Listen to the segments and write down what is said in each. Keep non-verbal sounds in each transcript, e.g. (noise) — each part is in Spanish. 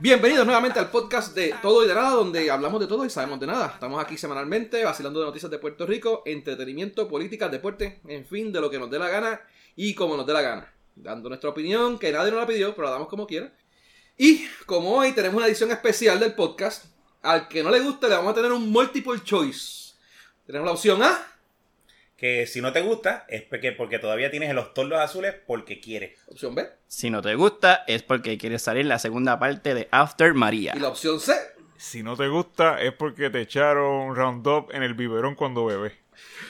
Bienvenidos nuevamente al podcast de Todo y de Nada, donde hablamos de todo y sabemos de nada. Estamos aquí semanalmente vacilando de noticias de Puerto Rico, entretenimiento, política, deporte, en fin, de lo que nos dé la gana y como nos dé la gana. Dando nuestra opinión, que nadie nos la pidió, pero la damos como quiera. Y como hoy tenemos una edición especial del podcast, al que no le guste le vamos a tener un multiple choice. Tenemos la opción A, que si no te gusta es porque, porque todavía tienes los tordos azules porque quieres. opción B Si no te gusta es porque quieres salir la segunda parte de After María. y la opción C. Si no te gusta es porque te echaron Roundup en el biberón cuando bebes.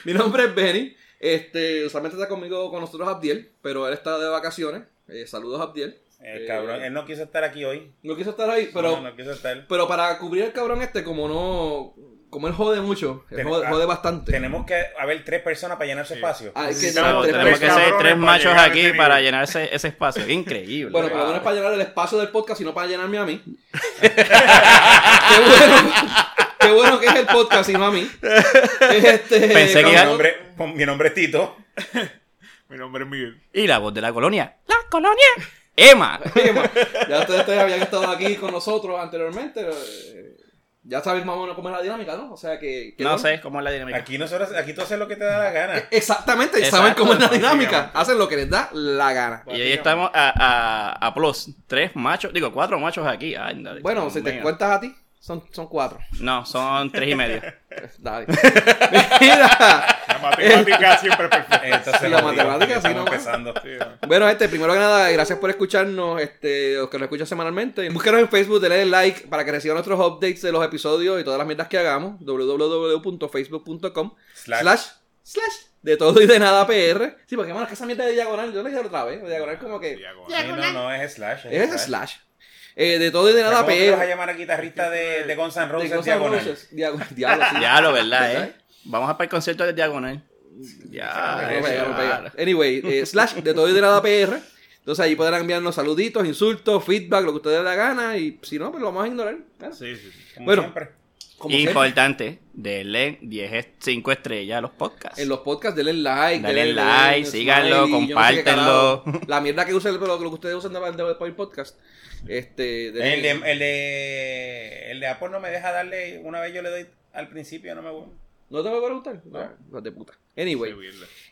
Mi nombre es Benny. Este, usualmente está conmigo con nosotros Abdiel, pero él está de vacaciones. Eh, saludos Abdiel. El Eh, cabrón, él no quiso estar aquí hoy. No quiso estar ahí, pero, no, no quiso estar. pero para cubrir el cabrón este, como no, como él jode mucho, él Ten- jode, ah, jode bastante. Tenemos que haber tres personas para llenar su espacio. Ah, que tres tenemos que ser tres machos aquí ese para llenar ese, ese espacio. Increíble. Bueno, lo Wow. menos para llenar el espacio del podcast y no para llenarme a mí. (laughs) qué bueno, qué bueno que es el podcast y no a mí. Este, Pensé que mi, ya- nombre, mi nombre es Tito. (laughs) Mi nombre es Miguel. Y la voz de la colonia. ¡La colonia! Emma. Emma, ya ustedes, ustedes habían estado aquí con nosotros anteriormente. eh, ya saben más o menos cómo es la dinámica, ¿no? O sea que... que No bueno. sé cómo es la dinámica. Aquí nosotros, aquí tú haces lo que te da la gana. Exactamente, Exacto, saben cómo es la dinámica. Hacen lo que les da la gana. Y hoy estamos a, a, a plus. Tres machos, digo, cuatro machos aquí. Ay, dale, Bueno, si te cuentas a ti, son, son cuatro. No, son tres y medio. (laughs) Dale. (laughs) Mira. La matemática (laughs) siempre es perfecta. Entonces, Sí, la matemática, sí, no. empezando. Sí, ¿no? Bueno, este, primero que nada, gracias por escucharnos, este, los que nos escuchan semanalmente. Búsquenos en Facebook, denle el like para que reciban nuestros updates de los episodios y todas las mierdas que hagamos. www.facebook.com Slash. slash slash de todo y de nada PR. Sí, porque bueno, es que esa mierda de diagonal, yo le dije otra vez, diagonal como que Diagonal. Sí, no, no, es slash. es slash. Eh, de todo y de nada ¿Cómo te vas a PR. llamar a guitarrista de, de Guns N' De Roses Guns N' diagonal? Roses, diagonal, diablo, sí. (laughs) Ya lo, ¿verdad, ¿Verdad? eh? Vamos a para el concierto de Diagonal. Ya. Anyway, eh, slash de todo y de nada PR. Entonces ahí podrán enviarnos saluditos, insultos, feedback, lo que ustedes les dé la gana. Y si no, pues lo vamos a ignorar. ¿eh? Sí, sí, sí. Como Bueno. siempre. Como siempre. Importante, denle 10, 5 estrellas a los podcasts. En los podcasts, denle like. Dale denle- like, denle síganlo, smiley, yo no sé qué compártenlo. La mierda que usen, lo, lo que ustedes usan de, de, de podcast. Este, denle- El de, el, de, el de Apple no me deja darle, una vez yo le doy al principio, no me ¿No te va a preguntar? No, hijos de puta. Anyway.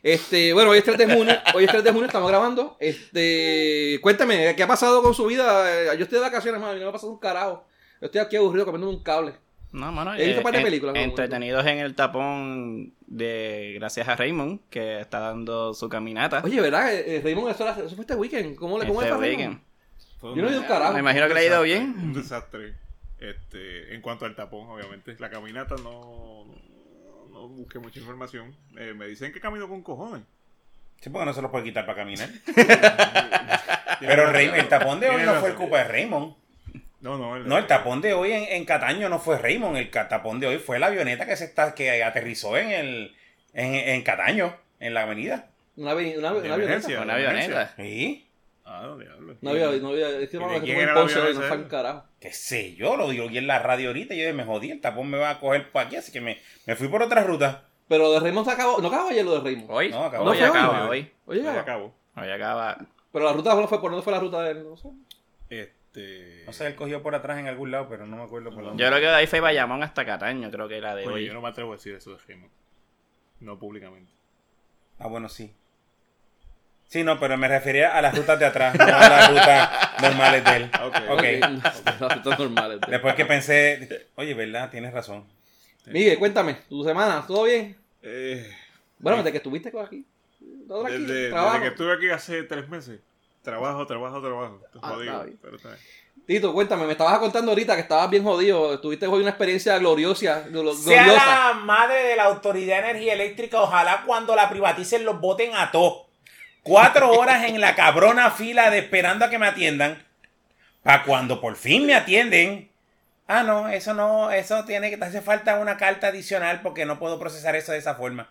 Este, bueno, hoy es 3 de junio, hoy es 3 de junio, estamos grabando. Este, cuéntame, ¿qué ha pasado con su vida? Eh, Yo estoy de vacaciones, mano, y no me ha pasado un carajo. Yo estoy aquí aburrido comiendo un cable. No, mano, He visto eh, par de en- películas, ¿no? Entretenidos en el tapón de gracias a Raymond, que está dando su caminata. Oye, ¿verdad? Eh, eh, Raymond, eso, era- eso fue este weekend. ¿Cómo le cómo este weekend. Yo no he ido un carajo. Me imagino que le ha ido bien. Un desastre. Este, en cuanto al tapón, obviamente. La caminata no, no busqué mucha información. Eh, me dicen que camino con cojones. Sí, porque no se los puede quitar para caminar. (laughs) (laughs) Pero Ray- el tapón de hoy no fue el culpa de Raymond. No, no. No, el tapón de hoy en, en Cataño no fue Raymond. El tapón de hoy fue la avioneta que se está, que aterrizó en el en, en Cataño, en la avenida. Una, avioneta. Una avioneta. Sí. Ah, no, diablo. No había, no había, es que ¿Y vamos a era la Ponce hoy, no un carajo. Qué sé yo, lo digo aquí en la radio ahorita. Yo me jodí, el tapón me va a coger por aquí, así que me, me fui por otra ruta. Pero de Raymond se acabó, no acabó ayer lo de Raymond. Hoy, No, acabó. hoy No acaba, hoy. hoy. Oye, Ya acabó. Hoy acaba. pero la ruta no fue por dónde fue la ruta de él, no sé. Este. No sé, él cogió por atrás en algún lado, pero no me acuerdo por dónde. Yo creo que de ahí fue Bayamón hasta Cataño, creo que era de Oye, hoy. yo no me atrevo a decir eso de Raymond. No públicamente. Ah, bueno, sí. Sí, no, pero me refería a las rutas de atrás, no a (laughs) las rutas normales de él. Ok. Ok. Las rutas normales. Después que pensé, oye, ¿verdad? Tienes razón. Miguel, cuéntame, tu semana, ¿todo bien? Eh, Bueno, desde que estuviste con aquí. Todo aquí, desde, que estuve aquí hace tres meses. Trabajo, trabajo, trabajo. Ah, jodido, está bien. pero está bien. Tito, cuéntame, me estabas contando ahorita que estabas bien jodido. Tuviste hoy una experiencia gloriosa. glo- Sea gloriosa. la madre de la Autoridad de Energía Eléctrica, ojalá cuando la privaticen los voten a todos. Cuatro horas en la cabrona fila de esperando a que me atiendan. Para cuando por fin me atienden. Ah, no, eso no, eso tiene que, te hace falta una carta adicional porque no puedo procesar eso de esa forma.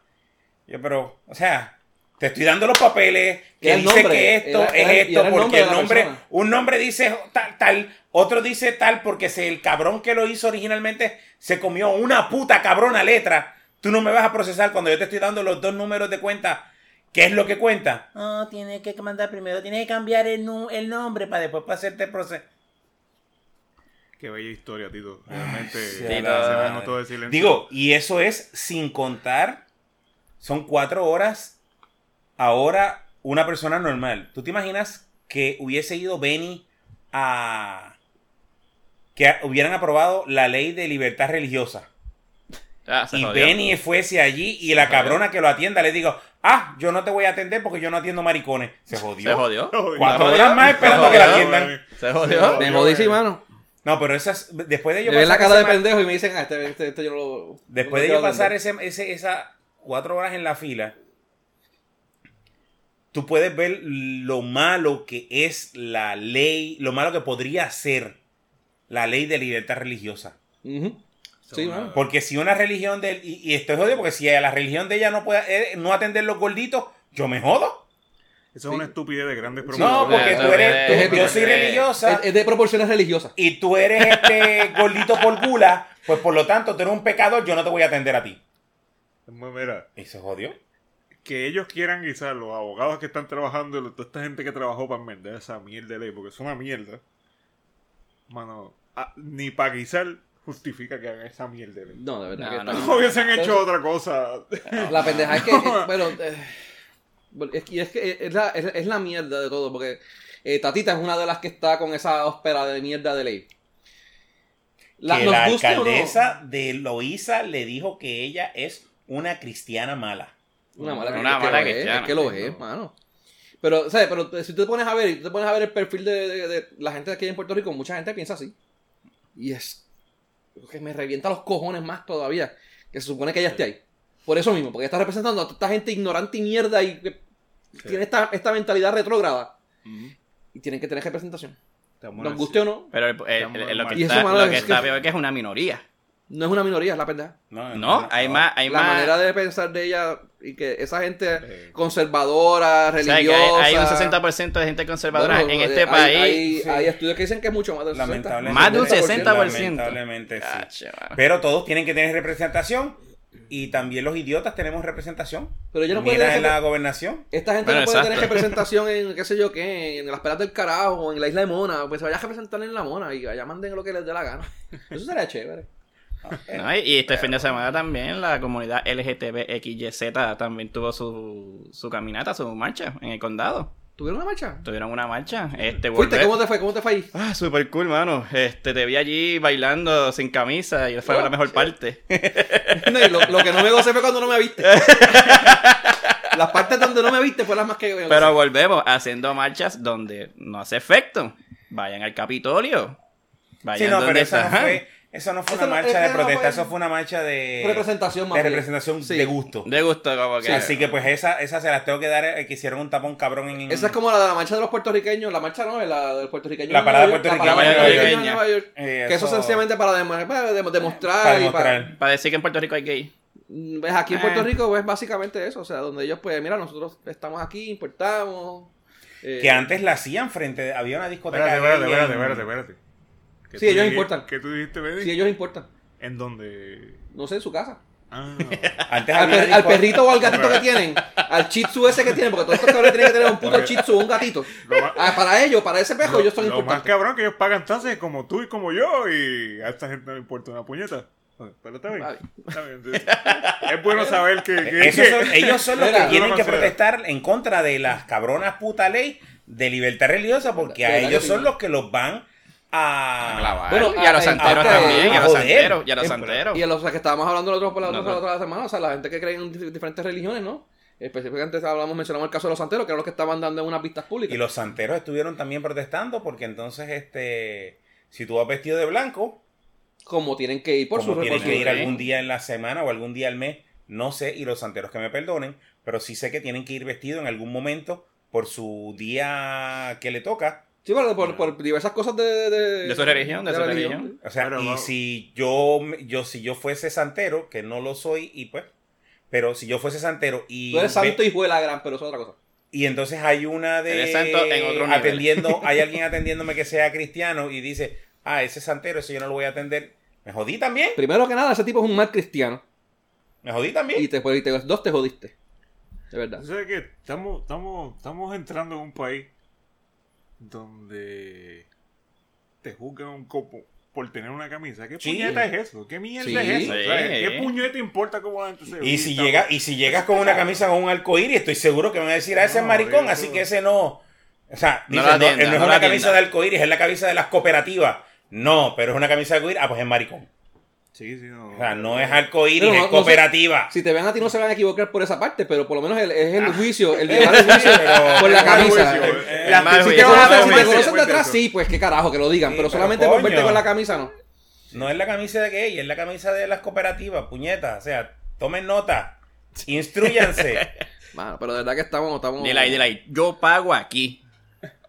Yo, pero, o sea, te estoy dando los papeles que dice nombre, que esto era- era- es esto, el porque el nombre, persona. un nombre dice tal, tal, otro dice tal, porque se, el cabrón que lo hizo originalmente se comió una puta cabrona letra. Tú no me vas a procesar cuando yo te estoy dando los dos números de cuenta ¿Qué es lo que cuenta? No, tienes que mandar primero, tienes que cambiar el, el nombre para después para hacerte el proceso. Qué bella historia, Tito. Realmente sí, se la- me notó de silencio. Digo, y eso es sin contar, son cuatro horas, ahora una persona normal. ¿Tú te imaginas que hubiese ido Benny a... que hubieran aprobado la ley de libertad religiosa? Ah, y jodió. Benny fuese allí y la cabrona que lo atienda le digo, ah, yo no te voy a atender porque yo no atiendo maricones. Se jodió. Se jodió. Cuatro horas más esperando que la atiendan. Se jodió. Me jodí, sí, mano. No, pero esas, después de yo Me ven la cara de pendejo y me dicen, ah, este, este, este yo no lo. Después no de yo pasar ese, ese, esas cuatro horas en la fila, tú puedes ver lo malo que es la ley, lo malo que podría ser la ley de libertad religiosa. Ujú. Sí. Porque si una religión de y, y estoy jodido porque si a la religión de ella no puede eh, no atender los gorditos, yo me jodo. Eso es una estupidez de grandes No, proporciones. porque eso tú eres, es- tú- yo soy es- religiosa Es, es de proporciones religiosas. y tú eres este (laughs) gordito por gula, pues por lo tanto tú eres un pecador, yo no te voy a atender a ti. Mira, Y se jodió. que ellos quieran quizás los abogados que están trabajando, y toda esta gente que trabajó para enmendar esa mierda de ley, porque es una mierda. Mano, ah, ni para guisar justifica que hagan esa mierda de ley. No, de verdad No, que no. No hubiesen hecho otra cosa. La pendeja es que. (laughs) eh, bueno, eh, es que, es, que es, la, es, es la mierda de todo, porque eh, Tatita es una de las que está con esa ópera de mierda de ley. La, que la no, alcaldesa de Loíza le dijo que ella es una cristiana mala. Una mala, Una es que mala es, cristiana. Es que lo es, mano. Pero, ¿sabes? Pero eh, si tú te pones a ver, y tú te pones a ver el perfil de, de- de la gente aquí en Puerto Rico, mucha gente piensa así. Y es que me revienta los cojones más todavía. Que se supone que ella esté ahí. Por eso mismo, porque está representando a toda esta gente ignorante y mierda y que tiene esta, esta mentalidad retrógrada. Y tienen que tener representación. Nos guste o no, Pero el- el- Estamos el- lo que Y eso, está, lo que es está que- peor es que es una minoría. No es una minoría, es la pendeja. No, No, hay más, hay la más. manera de pensar de ella y que esa gente Eh. conservadora, o sea, religiosa. hay, hay un 60% de gente conservadora Bueno, en hay- este hay, país. Hay, sí. hay estudios que dicen que es mucho más del 60. Lamentablemente. Más de un 60%. 60%. Lamentablemente, sí. Pero todos tienen que tener representación. Y también los idiotas tenemos representación. Pero yo no puedo en la gobernación. Esta gente Bueno, no puede exacto. tener representación en, qué sé yo qué, en las peras del carajo, o en la isla de Mona. Pues se vaya a representar en la Mona y allá manden lo que les dé la gana. Eso sería chévere. No, y- y este fin de semana también la comunidad LGTBXYZ también tuvo su, su caminata, su marcha en el condado. ¿Tuvieron una marcha? Tuvieron una marcha. Este, ¿Fuiste? ¿Cómo te fue? ¿Cómo te fue ahí? Ah, super cool, mano. Este, te vi allí bailando sin camisa y fue Oh, la mejor sí. parte. (laughs) No, y lo, lo que no me gocé fue cuando no me viste. (laughs) Las partes donde no me viste fue las más que me Pero volvemos haciendo marchas donde no hace efecto. Vayan al Capitolio. Vayan Sí, no, pero donde no está. fue, eso no fue Eso una no- marcha es de protesta, fue- eso fue una marcha de Representación más de representación Sí. de gusto. De gusto, como que. Así que pues esa, esa se las tengo que dar, eh, que hicieron un tapón cabrón en... Esa es como la de la marcha de los puertorriqueños. La marcha no, es la del puertorriqueño. La en parada Nueva York, puertorriqueña La parada en Nueva puertorriqueña York. Nueva York. Eh, Que eso eso- sencillamente para dem- para dem- demostrar. para y demostrar. Para decir que en Puerto Rico hay gay. Ves, aquí en Puerto Eh. Rico es básicamente eso, o sea, donde ellos pues, mira, nosotros estamos aquí, importamos. eh, Que antes la hacían frente, de- había una discoteca. Espérate, espérate, espérate, espérate. ¿Qué Sí, ellos dijiste- importan. ¿Qué tú dijiste, Benny? Si ellos importan, ¿En dónde? no sé, en su casa. Ah, (laughs) (laughs) Antes Al, per- perrito o al gatito que tienen, al shih tzu ese que tienen, porque todos estos cabrones tienen que tener un puto Porque- shih tzu o un gatito. Lo más- Ah, para ellos, para ese pejo, ellos son lo más importantes. cabrón que ellos pagan tasas como tú y como yo y a esta gente no le importa una puñeta. Pero está bien. Vale. Está bien. sí. Es bueno saber que... que- son- ellos son los que tienen lo que protestar en contra de las cabronas puta ley de libertad religiosa porque a ellos que son sí. los que los van a... A clavar. Bueno, y a los santeros a- también. Y a los santeros. Y a los santeros. Y a los que estábamos hablando la otra, la otra, No, no. la otra semana, o sea, la gente que cree en dif- diferentes religiones, ¿no? Específicamente hablamos, mencionamos el caso de los santeros, que eran los que estaban dando en unas vistas públicas. Y los santeros estuvieron también protestando porque entonces, este, si tú vas vestido de blanco, Como tienen que ir por como su tienes por que ir algún día en la semana o algún día al mes, no sé, y los santeros que me perdonen, pero sí sé que tienen que ir vestidos en algún momento por su día que le toca. Sí, por, por, por diversas cosas de, de, De su religión, de su religión. O sea, Pero y no. si yo, yo, si yo fuese santero, que no lo soy, y pues, pero si yo fuese santero y, Tú eres ve- santo hijo de la gran, pero eso es otra cosa. y entonces hay una de Eres santo en otro nivel. atendiendo, (laughs) hay alguien atendiéndome que sea cristiano y dice, ah, ese santero, eso yo no lo voy a atender. Me jodí también, Primero que nada, ese tipo es un mal cristiano. me jodí también. Y después, y te, dos, te jodiste. de verdad. Tú sabes que estamos, estamos, estamos entrando en un país donde te juzgan un copo por tener una camisa. ¿Qué Sí. puñeta es eso? ¿Qué mierda Sí. es eso? O sea, Sí. ¿Qué puñeta importa cómo la gente se Y si, llega, y si llegas con una camisa con un arcoíris, estoy seguro que me van a decir, a ese es No, maricón, así que ese no. O sea, No no, es no una camisa de arcoíris, es la camisa de las cooperativas. No, pero es una camisa de arcoíris, ah, pues es maricón. Sí, sí, no. O sea, no es arcoíris, no- es no sé- cooperativa. Si te ven a ti no se van a equivocar por esa parte, pero por lo menos el- es el juicio, el (laughs) llevar el juicio Pero- por la camisa. si te conocen- de atrás, sí, pues qué carajo que lo digan, Sí, pero pero solamente por verte coño. con la camisa no. No es la camisa de gay, es la camisa de las cooperativas, puñetas. O sea, tomen nota, instruyanse. (laughs) Mano, pero de verdad que estamos... estamos Dile ahí, dile ahí. Yo pago aquí.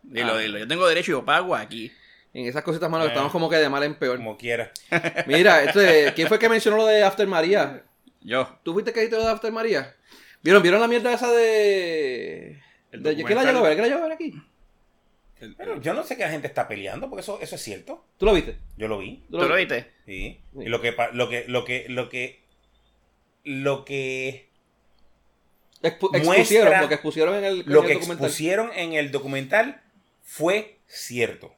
Dilo, Ah. dilo. Yo tengo derecho y yo pago aquí. En esas cositas, Eh. estamos como que de mal en peor. como quiera. (laughs) Mira, este, ¿quién fue que mencionó lo de After María? Yo. ¿Tú fuiste que dijiste lo de After María? ¿Vieron, ¿vieron la mierda esa de... El de ¿Quién la llegó a ver? ¿Quién la llegó a ver aquí? Pero yo no sé qué la gente está peleando, porque eso, eso es cierto. ¿Tú lo viste? Yo lo vi. ¿Tú lo viste? Sí. Sí. Y lo que, lo que, lo que, lo que, lo que, Expu- expusieron, porque expusieron en el, en lo el que documental. expusieron en el documental fue cierto.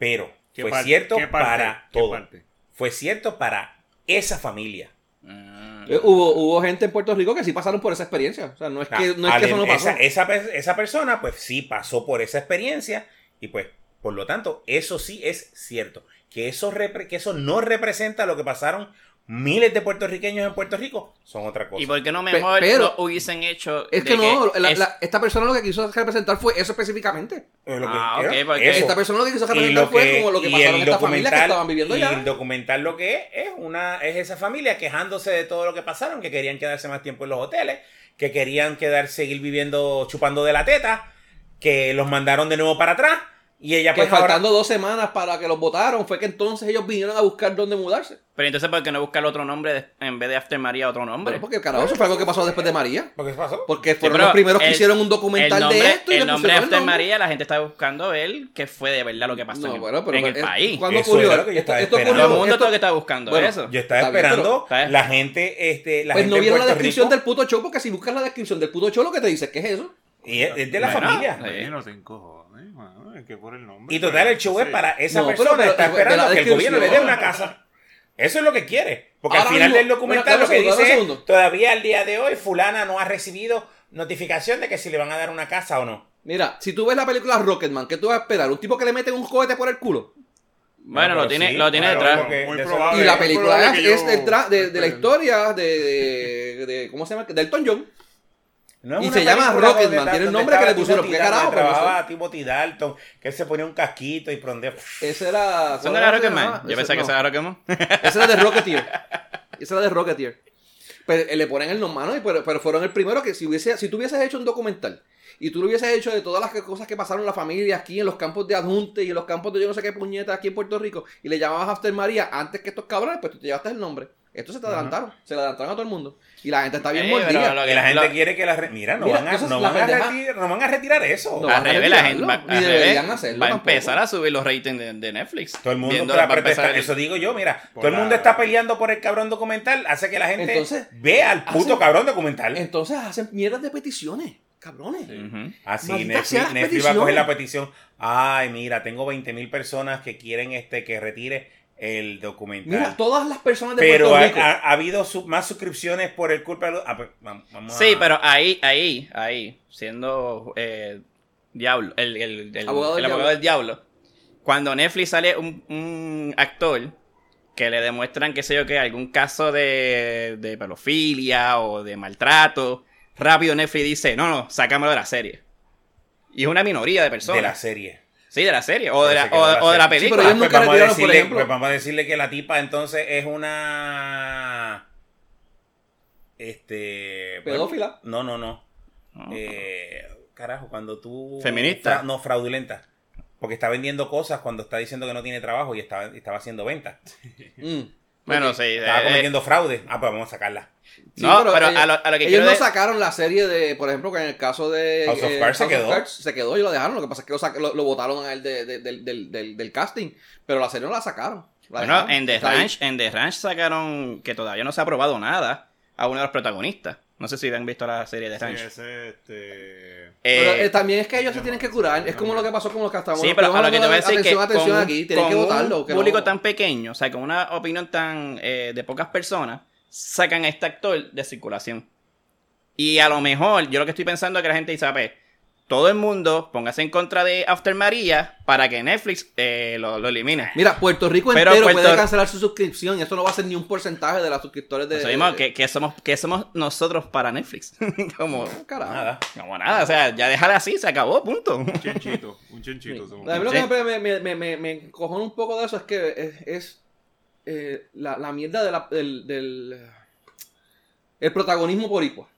Pero ¿Qué fue parte? cierto ¿Qué parte? para ¿Qué todo. parte? Fue cierto para esa familia. Mm. Eh, hubo, hubo gente en Puerto Rico que sí pasaron por esa experiencia. O sea, no es que, no es que eso no pasó. esa, esa, esa persona, pues sí pasó por esa experiencia y pues, por lo tanto, eso sí es cierto. Que eso, repre- que eso no representa lo que pasaron miles de puertorriqueños en Puerto Rico, son otra cosa. ¿Y por qué no Pe- mejor pero- lo hubiesen hecho? Es que no, la- es- la- esta persona lo que quiso representar fue eso específicamente. Es lo que Ah, quiero, ok, porque- eso. Esta persona lo que quiso representar lo fue como lo que y pasó en el esta familia que documental estaban viviendo y ya. el documental lo que es es una es esa familia quejándose de todo lo que pasaron que querían quedarse más tiempo en los hoteles que querían quedar seguir viviendo chupando de la teta que los mandaron de nuevo para atrás y ella Que pues ahora- faltando dos semanas para que los votaron, fue que entonces ellos vinieron a buscar dónde mudarse. Pero entonces, ¿por qué no buscar otro nombre de- en vez de After María otro nombre? Pero porque carajo, eso fue algo que pasó después de María. ¿Por qué pasó? Porque fueron los primeros que hicieron un documental nombre, de esto y el nombre pusieron After el nombre. María, la gente está buscando ver qué fue de verdad lo que pasó No, en, bueno, pero en el es- país. ¿Cuándo ocurrió? era lo que yo estaba Esto esperando. Todo el ocurrió- mundo esto- todo que está buscando Bueno, eso. Yo estaba esperando pero- la gente este la Pues gente no vieron la descripción Rico del puto show, porque si buscas la descripción del puto show, lo que te dice es que es eso. y es, de la Bueno, familia no te encojones, mano, es que por el nombre. Y total, el show es para esa No, persona pero- está de esperando que el gobierno le dé una casa. Eso es lo que quiere. Porque Ahora al final mismo- del documental Bueno, lo que segundo, dice es, todavía al día de hoy fulana no ha recibido notificación de que si le van a dar una casa o no. Mira, si tú ves la película Rocketman, ¿qué tú vas a esperar? ¿Un tipo que le mete un cohete por el culo? Bueno, No, lo tiene, sí, lo tiene claro, detrás. Muy de probable. Y la película es, tra- de, de la historia de, de, de- ¿Cómo se llama? Del Elton John. No Y se llama Rocketman, tiene el nombre que le pusieron, ¿qué carajo? Trabajaba Timothy Dalton, que él se ponía un casquito y prendía. Ese era. ¿Son ¿cuál de era? Rocketman? Yo pensaba que ese era Rocketman. Ese era de Rocketeer. (laughs) Ese era de Rocketeer. Pero eh, le ponen el nombre, ¿no? Y pero, pero fueron el primero que si hubiese, si tú hubieses hecho un documental y tú lo hubieses hecho de todas las cosas que pasaron en la familia aquí en los campos de adjunte y en los campos de yo no sé qué puñetas aquí en Puerto Rico y le llamabas After María antes que estos cabrones, pues tú te llevaste el nombre. Esto se te adelantaron, se le adelantaron a todo el mundo. Y la gente está bien Eh, mordida. lo Que la gente quiere que la... re- Mira, no, Mira, van, a, no, van a retirar, no van a retirar eso. No, van a la gente ni deberían hacerlo va a empezar a subir los ratings de, de Netflix. Todo el mundo. Eso digo yo, mira. Por todo el mundo está peleando por el cabrón documental. Hace que la gente Entonces, vea al puto hacen- cabrón documental. Entonces hacen mierdas de peticiones, cabrones. Así, Netflix, Netflix va a coger la petición. Ay, mira, tengo 20 mil personas que quieren este que retire el documental. Mira, todas las personas de Pero Puerto ha, Rico. ha- ha habido su- más suscripciones por el culpa de los... ah, pues, vamos, Sí, a- pero ahí, ahí, ahí, siendo eh, diablo, el, el, el- Abogado del diablo, cuando Netflix sale un, un actor que le demuestran, qué sé yo, que algún caso de, de pedofilia o de maltrato, rápido Netflix dice, no, no, sácamelo de la serie. Y es una minoría de personas. de la serie. Sí, de la serie, o de la, o, la o de la serie. Sí, pero película. ellos Ah, pues vamos, a por decirle, ejemplo. pues vamos a decirle que la tipa entonces es una... Este... bueno, ¿Pedófila? no, no, no. No. Eh, carajo, cuando tú... ¿Feminista? Fra- no, fraudulenta. Porque está vendiendo cosas cuando está diciendo que no tiene trabajo y estaba, estaba haciendo ventas. (laughs) Mm. Bueno, sí. Estaba eh, cometiendo fraude. Ah, pues vamos a sacarla. Sí, No, pero ellos, a lo- a lo que ellos no de- sacaron la serie de, por ejemplo, que en el caso de House of eh, Cards se quedó. Cards se quedó y lo dejaron. Lo que pasa es que lo, lo, lo votaron a él de- de- del, del, del, del casting, pero la serie no la sacaron. La Bueno, dejaron. en The ahí. Ranch, en The Ranch sacaron que todavía no se ha aprobado nada a uno de los protagonistas. No sé si han visto la serie de Sí, Ranch. ese, este... Pero Eh, eh, también es que ellos se tienen que curar. Es como lo que pasó con los castamos. Sí, pero a lo que te voy a decir que atención con, aquí. Tienen con que votarlo. un que público no- tan pequeño, o sea, con una opinión tan eh, de pocas personas, sacan a este actor de circulación. Y a lo mejor, yo lo que estoy pensando es que la gente dice, "Ape, todo el mundo póngase en contra de After María para que Netflix eh, lo, lo elimine. Mira, Puerto Rico Pero entero Puerto- puede cancelar su suscripción y eso no va a ser ni un porcentaje de los suscriptores de. De- que, que somos, que somos nosotros para Netflix. (laughs) como, Carajo. Nada. como nada, o sea, ya déjala así, se acabó, punto. Un chenchito, un chenchito. somos. A mí lo Sí. que me, me, me, me, me encojona un poco de eso es que es, es, eh, la, la mierda de la- del, del el protagonismo boricua.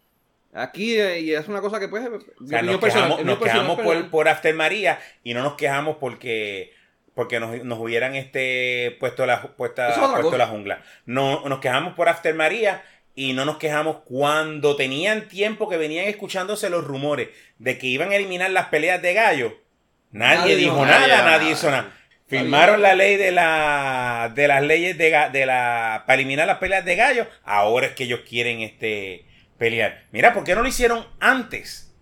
Aquí, eh, y es una cosa que pues, O sea, nos personal, quejamos, nos por, por After María y no nos quejamos porque porque nos, nos hubieran este puesto la puesta, es puesto la jungla. No nos quejamos por After María y no nos quejamos cuando tenían tiempo que venían escuchándose los rumores de que iban a eliminar las peleas de gallo. Nadie, Nadie dijo nada, nadie nada. hizo nada. Firmaron la ley de la de las leyes de, de la para eliminar las peleas de gallo. Ahora es que ellos quieren este pelear. Mira, ¿por qué no lo hicieron antes?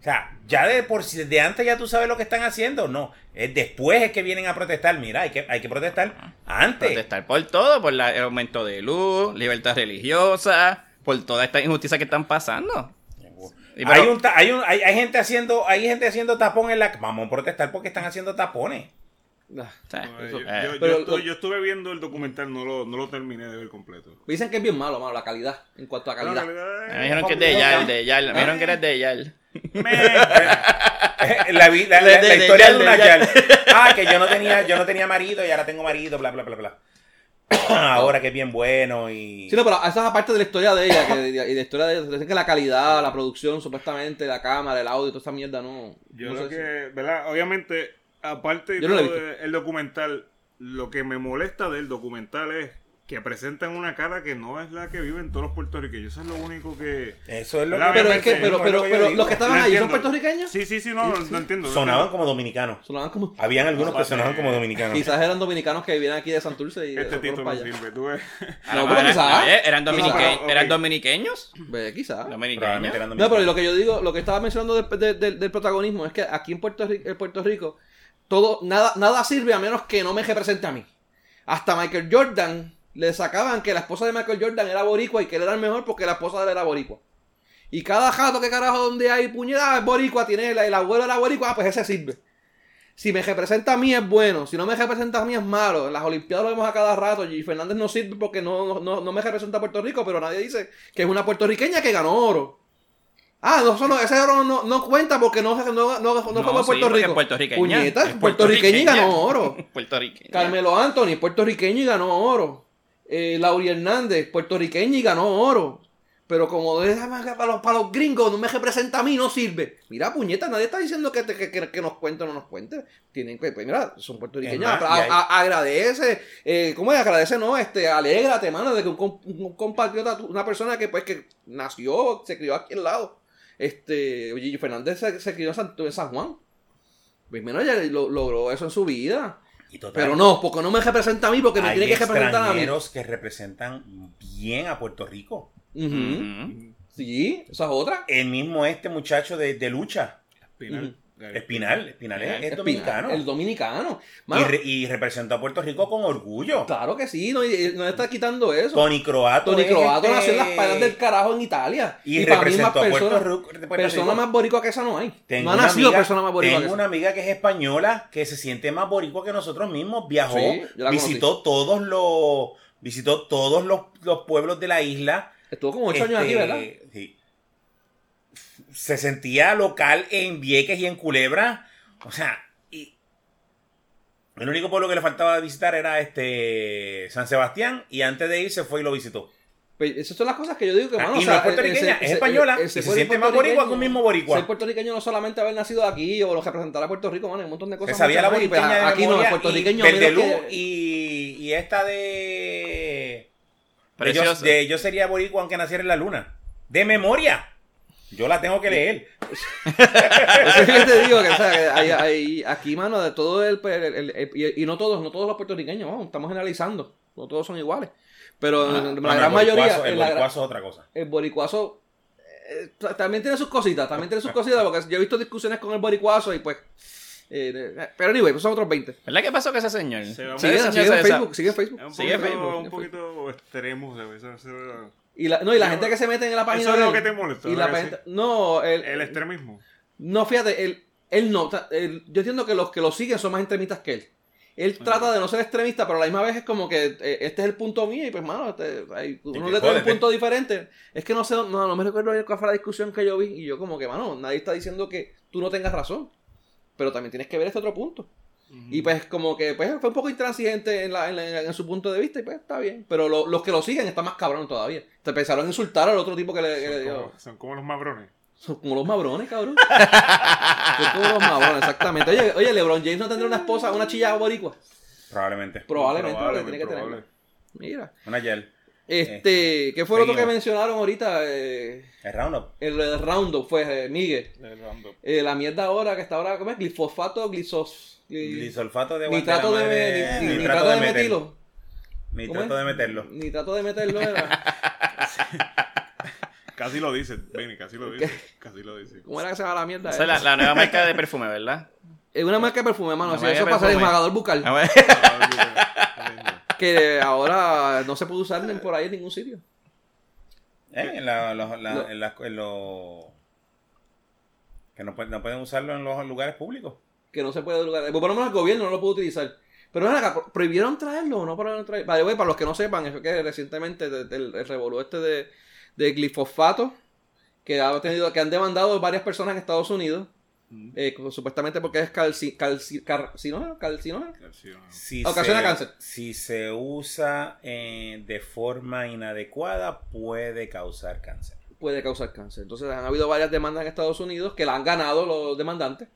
O sea, ya de por si de antes ya tú sabes lo que están haciendo. No, es después es que vienen a protestar. Mira, hay que, hay que protestar antes. Protestar por todo, por la- el aumento de luz, libertad religiosa, por toda esta injusticia que están pasando. Pero- hay, un, hay, un- hay, hay gente haciendo hay gente haciendo tapón en la vamos a protestar porque están haciendo tapones No, yo, eh, yo- yo pero- estuve, yo estuve viendo el documental, no lo, no lo terminé de ver completo. Dicen que es bien malo, malo, la calidad, en cuanto a calidad. verdad, me dijeron que es de Yal, de Yal, me dijeron que eres de Yal. Eh, (laughs) la, la, historia de una Yal. (laughs) Ah que yo no tenía yo no tenía marido y ahora tengo marido bla bla bla bla (clears throat) ahora que es bien bueno y Sí, no, pero esa es aparte de la historia de ella, que, y de la historia de ella, dicen que la calidad, la producción, supuestamente, la cámara, el audio, toda esa mierda, no. Yo no si- que, ¿verdad? Obviamente, aparte Yo no el documental, lo que me molesta del documental es que presentan una cara que no es la que viven todos los puertorriqueños. Eso es lo único que... eso es lo Pero que Pero es que, pero, pero, lo pero los que estaban ahí son puertorriqueños. Sí, sí, sí, no, lo entiendo. sonaban como dominicanos Sonaban como. habían algunos que sonaban como dominicanos Quizás eran dominicanos que vienen aquí de Santurce y Este tito no sirve. Tú ves. (laughs) No, pero quizás. Oye, ¿Eran, dominique- pero, ok. ¿Eran dominiqueños? Ve, quizás. Dominiqueños. No, pero dominicanos. lo que yo digo, lo que estaba mencionando del, del- del- del protagonismo es que aquí en Puerto Rico, en Puerto Rico todo, nada, nada sirve a menos que no me represente a mí. Hasta Michael Jordan le sacaban que la esposa de Michael Jordan era boricua y que él era el mejor porque la esposa de él era boricua. Y cada jato que carajo donde hay puñeta es boricua, tiene el, el abuelo era boricua, pues ese sirve. Si me representa a mí es bueno, si no me representa a mí es malo. En las Olimpiadas lo vemos a cada rato. Y Fernández no sirve porque no- no, no me representa a Puerto Rico, pero nadie dice que es una puertorriqueña que ganó oro. Ah, no, solo, ese oro no, no cuenta porque no, no, no, no, fue por sí, Puerto porque Rico. es puertorriqueña. Puñeta, Es puertorriqueña y ganó oro. (laughs) Puertorriqueña. Carmelo Anthony, puertorriqueño y ganó oro. Eh, Lauri Hernández, puertorriqueño y ganó oro. Pero como para los, para los gringos, no me representa a mí, no sirve. Mira, puñeta, nadie está diciendo que, te- que, que- que nos cuente o no nos cuente. Tienen que, pues mira, son puertorriqueños. Más, a- a- agradece, eh, ¿cómo es? Agradece, no, este, alégrate, mano, de que un compatriota, una persona que pues que nació, se crió aquí al lado. Este, Gigi Fernández se, se crió en San, en San Juan. Pues menos ella lo- logró eso en su vida. Y total, Pero no, porque no me representa a mí, porque me hay tiene que representar a mí. extranjeros que representan bien a Puerto Rico Ujú. Ujú. Sí, esa es otra. el mismo este muchacho de, de lucha Espinal. Espinal Espinal es, es dominicano El dominicano. y, re- y representó a Puerto Rico con orgullo claro que sí, no, y- no está quitando eso. Tony Croato Tony Croato este- nació en las playas del carajo en Italia. y, para mí representó a Puerto Rico, persona más boricua que esa no hay. Tengo no ha nacido amiga- persona más boricua tengo que esa. una amiga que es española que se siente más boricua que nosotros mismos viajó Sí, visitó todos los visitó todos los, los pueblos de la isla Estuvo como ocho años aquí, Este, ¿verdad? Se sentía local en Vieques y en Culebra. O sea, y el único pueblo que le faltaba visitar era este San Sebastián y antes de ir se fue y lo visitó. Pues esas son las cosas que yo digo que, Ah, mano, y o no sea, es puertorriqueña, ese- es ese- española, ese y se ser siente más boricua que un mismo boricua. Ser puertorriqueño no solamente haber nacido aquí o representar a Puerto Rico, mano, hay un montón de Se cosas. sabía la y pues, Aquí no, el puertorriqueño. y que- y, y esta de... De yo, de yo sería boricua aunque naciera en la luna. De memoria. Yo la tengo que leer. Eso es que te digo, que, o sea, que hay- hay- aquí, mano, de todo el, el- el- el- y, y no todos, no todos los puertorriqueños, vamos, estamos generalizando, no todos son iguales. Pero Ah, en la el gran mayoría. El en la gra- boricuazo es otra cosa. el boricuazo eh, también tiene sus cositas, también tiene sus cositas, porque yo he visto discusiones con el boricuazo y pues... eh, eh, pero anyway, pues son otros 20. ¿Verdad que pasó con ese señor? Se va- Sigue, Ese señor sigue en Facebook, sigue en Facebook. Un Sigue poquito, Facebook, un sigue poquito extremo, Y la, no, y la gente que se mete en la página Eso es de lo que te molesta, Y la ¿verdad que gente- no, el, El extremismo. no, fíjate, él, él no, él- yo entiendo que los que lo siguen son más extremistas que él. Él trata de no ser extremista, pero a la misma vez es como que eh, este es el punto mío y pues, mano, este, hay- uno le trae un punto diferente. Es que no sé, no, no me recuerdo cuál fue la discusión que yo vi y yo como que, mano, nadie está diciendo que tú no tengas razón, pero también tienes que ver este otro punto. Y pues como que pues, fue un poco intransigente en, la, en, la- en su punto de vista y pues está bien. Pero lo- los que lo siguen están más cabrones todavía. Te pensaron en insultar al otro tipo que le, que le Son dio. como, son como los mabrones. Son como los mabrones, cabrón. Son como los mabrones, exactamente. Oye, oye, LeBron James no tendrá una esposa, una chilla boricua. Probablemente. Probablemente, Probable, porque tiene que probable. tener. Mira. Una gel. Este, ¿qué fue lo otro que mencionaron ahorita? Eh, El Roundup. el, el Roundup fue eh, Miguel. El Roundup. Eh, la mierda ahora que está ahora, ¿cómo es? Glifosato, glisos. Glisolfato de Nitrato de, guantelama ni- ni- de- nitrato de metilo. ¿Cómo Nitrato es? de meterlo. Nitrato de meterlo era. (laughs) Casi lo dice, Benny, casi lo dice. (laughs) Casi lo dice. ¿Cómo era que se llama la mierda? Esa es la, la nueva marca de perfume, ¿verdad? Es una marca de perfume, mano. Marca eso de pasa el perfume. enjuagador bucal. A ver. (laughs) Que ahora no se puede usar ni por ahí en ningún sitio. ¿Eh? En la, los- la- Lo- en en los- Que no, no pueden usarlo en los lugares públicos. Que no se puede lugar. Por lo menos el gobierno no lo puede utilizar. Pero ven acá, ¿pro- ¿prohibieron traerlo o no prohibieron traerlo? Vale, para los que no sepan, es que recientemente el revolú este de, de glifosato, que, ha tenido, que han demandado varias personas en Estados Unidos, eh, supuestamente porque es calci, calci- carcinógeno, calcinógeno. Si Ocasiona se, cáncer. Si se usa eh, de forma inadecuada, puede causar cáncer. puede causar cáncer. Entonces han habido varias demandas en Estados Unidos que la han ganado los demandantes.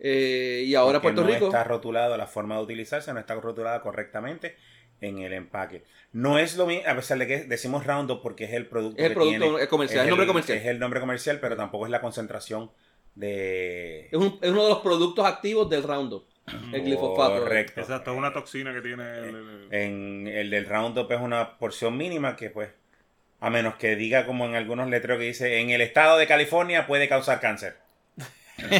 Eh, y ahora Porque Puerto no Rico. está rotulado la forma de utilizarse, no está rotulada correctamente en el empaque. No es lo mismo, a pesar de que decimos Roundup porque es el producto Es el que producto tiene, es comercial, es el nombre comercial. Es el nombre comercial, pero tampoco es la concentración de... Es, un- es uno de los productos activos del Roundup. El glifosato. Correcto. Exacto, es una toxina que tiene el, el- En el del Roundup es una porción mínima que pues, a menos que diga como en algunos letreros que dice, en el estado de California puede causar cáncer. Bueno,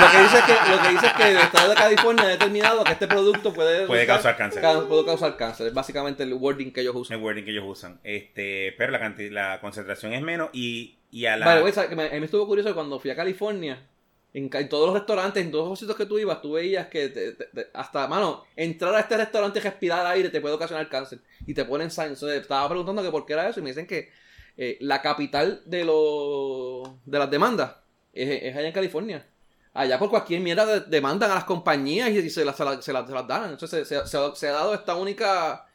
lo que dice es que, lo que, dice es que el estado de California ha determinado que este producto puede, Puede causar cáncer. ca- puede causar cáncer. Es básicamente el wording que ellos usan. el wording que ellos usan. Este, pero la, concentración es menos y, y a la... Vale, a mí me estuvo curioso que cuando fui a California, en, todos los restaurantes, en todos los sitios que tú ibas, tú veías que te- te- te- hasta, mano, entrar a este restaurante y respirar aire te puede ocasionar cáncer. Y te ponen signs. Entonces, estaba preguntando que por qué era eso y me dicen que eh, la capital de, los de las demandas es, es allá en California. Allá por cualquier mierda de- demandan a las compañías y, se las, se las, se las- se las dan. Entonces se, se ha- se ha dado esta única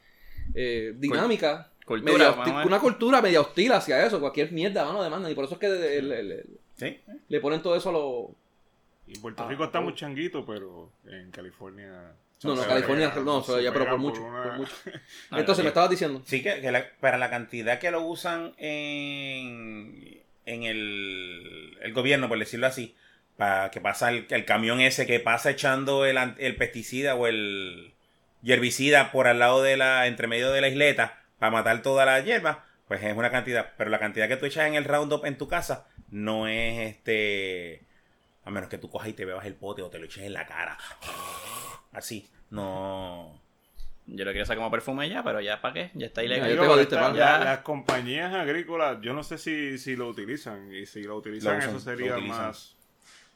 eh, dinámica. Cultura, media hostil- una cultura media hostil hacia eso. Cualquier mierda, mano, demandan. Y por eso es que le, le- le- ¿Sí? le ponen todo eso a los... Y Puerto Ah, Rico está oh. muy changuito, pero en California. No, no, California, no, se ya, pero por mucho, una- por mucho. No, (laughs) Entonces, me estabas diciendo. Sí, que, que la- para la cantidad que lo usan en, en el, el gobierno, por decirlo así, para que pasa el, el camión ese que pasa echando el, el pesticida o el herbicida por al lado de la, entre medio de la isleta, para matar toda la hierba, pues es una cantidad. Pero la cantidad que tú echas en el Roundup en tu casa no es este. A menos que tú cojas y te bebas el pote o te lo eches en la cara. Así. No. Yo lo quiero usar como perfume ya, pero ya para qué, ya está Ya, ilegal. yo pero jodiste, está- Ya. las compañías agrícolas, yo no sé si, si lo utilizan. Y si lo utilizan, Lo usan, eso sería más.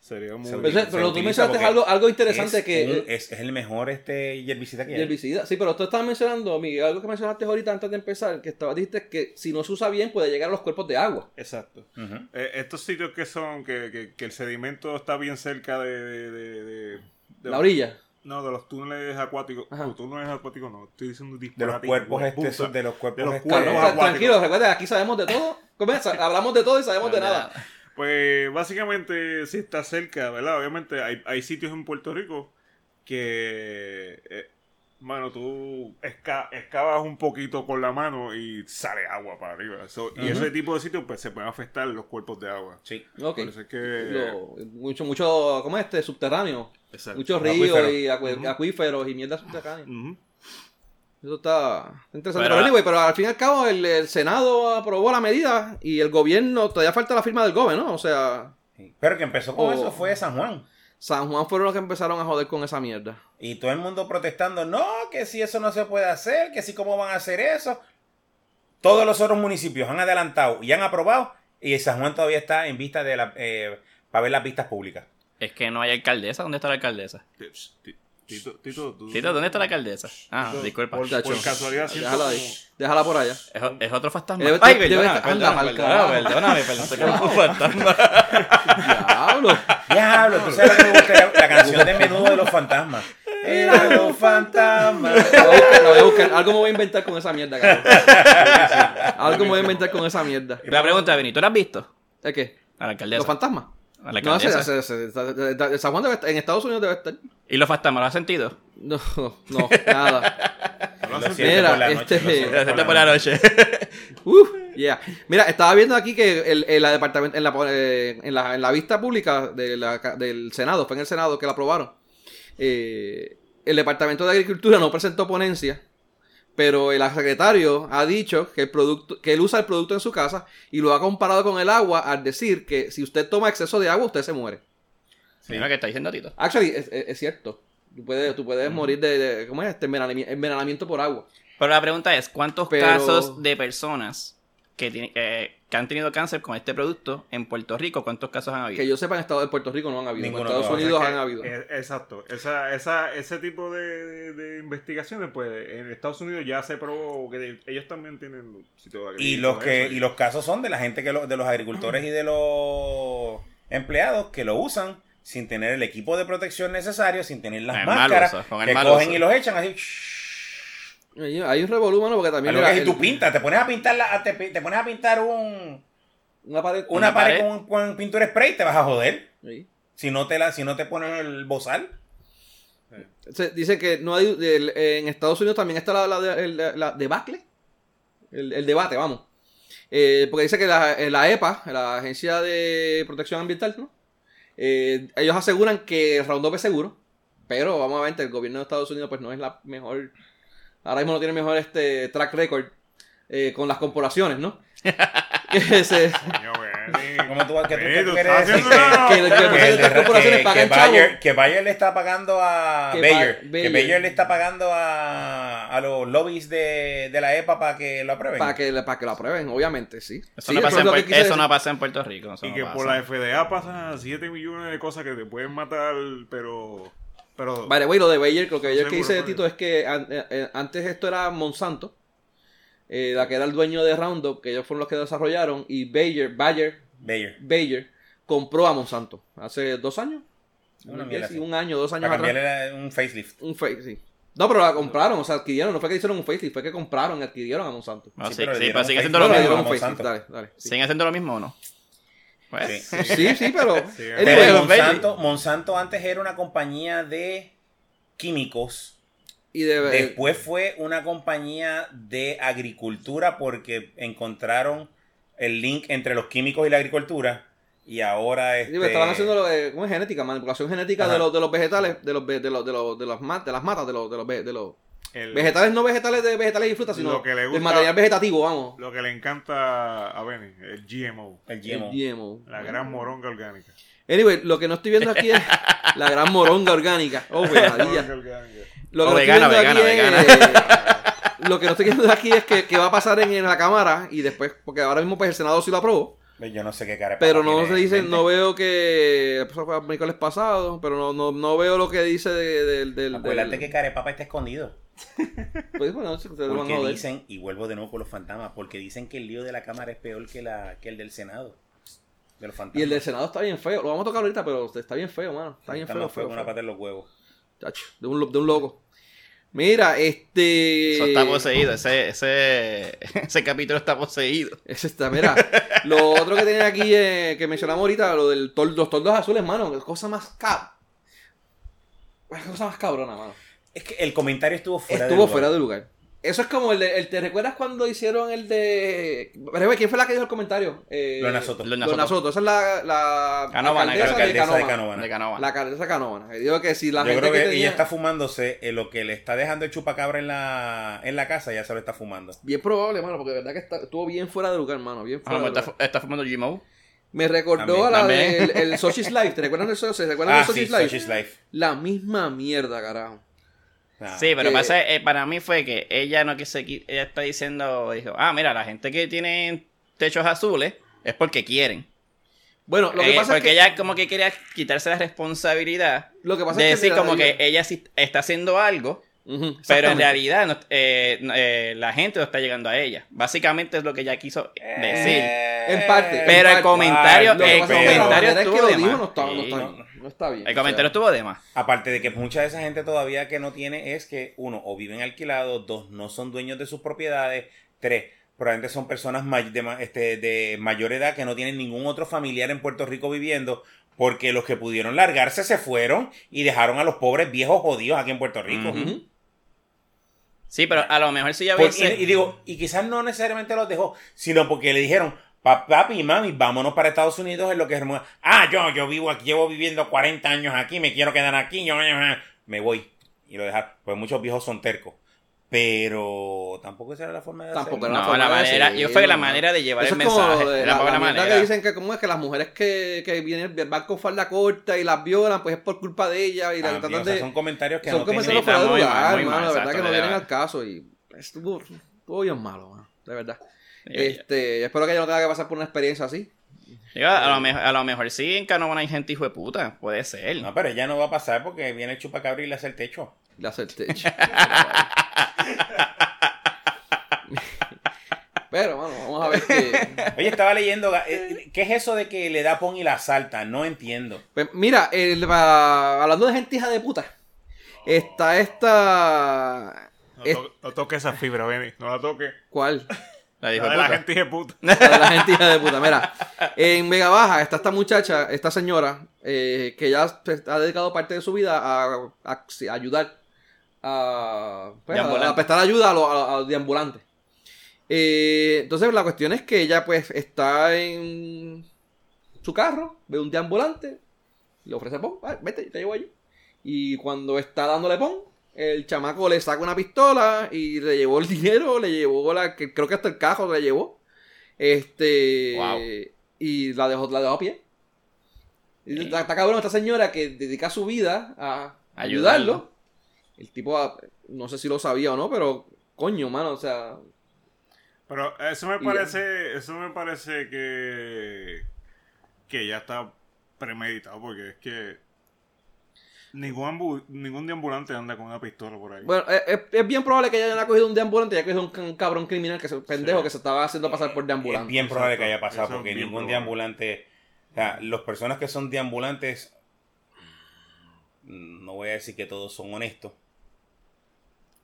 Sería muy. Se Pero, ese- pero tú mencionaste algo, algo interesante es, que... un- es, es el mejor este herbicida que Y hay. herbicida. Sí, pero tú estabas mencionando, Miguel, algo que mencionaste ahorita antes de empezar, que estaba, dijiste que si no se usa bien puede llegar a los cuerpos de agua. Exacto. Eh, estos sitios que son, que, que, que el sedimento está bien cerca de. de, de- de- de- La orilla. No, de los túneles acuáticos. Ajá. Los túneles acuáticos no, estoy diciendo De los cuerpos puta. de los cuerpos De los cuerpos acuáticos. tranquilo, recuerda, aquí sabemos de todo. Comienza, hablamos de todo y sabemos de nada. Pues básicamente si está cerca, ¿verdad? Obviamente hay, hay sitios en Puerto Rico que, eh, mano, tú esca- excavas un poquito con la mano y sale agua para arriba. So, Y ese tipo de sitios pues se pueden afectar los cuerpos de agua. Sí. Ok. Por eso es que... Lo- mucho, mucho, ¿cómo es este? Subterráneo. Exacto. Muchos ríos y acuíferos y mierda subterránea. Ujú. Eso está interesante. Pero- Pero, anyway, pero al fin y al cabo el, el Senado aprobó la medida y el gobierno, todavía falta la firma del gobierno, ¿no? O sea, Sí. Pero el que empezó con eso fue San Juan. San Juan fueron los que empezaron a joder con esa mierda. Y todo el mundo protestando, no, que si eso no se puede hacer, que si cómo van a hacer eso. Todos los otros municipios han adelantado y han aprobado y San Juan todavía está en vista de la, eh, para ver las vistas públicas. Es que no hay alcaldesa. ¿Dónde está la alcaldesa? Tito, Tito, tú- Tito, ¿dónde está la alcaldesa? Ah, Tito, disculpa. Por, Chacho. por casualidad Déjala ahí. como- Déjala por allá. Es, es otro fantasma. Debe- Ay, debe perdóname, estar- perdóname, pensé que era un fantasma. Diablo. Diablo, tú sabes lo que me gustaría, la canción de menudo de los fantasmas. Era los fantasmas. La voy a buscar, la voy a buscar. Algo me voy a inventar con esa mierda, cabrón. Algo me voy a inventar con esa mierda. La pregunta, Benny, ¿tú la has visto? ¿Es qué? A la alcaldesa. ¿Los fantasmas? A la No, San Juan debe estar, en Estados Unidos debe estar. ¿Y los fantasmas lo has sentido? No, no, nada. Lo Mira, por la noche, este- lo por la noche. Uf, (laughs) yeah. Mira, estaba viendo aquí que el, el- la departamento, en, la, eh, en, la, en la vista pública de la del Senado, fue en el Senado que la aprobaron. eh, el Departamento de Agricultura no presentó ponencia, pero el secretario ha dicho que, el producto, que él usa el producto en su casa y lo ha comparado con el agua al decir que si usted toma exceso de agua, usted se muere. Mira que está diciendo Tito. Actually, es, es- es cierto. Tú puedes, tú puedes morir de, de- ¿cómo es? Este envenenami- envenenamiento por agua. Pero la pregunta es, ¿cuántos Pero- casos de personas que, tiene- eh, que han tenido cáncer con este producto en Puerto Rico, cuántos casos han habido? Que yo sepa, en Estado de Puerto Rico no han habido. Ninguno en Estados. Unidos han habido. exacto. Esa, esa, ese tipo de, investigaciones, pues en Estados Unidos ya se probó que ellos también tienen Y los que eso, y los casos son de la gente que lo- de los agricultores y de los empleados que lo usan sin tener el equipo de protección necesario, sin tener las El máscaras, uso, que cogen uso. y los echan así. Hay, hay un revolú, mano, porque también lo que si tú pintas, te pones a pintar la, te, te pones a pintar un una pared. una, Una pared, pared. Con, con pintura spray, te vas a joder. Sí. Si no te la, si no te ponen el bozal. Se- dice que no hay. el- en Estados Unidos también está la, la, el- la debacle. El, el debate, vamos. Eh, porque dice que la, eh, la EPA, la Agencia de Protección Ambiental, ¿no? Eh, ellos aseguran que el Roundup es seguro. Pero vamos a ver, el gobierno de Estados Unidos pues no es la mejor. Ahora mismo no tiene mejor este track record eh, con las corporaciones, ¿no? (laughs) que se, Coño, Benny. ¿Cómo tú, qué tú- Benny, qué tú tú estás quieres decir? que- que- que- Que, que- que. Bayer, que Bayer le está pagando a Que Bayer, Ba- que Bayer. Le está pagando a, a los lobbies de, de la EPA para que lo aprueben. para que, para que lo aprueben, obviamente, sí. Eso, Sí, no, pasa en, que eso decir. no pasa en Puerto Rico. Y no que pasa. por la FDA pasan 7 millones de cosas que te pueden matar, pero. Pero Vale, güey, lo de Bayer, lo que Bayer que dice seguro. Tito es que an- eh, eh, antes esto era Monsanto, eh, la que era el dueño de Roundup, que ellos fueron los que desarrollaron, y Bayer, Bayer, Bayer. Bayer compró a Monsanto hace dos años, Una un, año, dos años Para atrás. la- un facelift. Un fake, sí. No, pero la compraron, o sea, adquirieron, no fue que hicieron un facelift, fue que compraron, adquirieron a Monsanto. Sí, sí, pero le sí, pero un sigue face- haciendo lo mismo. dale, dale. ¿Siguen haciendo lo mismo o no? Pues, Sí. sí, sí, pero... (laughs) Sí, Monsanto, Monsanto antes era una compañía de químicos. y de, Después fue una compañía de agricultura porque encontraron el link entre los químicos y la agricultura. Y ahora este, estaban haciendo lo de, ¿cómo es genética? Manipulación genética de los, de los vegetales, de los, de los, de los, de las, de las matas, de los, de los, de los el- vegetales, no vegetales de vegetales y frutas, sino Lo que le del gusta- material vegetativo, vamos. Lo que le encanta a Benny, el GMO. el El GMO. La gran moronga orgánica. Anyway, lo que no estoy viendo aquí es (laughs) la gran moronga orgánica. Oh, maravilla. Moronga orgánica. Lo que no vegana, estoy viendo vegana, aquí es- Lo que no estoy viendo aquí es que, que va a pasar en, en la cámara y después, porque ahora mismo pues el Senado sí lo aprobó. Yo no sé qué cara Pero no se dice, no veo que. Eso fue miércoles pasado, pero no, no, no veo lo que dice de- del. del- Acuérdate del- que Carepapa está escondido. Pues bueno, Porque dicen, y vuelvo de nuevo con los fantasmas, porque dicen que el lío de la Cámara es peor que, la, que el del Senado. De los fantasmas. Y el del Senado está bien feo. Lo vamos a tocar ahorita, pero está bien feo, mano. Está bien Está feo, más feo feo. una pata en los huevos. Chacho, de un, lo- de un loco. Mira, este. Eso está poseído. Ese, ese, (laughs) ese capítulo está poseído. Ese está, mira. lo otro que tenía aquí eh, que mencionamos ahorita, lo del tol- los toldos azules, mano. Cosa más cab. Cosa más cabrona, mano. Es que el comentario estuvo fuera Estuvo de lugar. fuera de lugar. Eso es como el de. El, ¿Te recuerdas cuando hicieron el de. Pero, ¿Quién fue la que dijo el comentario? Eh, Lorna Soto. Lorna Soto. Soto. Esa es la. la Canóvana, alcaldesa creo que de alcaldesa de. De Canóvana. La alcaldesa de Canóvana. Que si la Yo gente creo que que ella está fumándose eh, lo que le está dejando el chupacabra en la, en la casa, ya se lo está fumando. Bien probable, mano, porque de verdad que está- estuvo bien fuera de lugar, mano. Bien Ah, fuera no, de está, lugar. está fumando GMO. Me recordó También, a la del el Sochi's Life. ¿Te recuerdan del Sochi's ¿Se recuerdan Ah, sí, Sochi's Life? Sochi's Life. La misma mierda, carajo. Ah. Sí, pero Que- pasa, eh, para mí fue que ella no qui- ella está diciendo, dijo, ah, mira, la gente que tiene techos azules es porque quieren. Bueno, lo que Eh, pasa porque es que. ella como que quería quitarse la responsabilidad Lo que pasa de es que. decir como que ella sí está haciendo algo, pero en realidad eh, no- eh, la gente no está llegando a ella. Básicamente es lo que ella quiso decir. Eh, En parte, Pero el parte. comentario, el comentario estuvo que lo de dijo más. no está, no Sí. está bien. No está bien. El comentario estuvo de más. Aparte de que mucha de esa gente todavía que no tiene es que, uno, o viven alquilados, dos, no son dueños de sus propiedades, tres, probablemente son personas may- de, ma- este, de mayor edad que no tienen ningún otro familiar en Puerto Rico viviendo, porque los que pudieron largarse se fueron y dejaron a los pobres viejos jodidos aquí en Puerto Rico. Sí, pero a lo mejor si ya hubiese... y, y digo, y quizás no necesariamente los dejó, sino porque le dijeron, "Pa- papi y mami, vámonos para Estados Unidos en lo que es hermoso. Ah, yo, yo vivo aquí, llevo viviendo 40 años aquí, me quiero quedar aquí, yo, yo, yo". me voy. Y lo dejaron. Pues muchos viejos son tercos. Pero tampoco esa era la forma de Tampoco era No, forma la de manera, decirlo, yo fue la manera de llevar Eso el es como mensaje. de Era la, la la manera. que dicen que como es que las mujeres que, que vienen van con falda corta y las violan, pues es por culpa de ellas y la Ah, tratan o sea, de... son comentarios que son no tienen... comentarios fuera de lugar, hermano, de verdad que no de vienen al caso y estuvo, estuvo bien malo, de verdad. Este, espero que ella no tenga que pasar por una experiencia así. Digo, a, lo mejor, a lo mejor sí en Canóvana hay gente hijo de puta. Puede ser. No, pero ya no va a pasar porque viene el chupacabra y le hace el techo. Le hace el techo. (laughs) (laughs) Pero, bueno, vamos a ver que... (laughs) Oye, estaba leyendo, eh, ¿qué es eso de que le da pon y la salta? No entiendo. Pues, mira, el- va- hablando de gente hija de puta, está esta... No, es- no toque esa fibra, Benny. No la toque. ¿Cuál? (laughs) La de la gente de puta. La de la gente hija de puta. Mira, en Vega Baja está esta muchacha, esta señora, eh, que ya ha dedicado parte de su vida a, a- sí, a ayudar a, pues, a- prestar ayuda a los, a- a los deambulantes. Eh, entonces la cuestión es que ella pues está en su carro, ve un deambulante, le ofrece pon, "Ah, vete, te llevo allí. Y cuando está dándole pon, el chamaco le saca una pistola y le llevó el (laughs) dinero, le llevó la, que creo que hasta el cajo le llevó. Este Wow. y la dejó, la dejó a pie. Y está, está cabrón esta señora que dedica su vida a ayudarlo. Ayudarlo. El tipo ah, no sé si lo sabía o no, pero coño, mano, o sea, Pero eso me parece, eso me parece que que ya está premeditado porque es que ningún ambu- ningún deambulante anda con una pistola por ahí. Bueno, es, es- es bien probable que ella haya cogido un deambulante y haya cogido un, ca- un cabrón criminal, que se, pendejo Sí. que se estaba haciendo pasar por Es deambulante. bien probable Exacto. que haya pasado Eso es porque ningún probable. deambulante, o sea, las personas que son deambulantes, no voy a decir que todos son honestos,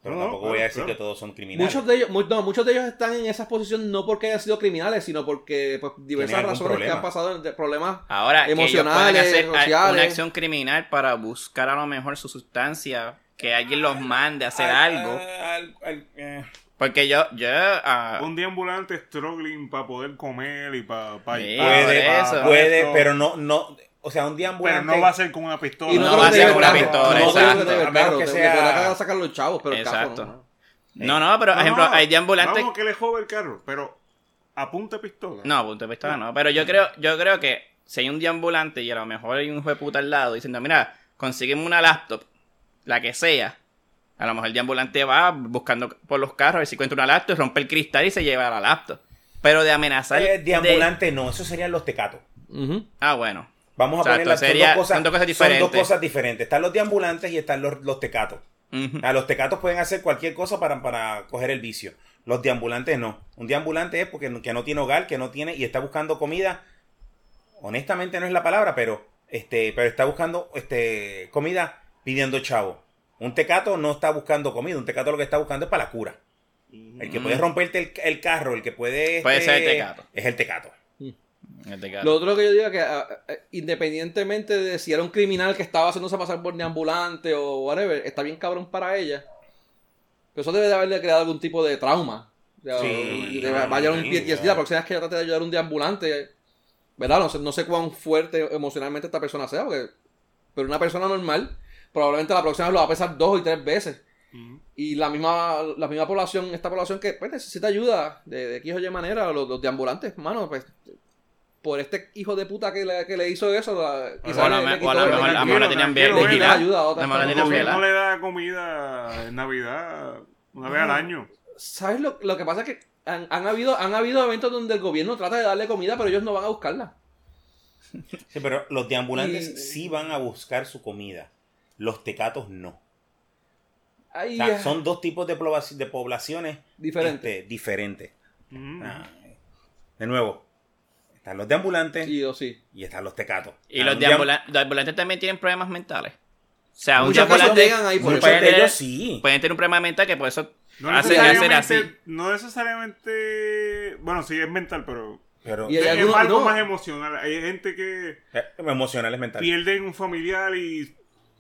pero No, tampoco claro, voy a decir claro. que todos son criminales. Muchos de ellos, no, muchos de ellos están en esa posición no porque hayan sido criminales, sino porque pues, diversas razones que han pasado, de problemas. Ahora, que ellos pueden Emocionales, hacer sociales. una acción criminal para buscar a lo mejor su sustancia, que alguien los mande a hacer Al- algo. al- al- eh, Porque yo, yo, ah, Un deambulante struggling para poder comer y para... Sí, puede, eso. puede, pero no, no, o sea, un Pero deambulante... no va a ser con una pistola. Y no va a ser te una el pistola, No exacto. el carro, que sea- sacar los chavos, pero el Exacto. carro no. no, no, pero, por No, ejemplo, no, hay deambulantes... Vamos que le joven el carro, pero apunte pistola. No, punto de pistola no. Pero yo creo, yo creo que si hay un deambulante y a lo mejor hay un de puta al lado diciendo, mira, consígueme una laptop, la que sea. A lo mejor el deambulante va buscando por los carros a ver si encuentra una laptop, rompe el cristal y se lleva la laptop. Pero de amenazar. Eh, de- deambulante no, eso serían los tecatos. Ah, bueno. Vamos a poner las son sería- dos cosas, son dos cosas Son diferentes. dos cosas diferentes. Están los deambulantes y están los, los tecatos. A los tecatos pueden hacer cualquier cosa para, para coger el vicio. Los deambulantes no. Un deambulante es porque no- que no tiene hogar, que no tiene y está buscando comida. Honestamente no es la palabra, pero este, pero está buscando este comida pidiendo chavo. Un tecato no está buscando comida, un tecato lo que está buscando es para la cura. El que puede romperte el, el carro, el que puede Puede este, ser el tecato. Es el tecato. Este caso. Lo otro que yo digo es que ah, ah, independientemente de si era un criminal que estaba haciéndose pasar por deambulante o whatever, está bien cabrón para ella. Pero eso debe de haberle creado algún tipo de trauma. Sí, de- no, vaya no, un no, PTSD. ya. La próxima vez que yo trate de ayudar a un deambulante, ¿verdad? No sé, no sé cuán fuerte emocionalmente esta persona sea, porque, pero una persona normal, probablemente la próxima vez lo va a pensar dos y tres veces. Y la misma, la misma población, esta población que pues, necesita ayuda de, de X o Y manera, los, los deambulantes, mano, pues por este hijo de puta que le, que le hizo eso, la- quizás O a lo le- le me- quitó- o a lo le- mejor le- a lo mejor le tenían bien tranquilo, le quitó vigilado. ayuda a A otras lo mejor le da comida en Navidad una vez al año. ¿Sabes lo, lo que pasa es que han, han habido, han habido eventos donde el gobierno trata de darle comida, pero ellos no van a buscarla. Sí, pero los deambulantes Y- sí van a buscar su comida. Los tecatos no. O sea, son dos tipos de, poblaci- de poblaciones diferente. este, diferentes. Ujú. Ah, de nuevo, están los deambulantes Sí o sí. y están los tecatos. Y los un deam- deambula- los deambulantes también tienen problemas mentales. O sea, un Muchas personas deambulante llegan ahí por Muchos eso. puede de tener- ellos sí. pueden tener un problema mental que por eso No hacen hacer necesariamente, así. no necesariamente, bueno, sí es mental, pero Pero Y hay es algo no. más emocional. Hay gente que eh, emocionales mentales. pierden un familiar y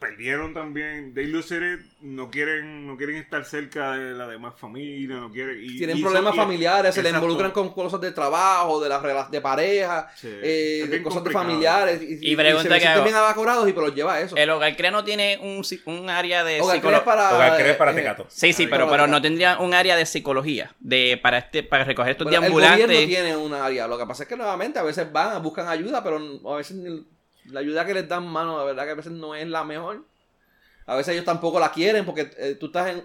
perdieron también. They lose it, no quieren, no quieren estar cerca de la demás familia, no quieren. Y, Tienen y problemas son- y- familiares, se le exacto. involucran con cosas de trabajo, de las de pareja, Sí, eh, de cosas de familiares. Y, Y pregunta se que bien abacorados y pero los lleva a eso. El hogar crea no tiene un, un área de psicología. para, Hogar Crea para eh, tecatos. Sí, sí, pero, pero no tendría un área de psicología de para este para recoger estos Bueno, el deambulantes. gobierno tiene una área. Lo que pasa es que nuevamente a veces van, buscan ayuda, pero a veces ni- la ayuda que les dan, mano, la verdad que a veces no es la mejor. A veces ellos tampoco la quieren porque eh, tú estás en...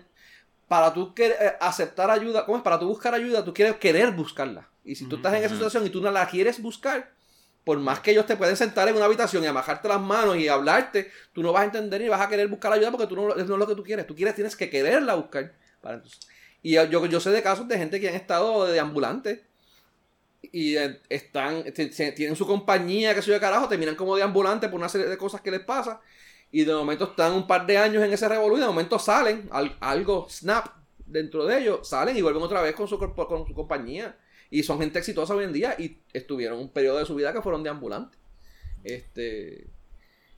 Para tú quer- eh, aceptar ayuda, ¿cómo es? Para tú buscar ayuda, tú quieres querer buscarla. Y si tú estás en esa situación y tú no la quieres buscar, por más que ellos te pueden sentar en una habitación y amajarte las manos y hablarte, tú no vas a entender ni vas a querer buscar ayuda porque tú no, no es lo que tú quieres. Tú quieres, tienes que quererla buscar. Para entonces- y yo, yo, sé de casos de gente que han estado de ambulantes y eh, están, tienen su compañía, que soy de carajo, terminan como de ambulante por una serie de cosas que les pasa. Y de momento están un par de años en ese revolú y de momento salen, al- algo snap dentro de ellos, salen y vuelven otra vez con su, con su compañía. Y son gente exitosa hoy en día y estuvieron un periodo de su vida que fueron de ambulante. Este.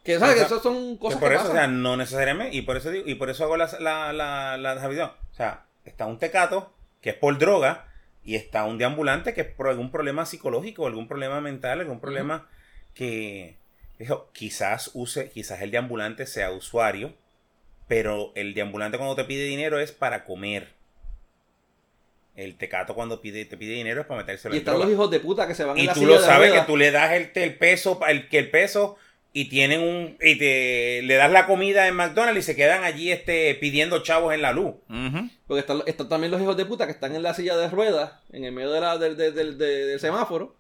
Que sabes que O sea, esas son Que cosas por que eso, o sea, no necesariamente, y por eso digo, y por eso hago la, la, la, la. O sea, está un tecato que es por droga, y está un deambulante que es por algún problema psicológico, algún problema mental, algún problema que dijo, quizás use, quizás el deambulante sea usuario, pero el deambulante cuando te pide dinero es para comer. El tecato cuando pide, te pide dinero es para metérselo y en están droga. los hijos de puta que se van Y la tú silla lo sabes que tú le das el, el peso, el, que el peso y tienen un y te le das la comida en McDonald's y se quedan allí este pidiendo chavos en la luz. Porque están, están también los hijos de puta que están en la silla de ruedas, en el medio de la, del- del- del- del- del semáforo.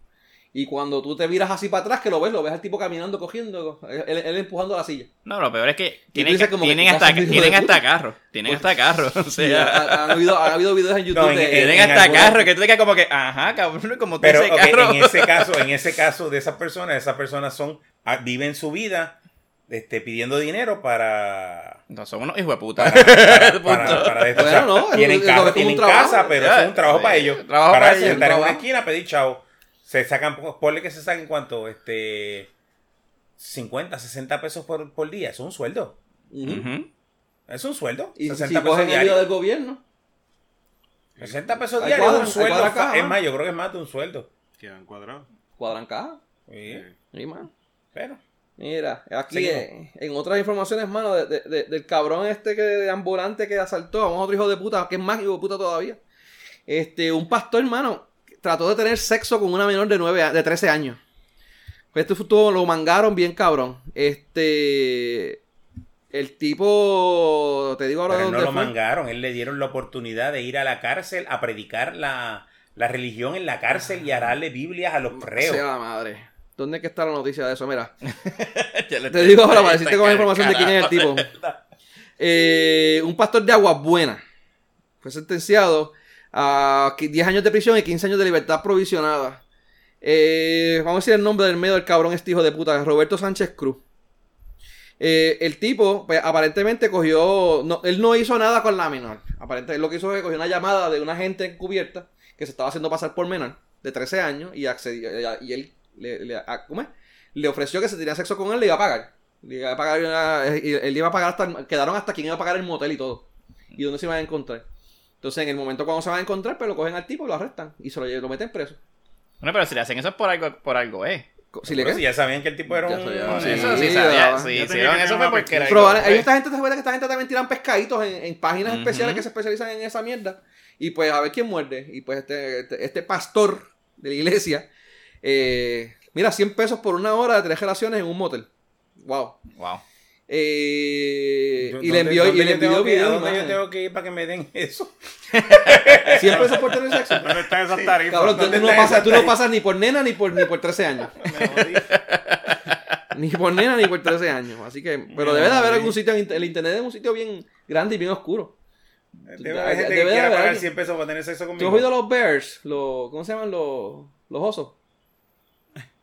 Y cuando tú te viras así para atrás, que lo ves, lo ves al tipo caminando, cogiendo, él, él empujando la silla. No, lo peor es que tienen, ca- como que tienen tú hasta tienen hasta puta. carro, tienen Pues- hasta carro, (laughs) o Sí, sea, ha- han, habido, han habido videos en YouTube No, en- de... en- tienen en hasta carro que tú te quedas como que, ajá, cabrón, como tú Pero ese ok, carro. en ese (laughs) caso, en ese caso de esas personas, esas personas son ah, viven su vida este, pidiendo dinero para No, son unos hijos de puta. para, para, (laughs) para- esto. Bueno, no, tienen es un tienen trabajo. casa, pero es un trabajo para ellos. trabajo para para ellos, sentar en una esquina a pedir chavo. Se sacan, ponle que se saquen cuánto, este 50, 60 pesos por, por día. Es un sueldo. Es un sueldo. Y 60 si pesos diarios. del gobierno, 60 pesos diarios es cuadran, un ahí sueldo. caja, es más, yo creo que es más de un sueldo. Quedan cuadrados. cuadran caja. Sí, Y más. pero. Mira, aquí en otras informaciones, mano, de- de- de- del cabrón este que de ambulante que asaltó a un otro hijo de puta, que es más hijo de puta todavía. Este, un pastor, hermano, trató de tener sexo con una menor de, 9, a- de 13 años. Pues Esto estuvo, lo mangaron bien cabrón. Este, el tipo, te digo ahora Pero de no dónde lo fue. mangaron. Él le dieron la oportunidad de ir a la cárcel a predicar la, la religión en la cárcel y a darle Biblias a los reos. Sea la madre. ¿Dónde es que está la noticia de eso? Mira. (laughs) Te digo ahora para decirte con la información de quién es el tipo. Eh, un pastor de Aguas Buenas fue sentenciado a qui- 10 años de prisión y 15 años de libertad provisionada. Eh, vamos a decir el nombre del medio del cabrón este hijo de puta, Roberto Sánchez Cruz. Eh, el tipo, pues, aparentemente cogió. no, él no hizo nada con la menor. Aparentemente, lo que hizo fue cogió una llamada de una gente encubierta que se estaba haciendo pasar por menor de 13 años y accedió. Y él le, le- a- ¿cómo es? ofreció que si tenía sexo con él, le iba a pagar. Le iba a pagar una- él iba a pagar hasta. Quedaron hasta quién iba a pagar el motel y todo. Y dónde se iban a encontrar. Entonces, en el momento cuando se van a encontrar, pues lo cogen al tipo y lo arrestan y se lo, meten preso. Bueno, pero si le hacen eso es por algo, por algo, ¿eh? Si le Pero queda- si ya sabían que el tipo era Ya un... sí, eso, ya, sabía- hicieron que eso fue porque era algo, hay esta gente, ¿te acuerdas que esta gente también tiran pescaditos en, en páginas especiales que se especializan en esa mierda? Y pues a ver quién muerde. Y pues este, este, este pastor de la iglesia, eh, mira, 100 pesos por una hora de tres relaciones en un motel. Wow. Wow. Eh, y ¿Dónde- le envió, y le yo tengo envió que- ¿A videos. y dónde yo tengo que ir para que me den eso? 100 pesos por tener sexo. ¿Dónde están esas tarifas? Cabrón, tú, ¿Dónde tú no pasas, tú no pasas ni por nena ni por, ni por 13 años. (laughs) Ni por nena ni por 13 años. Así que, pero debe de haber algún sitio, el internet es un sitio bien grande y bien oscuro. Debe haber gente Debe que de quiera haber pagar alguien. 100 pesos para tener sexo ¿Tú conmigo. has oído los bears? Los, ¿Cómo se llaman los, los osos?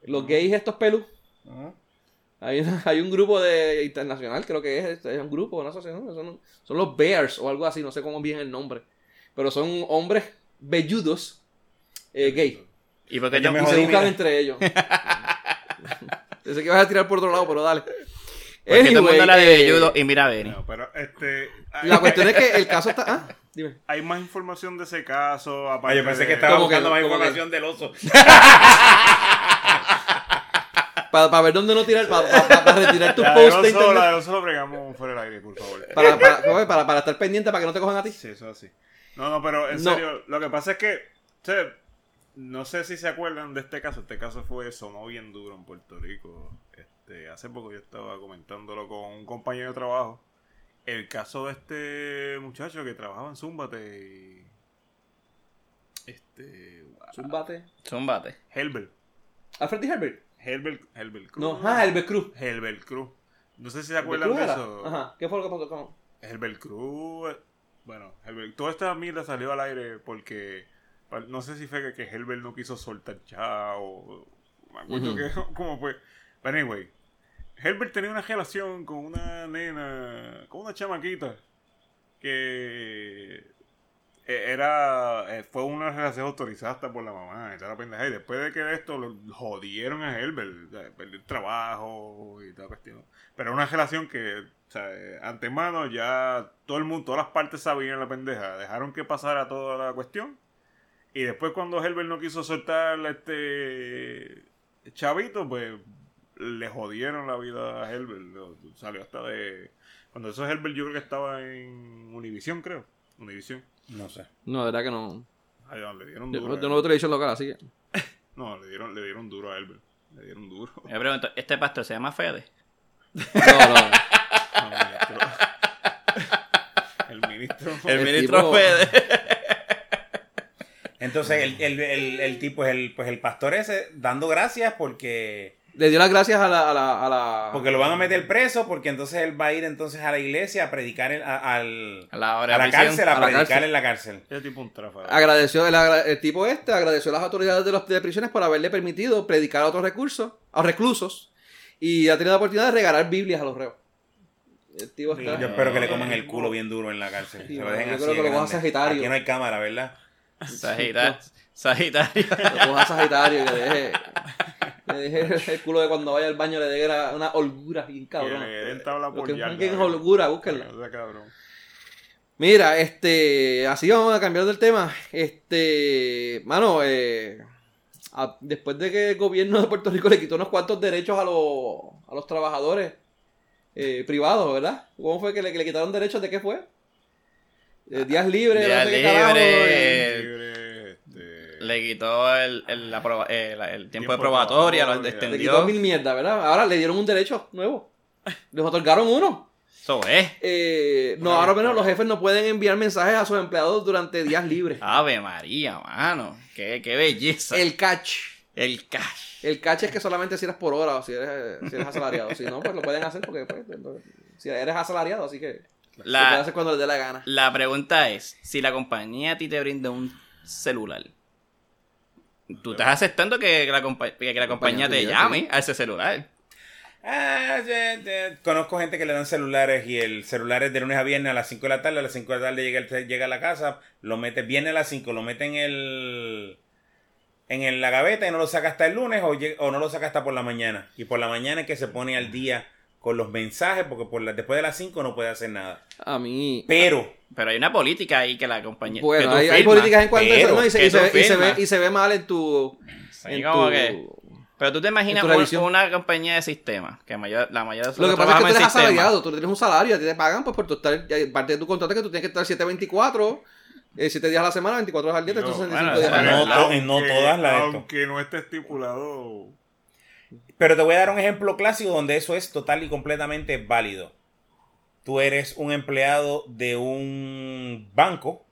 Los gays estos pelus. Ajá. Hay, una- (laughs) hay un grupo de internacional, creo que es, es un grupo, una asociación. Son, son los bears o algo así, no sé cómo bien el nombre. Pero son hombres velludos eh, gay. ¿Y por qué Yo te me Y se buscan entre ellos. (laughs) Pensé que vas a tirar por otro lado, pero dale. Porque todo el mundo Anyway, la de eh, velludo y mira a Benny. No, pero este. Hay, La cuestión es que el (laughs) caso está. Ah, dime. hay más información de ese caso. Aparte yo pensé de- que estaba ¿Cómo que buscando no? más ¿Cómo que información del oso. Para ver dónde no tirar, para retirar tus posts de la internet. bregamos fuera del aire, por favor. Para, para, para, para estar pendiente para que no te cojan a ti. Sí, eso así. No, no, pero en No. serio, lo que pasa es que, no sé si se acuerdan de este caso. Este caso fue, sonó bien duro en Puerto Rico. Este, hace poco yo estaba comentándolo con un compañero de trabajo. El caso de este muchacho que trabajaba en Zúmbate y... Este... Zumbate. Zumbate. Helbert. Alfred y Herbert. Helbert Cruz. No, ah, Herbert Cruz. Helbert Cruz. No sé si se ¿Herbert acuerdan de eso. Ajá. ¿Qué fue lo que pasó con.? Herbert Cruz, eh, bueno, Herbert, toda esta mierda salió al aire porque no sé si fue que, que Herbert no quiso soltar chao o me acuerdo que cómo fue. Pero anyway, Herbert tenía una relación con una nena, con una chamaquita que era eh, fue una relación autorizada hasta por la mamá y toda la pendeja y después de que esto lo jodieron a sea, perdió el trabajo y toda la cuestión. Pero una relación que, o sea, eh, antemano ya todo el mundo, todas las partes sabían la pendeja. Dejaron que pasara toda la cuestión. Y después cuando Herbert no quiso soltar este chavito, pues le jodieron la vida a Herbert. Salió hasta de... Cuando eso Herbert yo creo que estaba en Univision, creo. Univision. No sé. No, de verdad que no. Ay, no, le dieron Yo, duro. yo no veo Herbert. televisión local, así que. No, le dieron, le dieron duro a Herbert. Le dieron duro. Me pregunto, ¿este pastor se llama Fede? No, no. (laughs) El ministro. El, El ministro tipo- Fede. Entonces el, el, el, el tipo, el, pues el pastor ese, dando gracias porque, Le dio las gracias a la. A la, a la... porque lo van a meter preso, porque entonces él va a ir entonces a la iglesia a predicar en- a, al, A la a hora de la cárcel, a, a la predicar cárcel. en la cárcel. Ese tipo un tráfago. Agradeció, el, el tipo este agradeció a las autoridades de los de prisiones por haberle permitido predicar a otros recursos, a reclusos, y ha tenido la oportunidad de regalar Biblias a los reos. El tipo Sí, está. yo espero que le coman el culo bien duro en la cárcel. Sí, Se lo yo dejen creo así que de lo grande. Sagitario. Aquí no hay cámara, ¿verdad? Sagitario. Sagitario. Lo coja a Sagitario y le deje. (laughs) Le deje (laughs) el culo de cuando vaya al baño le dé una, una holgura bien Que cabrón. den tabla Lo por que yarda, eh. holgura, búsquenla. O sea, cabrón. Mira, este, así vamos a cambiar del tema. Este, mano, eh, a- después de que el gobierno de Puerto Rico le quitó unos cuantos derechos a los, a los trabajadores eh, privados, ¿verdad? ¿Cómo fue que le, que le quitaron derechos de qué fue? Eh, días libres, Días no sé qué carajo, Le quitó el, el, la proba- eh, el tiempo de probatoria, lo probatoria. Le quitó extendió. mil mierdas, ¿verdad? Ahora le dieron un derecho nuevo. Les otorgaron uno. Eso es. Eh, no, ahora menos los jefes no pueden enviar mensajes a sus empleados durante días libres. Ave María, mano. Qué, qué belleza. El, El catch. El catch es que solamente si eres por hora o si eres, si eres asalariado. Si no, pues lo pueden hacer porque pues, si eres asalariado, así que lo pueden hacer cuando les dé la gana. la pregunta es, si la compañía a ti te brinda un celular, tú estás aceptando que la, compa- que la compañía te llame a ese celular. Ah. Conozco gente que le dan celulares y el celular es de lunes a viernes a las 5 de la tarde. A las 5 de la tarde llega, el- llega a la casa, lo mete, viene a las 5, lo mete en el en el- la gaveta y no lo saca hasta el lunes o, llega- o no lo saca hasta por la mañana. Y por la mañana es que se pone al día con los mensajes porque por la- después de las 5 no puede hacer nada. A mí, Pero Pero hay una política ahí que la compañía. Bueno, hay, hay políticas en cuanto a eso, ¿no? Y se, y se ve, y se ve- y se ve mal en tu. Sí, en como tu- que- Pero tú te imaginas un- una compañía de sistemas, que mayor, la mayoría de Lo que pasa es que tú eres asalariado, tú tienes un salario, a ti te pagan pues, por tu estar. Parte de tu contrato es que tú tienes que estar 724, 7 días a la semana, 24 horas al día, No, 365 bueno, días. No, no Aunque- todas las de esto. Aunque no esté estipulado. Pero te voy a dar un ejemplo clásico donde eso es total y completamente válido. Tú eres un empleado de un banco.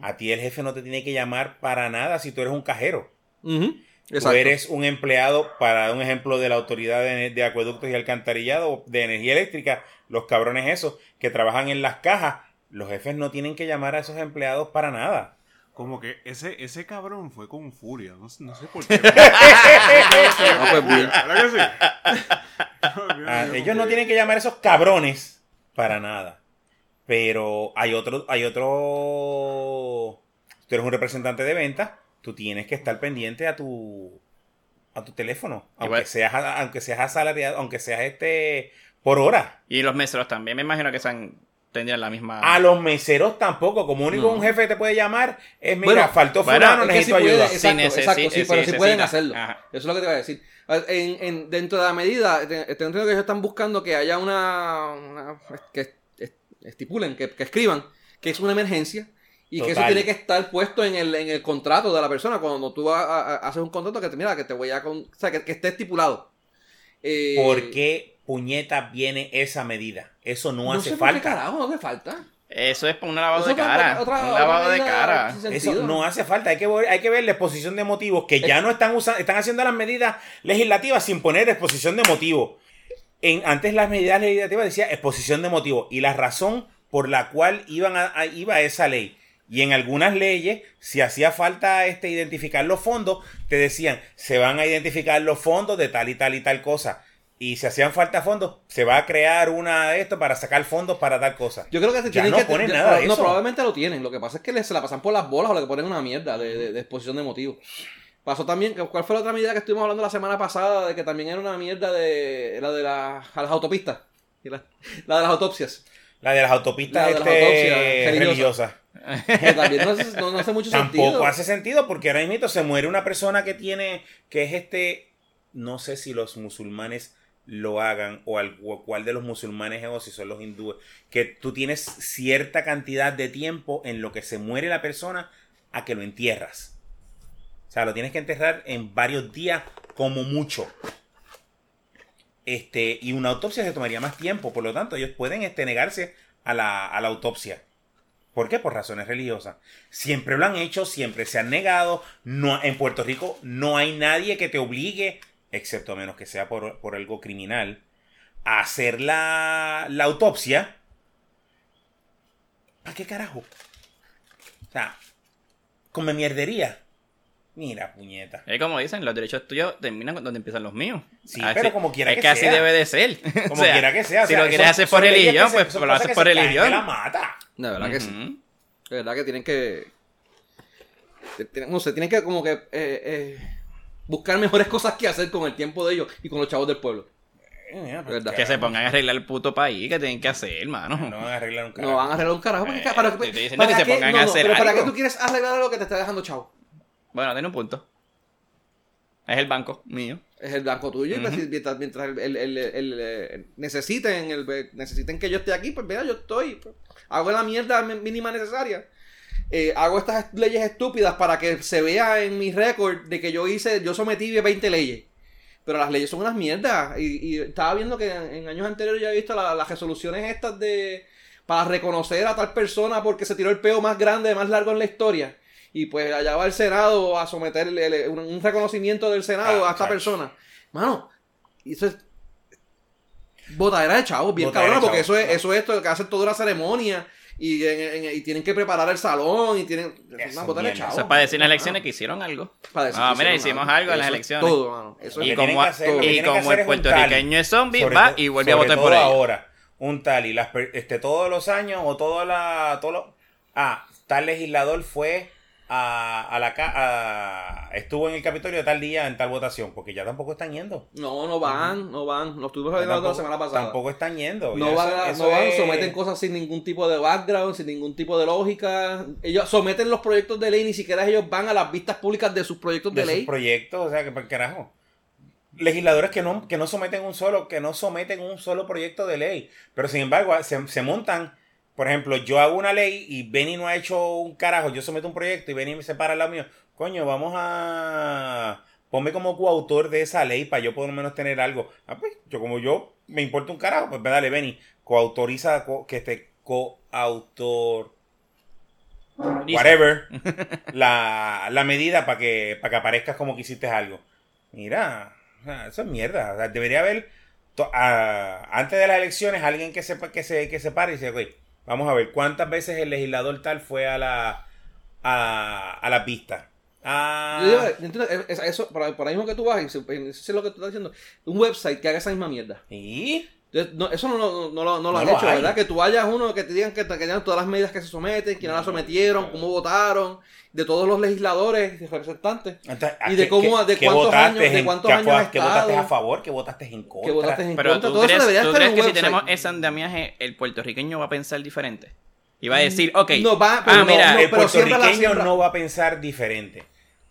A ti el jefe no te tiene que llamar para nada si tú eres un cajero. Tú Exacto. eres un empleado, para dar un ejemplo de la autoridad de, de acueductos y alcantarillado, de energía eléctrica, los cabrones esos que trabajan en las cajas, los jefes no tienen que llamar a esos empleados para nada. Como que ese, ese cabrón fue con furia. No, sé- no sé por qué. (laughs) Ah, pues bien. ¿Verdad que sí? Ah, ellos no tienen que llamar a esos cabrones para nada. Pero hay otro, hay otro. Tú eres un representante de venta, tú tienes que estar pendiente a tu a tu teléfono, aunque seas aunque seas asalariado, aunque seas este por hora. Y los meseros también, me imagino que sean, tendrían la misma. A los meseros tampoco, como único No. un jefe te puede llamar es mira, Bueno, faltó bueno, fulano, sí necesito puede- ayuda. exacto, Si necesi- exacto, sí, si pero sí pueden hacerlo. Ajá. Eso es lo que te iba a decir. En, en- dentro de la medida, te- tengo entendido que ellos están buscando que haya una. una- que est- estipulen, que, que escriban que es una emergencia y que eso tiene que estar puesto en el, en el contrato de la persona. Cuando tú a- a- haces un contrato que te mira, que te voy a. con- o sea, que, que esté estipulado. Eh, ¿Por qué puñeta viene esa medida? Eso no, No hace sé por qué falta. carajo, no hace falta. Eso es un lavado de cara. otra- un lavado de cara. Eso no hace falta, hay que, ver- hay que ver la exposición de motivos, que ya no están usando, están haciendo las medidas legislativas sin poner exposición de motivos. En, antes las medidas legislativas decía exposición de motivos y la razón por la cual iban a, a- iba esa ley. Y en algunas leyes, si hacía falta este, identificar los fondos, te decían, se van a identificar los fondos de tal y tal y tal cosa. Y si hacían falta fondos, se va a crear una de esto para sacar fondos para tal cosa. Yo creo que se Ya tienen no que ponen ya- nada de no, eso. probablemente lo tienen. Lo que pasa es que les, se la pasan por las bolas o le ponen una mierda de, de- de exposición de motivos. Pasó también, ¿cuál fue la otra medida que estuvimos hablando la semana pasada? De que también era una mierda de la de las, a las autopistas. Y La, la de las autopsias. La de las autopistas La de las este, autopsias religiosas. Que también no, hace- no- no hace mucho Tampoco sentido. hace sentido porque ahora mismo se muere una persona que tiene, que es este, no sé si los musulmanes lo hagan o, al, o cuál de los musulmanes es o si son los hindúes, que tú tienes cierta cantidad de tiempo en lo que se muere la persona a que lo entierras. O sea, lo tienes que enterrar en varios días como mucho. Este, y una autopsia se tomaría más tiempo, por lo tanto, ellos pueden este, negarse a la, a la autopsia. ¿Por qué? Por razones religiosas. Siempre lo han hecho, siempre se han negado. No, en Puerto Rico no hay nadie que te obligue, excepto a menos que sea por, por algo criminal, a hacer la, la autopsia. ¿Para qué carajo? O sea, come mierdería. Mira, puñeta. Es como dicen, los derechos tuyos terminan donde empiezan los míos. Sí, pero como quiera es que que así sea. debe de ser. Como (laughs) O sea, quiera que sea. o si sea, lo quieres hacer por religión, se- pues lo haces por religión. de la mata. De verdad que sí. De verdad que tienen que. No sé, tienen que como que. eh, eh, buscar mejores cosas que hacer con el tiempo de ellos y con los chavos del pueblo. Eh. Que se pongan a arreglar el puto país, que tienen que hacer, hermano. No van a arreglar un No carajo. van a arreglar un carajo. porque- Eh, para, te estoy diciendo ¿para que se qué? pongan No, a no, hacer pero ¿para qué tú quieres arreglar lo que te está dejando chavo? Bueno, tiene un punto. Es el banco mío. Es el blanco tuyo. y pues, mientras, mientras el, el- el- el- eh, necesiten, el- necesiten que yo esté aquí, pues mira, yo estoy. pues, hago la mierda mi- mínima necesaria. Eh, hago estas leyes estúpidas para que se vea en mi récord de que yo hice, yo sometí 20 leyes. Pero las leyes son unas mierdas. Y, y estaba viendo que en, en años anteriores ya he visto la- las resoluciones estas de para reconocer a tal persona porque se tiró el peo más grande, más largo en la historia. Y pues allá va el Senado a someter el- el- un, un reconocimiento del Senado Ah, a esta persona. Mano, eso es botadera de chavos, bien Botadera cabrón, porque eso es, eso es esto que hacen toda una ceremonia y, en- en- y tienen que preparar el salón y tienen es Eso una de chavos. Eso es para decir en las elecciones que hicieron algo. Para decir Ah, que mira, hicimos algo en las elecciones. Todo, mano. Eso Y es como, hacer- y como el puertorriqueño es zombie, va y vuelve a votar todo por ella. ahora. Un tal y las, este, todos los años o toda la. Todo lo- ah, tal legislador fue a, a la a- estuvo en el Capitolio tal día en tal votación, porque ya tampoco están yendo. No, no van, no van. Nos estuvimos hablando la semana pasada. tampoco están yendo. No van, eso- a- eso no van, es- someten cosas sin ningún tipo de background, sin ningún tipo de lógica. Ellos someten los proyectos de ley, ni siquiera ellos van a las vistas públicas de sus proyectos de, de sus ley. proyectos, o sea, que el carajo. Legisladores que no, que no someten un solo, que no someten un solo proyecto de ley. Pero sin embargo, se, se montan, por ejemplo, yo hago una ley y Benny no ha hecho un carajo, yo someto un proyecto y Benny me separa al lado mío. Coño, vamos a ponme como coautor de esa ley para yo por lo menos tener algo. Ah, pues, yo como yo me importa un carajo, pues dale, Benny, coautoriza co- que este coautor whatever, (laughs) la, la medida para que, para que aparezcas como que hiciste algo. Mira, eso es mierda. O sea, debería haber, to- a- antes de las elecciones, alguien que sepa que se, que se pare y dice, ok, vamos a ver cuántas veces el legislador tal fue a la a, a la pista. Ah, Yo yo entiendo, eso, por, ahí mismo que tú vas, eso es lo que tú estás diciendo, un website que haga esa misma mierda. ¿Y? Entonces, no, eso no, no, no, lo- no lo lo hecho, hay. ¿verdad? Que tú hayas uno que te digan que, que tengan todas las medidas que se someten, quiénes las sometieron, cómo votaron, de todos los legisladores y representantes. Entonces, Y de ¿qué- cómo- qué- de cuántos votaste años- de en- cuántos qué años qué votaste a favor, qué votaste en contra. Que votaste en Pero contra. tú Todo eso debería ¿tú estar en crees un que si website. tenemos ese andamiaje, el puertorriqueño va a pensar diferente? Y va a decir, ok, No, va- pero ah, no, mira, no, el pero puertorriqueño siembra. no va a pensar diferente.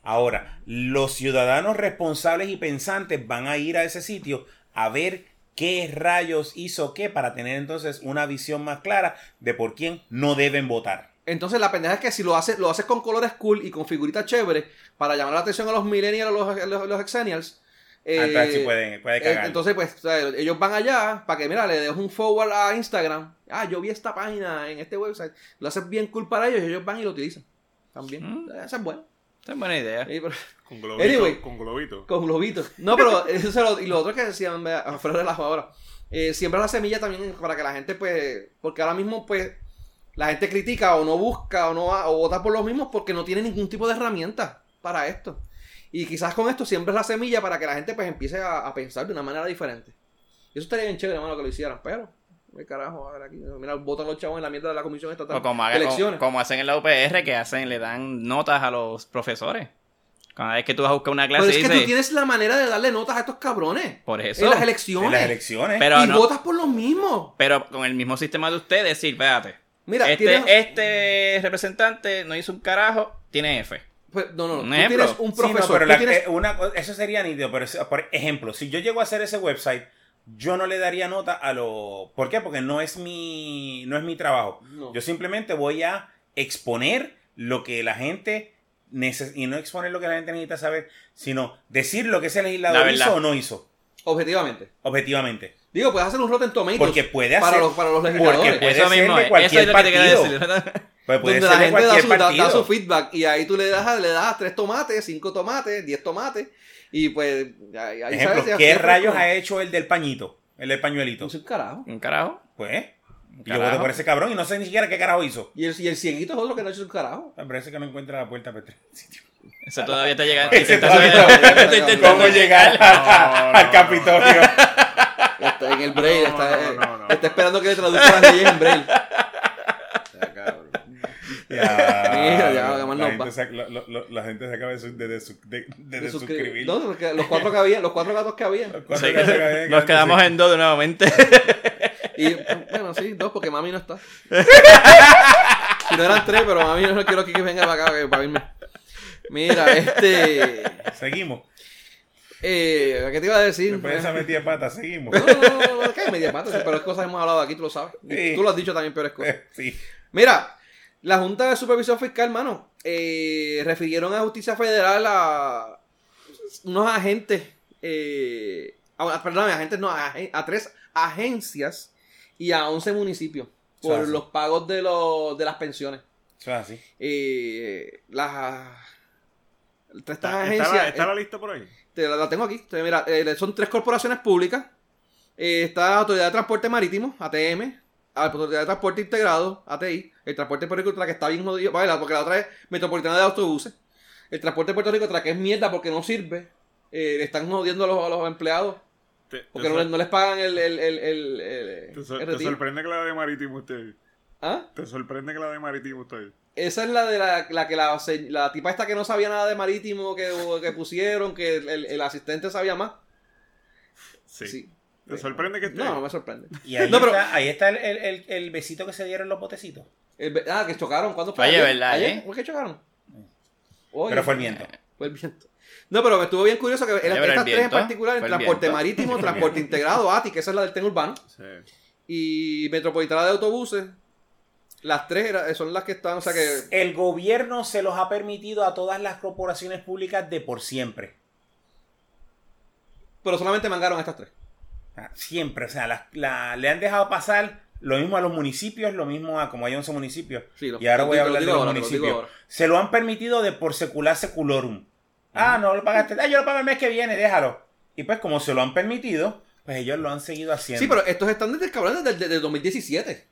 Ahora, los ciudadanos responsables y pensantes van a ir a ese sitio a ver qué rayos hizo qué para tener entonces una visión más clara de por quién no deben votar. Entonces la pendeja es que si lo haces, lo haces con colores cool y con figuritas chéveres para llamar la atención a los millennials, a los, los, los exennials. eh, Ah, entonces sí pueden, puede eh, cagar. entonces, pues, o sea, ellos van allá para que, mira, le des un forward a Instagram. Ah, yo vi esta página en este website. Lo haces bien cool para ellos y ellos van y lo utilizan. También. Mm. Esa es buena. Esa es buena idea. Sí, pero- Con globito. Anyway. Con globito. con globitos. No, pero (laughs) eso se lo, y lo otro que decían, afuera de la ahora. Eh, siembra la semilla también para que la gente, pues, porque ahora mismo, pues, la gente critica o no busca o no va- o vota por los mismos porque no tiene ningún tipo de herramienta para esto. Y quizás con esto siembres la semilla para que la gente, pues, empiece a, a pensar de una manera diferente. Y eso estaría bien chévere, hermano, que lo hicieran, pero, ¿qué carajo? A ver aquí, mira, votan los chavos en la mierda de la comisión estatal. O como, de haga- elecciones. como, como hacen en la UPR, que hacen, le dan notas a los profesores. Cada vez que tú vas a buscar una clase, pero es que dice, tú tienes la manera de darle notas a estos cabrones. por eso. En las En elecciones. las elecciones. Pero y no- votas por los mismos. Pero con el mismo sistema de ustedes, decir, espérate. Mira, este, tienes- este representante no hizo un carajo, tiene F. Pues, no, no, no. Un Tú ejemplo. tienes un Sí, no, profesor. pero tú la- tienes- una eso sería nítido, pero por ejemplo, si yo llego a hacer ese website, yo no le daría nota a lo... ¿Por qué? Porque no es mi, no es mi trabajo. No. Yo simplemente voy a exponer lo que la gente neces y no exponer lo que la gente necesita saber, sino decir lo que ese La legislador hizo o no hizo, Objetivamente. objetivamente. Digo, puedes hacer un Rotten Tomatoes. Porque puede hacer... para los, para los legisladores. Puede eso ser mismo de es. cualquier Eso es partido. decir. pues puede donde ser la de gente da su, da- su feedback. Y ahí tú le das, le das tres tomates, cinco tomates, diez tomates. Y pues. Ahí, ahí Ejemplo, sabes, ¿qué rayos ha hecho el del pañito? El del pañuelito. Un carajo. Un carajo. Pues, yo voté por ese cabrón y no sé ni siquiera qué carajo hizo. Y el, y el cieguito es otro que no ha hecho un carajo. Me parece que no encuentra la puerta para este sitio. Eso todavía está llegando. (laughs) Ese Está- todavía- está intentando ¿Cómo llegar al, al Capitolio? Está en el braille. No, está, no, no, no. está esperando que le traduzca las leyes en braille. Ya, (laughs) la, nos gente va. se, la- gente acaba de, su- de, de, su- de- de De suscribir. No, los cuatro que había, los cuatro gatos que había. Sí, nos quedamos en dos nuevamente. (laughs) Y bueno, sí, dos, porque mami no está. si no eran tres, pero mami no quiero que venga para acá para irme. Mira, este. Seguimos. Eh, ¿Qué te iba a decir? Después de esa metida pata, seguimos. No, no, no, no, no, media pata, peores cosas hemos hablado aquí, tú lo sabes. Sí. Tú lo has dicho también, peores cosas. (laughs) Sí. Mira, la Junta de Supervisión Fiscal, mano, eh, refirieron a Justicia Federal a unos agentes, eh, a, perdón, agentes no, a, tres agencias y a 11 municipios por los pagos de, los, de las pensiones. Así. Eh, las estas ¿Está, agencias está la, está eh, la lista por ahí? te la, la tengo aquí. Te- mira, eh, son tres corporaciones públicas. Eh, está la Autoridad de Transporte Marítimo, ATM. La Autoridad de Transporte Integrado, ATI. El Transporte de Puerto Rico, la que está bien jodido. Vale, porque la otra es Metropolitana de Autobuses. El Transporte de Puerto Rico, que es mierda porque no sirve. Eh, le están jodiendo a los, a los empleados. Te, Porque te no, no les pagan el, el, el, el, el- te sorprende que la de marítimo usted. ¿Ah? ¿Te sorprende que la de Marítimo ahí? Esa es la de la, la que la, la tipa esta que no sabía nada de marítimo que, que pusieron, que el, el asistente sabía más. Sí. Sí. ¿Te sorprende que esté No, no me sorprende. Y ahí, No, pero- está, ahí está el, el- el- el besito que se dieron los botecitos. El ah, que chocaron. ¿Cuándo fue? Oye. ¿verdad, ¿Ayer? eh? ¿Por qué chocaron? Oye, Pero fue el viento. Fue el viento. No, pero me estuvo bien curioso que el estas tres en particular, el transporte viento. marítimo, (laughs) transporte integrado, ATI, que esa es la del tren urbano, Sí. y metropolitana de autobuses, las tres son las que están, o sea que... El gobierno se los ha permitido a todas las corporaciones públicas de por siempre. Pero solamente mangaron a estas tres. Siempre. O sea, la- la- le han dejado pasar lo mismo a los municipios, lo mismo a como hay 11 municipios. Sí, lo- y ahora voy a hablar lo de los ahora, municipios. Se lo han permitido de por secular seculorum. Ah, no lo pagaste. Ah, yo lo pago el mes que viene, déjalo. Y pues como se lo han permitido, pues ellos lo han seguido haciendo. Sí, pero estos están desde, cabrón, desde, desde 2017.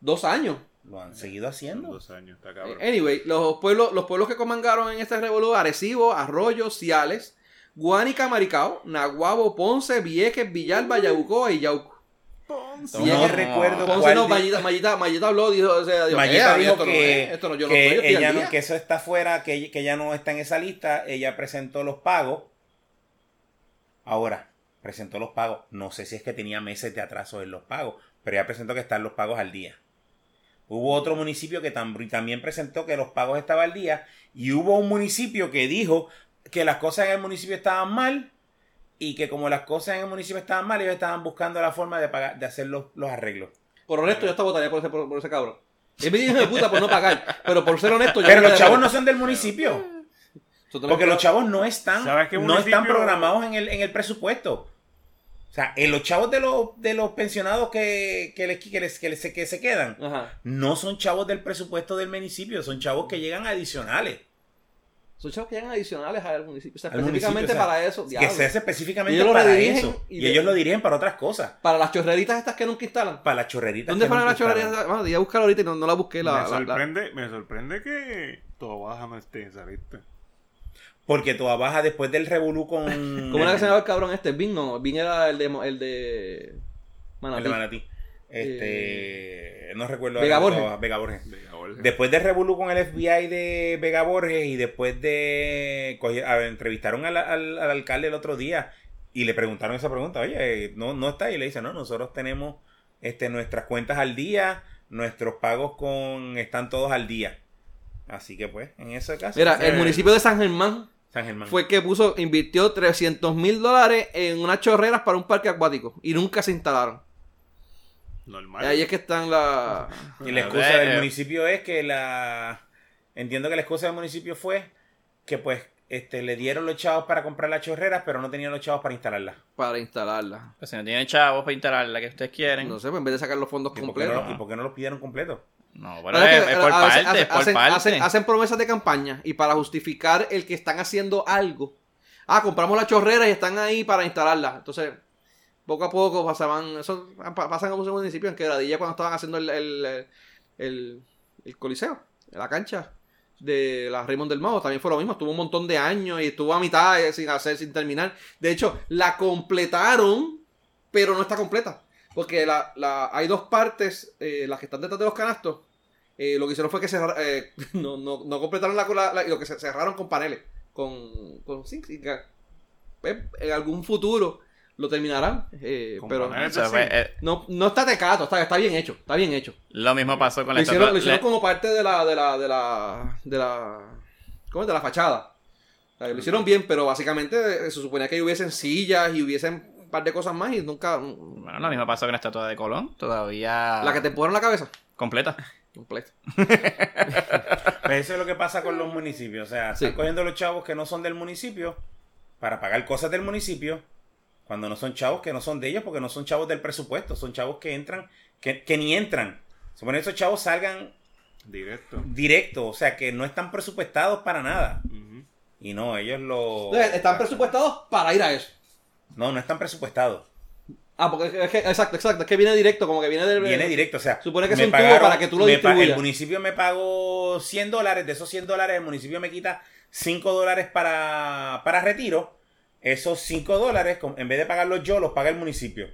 Dos años. Lo han seguido Son haciendo. dos años, está cabrón. Anyway, los pueblos, los pueblos que comangaron en este revolú, Arecibo, Arroyo, Ciales, Guánica, Maricao, Naguabo, Ponce, Vieques, Villalba, Yabucoa y Yauco. No Vieques, recuerdo Ponce cuál no, Mallita, Mallita, Mallita habló, dijo, o sea, dijo, Mayita "Eh, dijo esto no que, es, esto no, yo no que ella no- día". que eso está fuera, que, que ella no está en esa lista. Ella presentó los pagos. Ahora, presentó los pagos. No sé si es que tenía meses de atraso en los pagos, pero ella presentó que están los pagos al día. Hubo otro municipio que tam- también presentó que los pagos estaban al día. Y hubo un municipio que dijo que las cosas en el municipio estaban mal. Y que como las cosas en el municipio estaban mal, ellos estaban buscando la forma de pagar, de hacer los, los arreglos. Por honesto, yo hasta votaría por ese, por, por ese cabrón. Él me dijo de puta por no pagar, pero por ser honesto, yo Pero los chavos no son del municipio. Porque los chavos no están, ¿Sabes qué no están programados en el, en el presupuesto. O sea, en los chavos de los, de los pensionados que, que, les, que, les- que, les- que se quedan, Ajá. no son chavos del presupuesto del municipio, son chavos que llegan adicionales. Son chavos que llegan adicionales al municipio. O sea, al específicamente municipio, o sea, para eso. Que se hace específicamente Y ellos lo para eso. y Y, de- ellos lo dirigen para otras cosas. Para las chorreritas estas que nunca instalan. Para las chorreritas. ¿Dónde fueron las chorreritas? Bueno, di a buscar ahorita y no, no la busqué. La, me, la- la- sorprende, me sorprende que todo baja no esté en esa lista. Porque toda baja después del revolú con... (laughs) ¿Cómo era que se llamaba el cabrón este? Vin, no. Vin era el de. El de... Manatí. El de Manatí. Este, no recuerdo. Vega Borges. Vega Borges. Después del revolú con el FBI de Vega Borges y después de... a- entrevistaron al, al- al alcalde el otro día y le preguntaron esa pregunta. Oye, no, no está. Y le dice, no, nosotros tenemos este, nuestras cuentas al día, nuestros pagos con están todos al día. Así que pues, en ese caso... Mira, pues, el municipio de San Germán San Germán. fue que puso, invirtió 300 mil dólares en unas chorreras para un parque acuático y nunca se instalaron. Normal. Y ahí es que están la. Y la excusa ver, del eh. municipio es que la... Entiendo que la excusa del municipio fue que pues este, le dieron los chavos para comprar las chorreras, pero no tenían los chavos para instalarlas. para instalarla. Pues si no tienen chavos para instalar la que ustedes quieren. No sé, pues en vez de sacar los fondos ¿Y por, qué no, completos. ¿Y por qué no los pidieron completos? No, No, pero es es, que es por parte, es por hacen, parte. hacen- hacen promesas de campaña y para justificar el que están haciendo algo. Ah, compramos la chorrera y están ahí para instalarla. Entonces, poco a poco pasaban. Eso pa- pasan muchos municipios en Quebradilla cuando estaban haciendo el, el, el, coliseo, la cancha de la Raymond del Mago. También fue lo mismo. Estuvo un montón de años y estuvo a mitad eh, sin hacer, sin terminar. De hecho, la completaron, pero no está completa. Porque la, la, hay dos partes, eh, las que están detrás de los canastos. eh, lo que hicieron fue que eh, (laughs) no, no, no completaron la, la, lo que se cerraron con paneles. Con, con pues, en algún futuro lo terminarán. eh, pero eh, no, no está tecato, está, está bien hecho. Está bien hecho. lo mismo pasó con la Lo hicieron, estatua. lo hicieron le- como parte de la, de la, de la, de la, ¿cómo es? De la fachada. O sea, lo hicieron bien, pero básicamente eh, se suponía que hubiesen sillas y hubiesen un par de cosas más y nunca, Bueno, lo mismo pasó con la estatua de Colón. Todavía la que te ponen la cabeza. completa. (laughs) Completa. Pues eso es lo que pasa con los municipios. O sea, Sí. están cogiendo los chavos que no son del municipio para pagar cosas del municipio cuando no son chavos que no son de ellos porque no son chavos del presupuesto. Son chavos que entran, que, que ni entran. Supone que esos chavos salgan Directo. directo, o sea, que no están presupuestados para nada. Y no, ellos lo... Entonces, están presupuestados para ir a eso. No, no están presupuestados. Ah, porque es que, exacto, exacto, es que viene directo, como que viene del... Viene directo, o sea... Supone que es un tubo pagaron- para que tú lo distribuyas. El municipio me pagó 100 dólares, de esos 100 dólares el municipio me quita 5 dólares para, para retiro. Esos 5 dólares, en vez de pagarlos yo, los paga el municipio.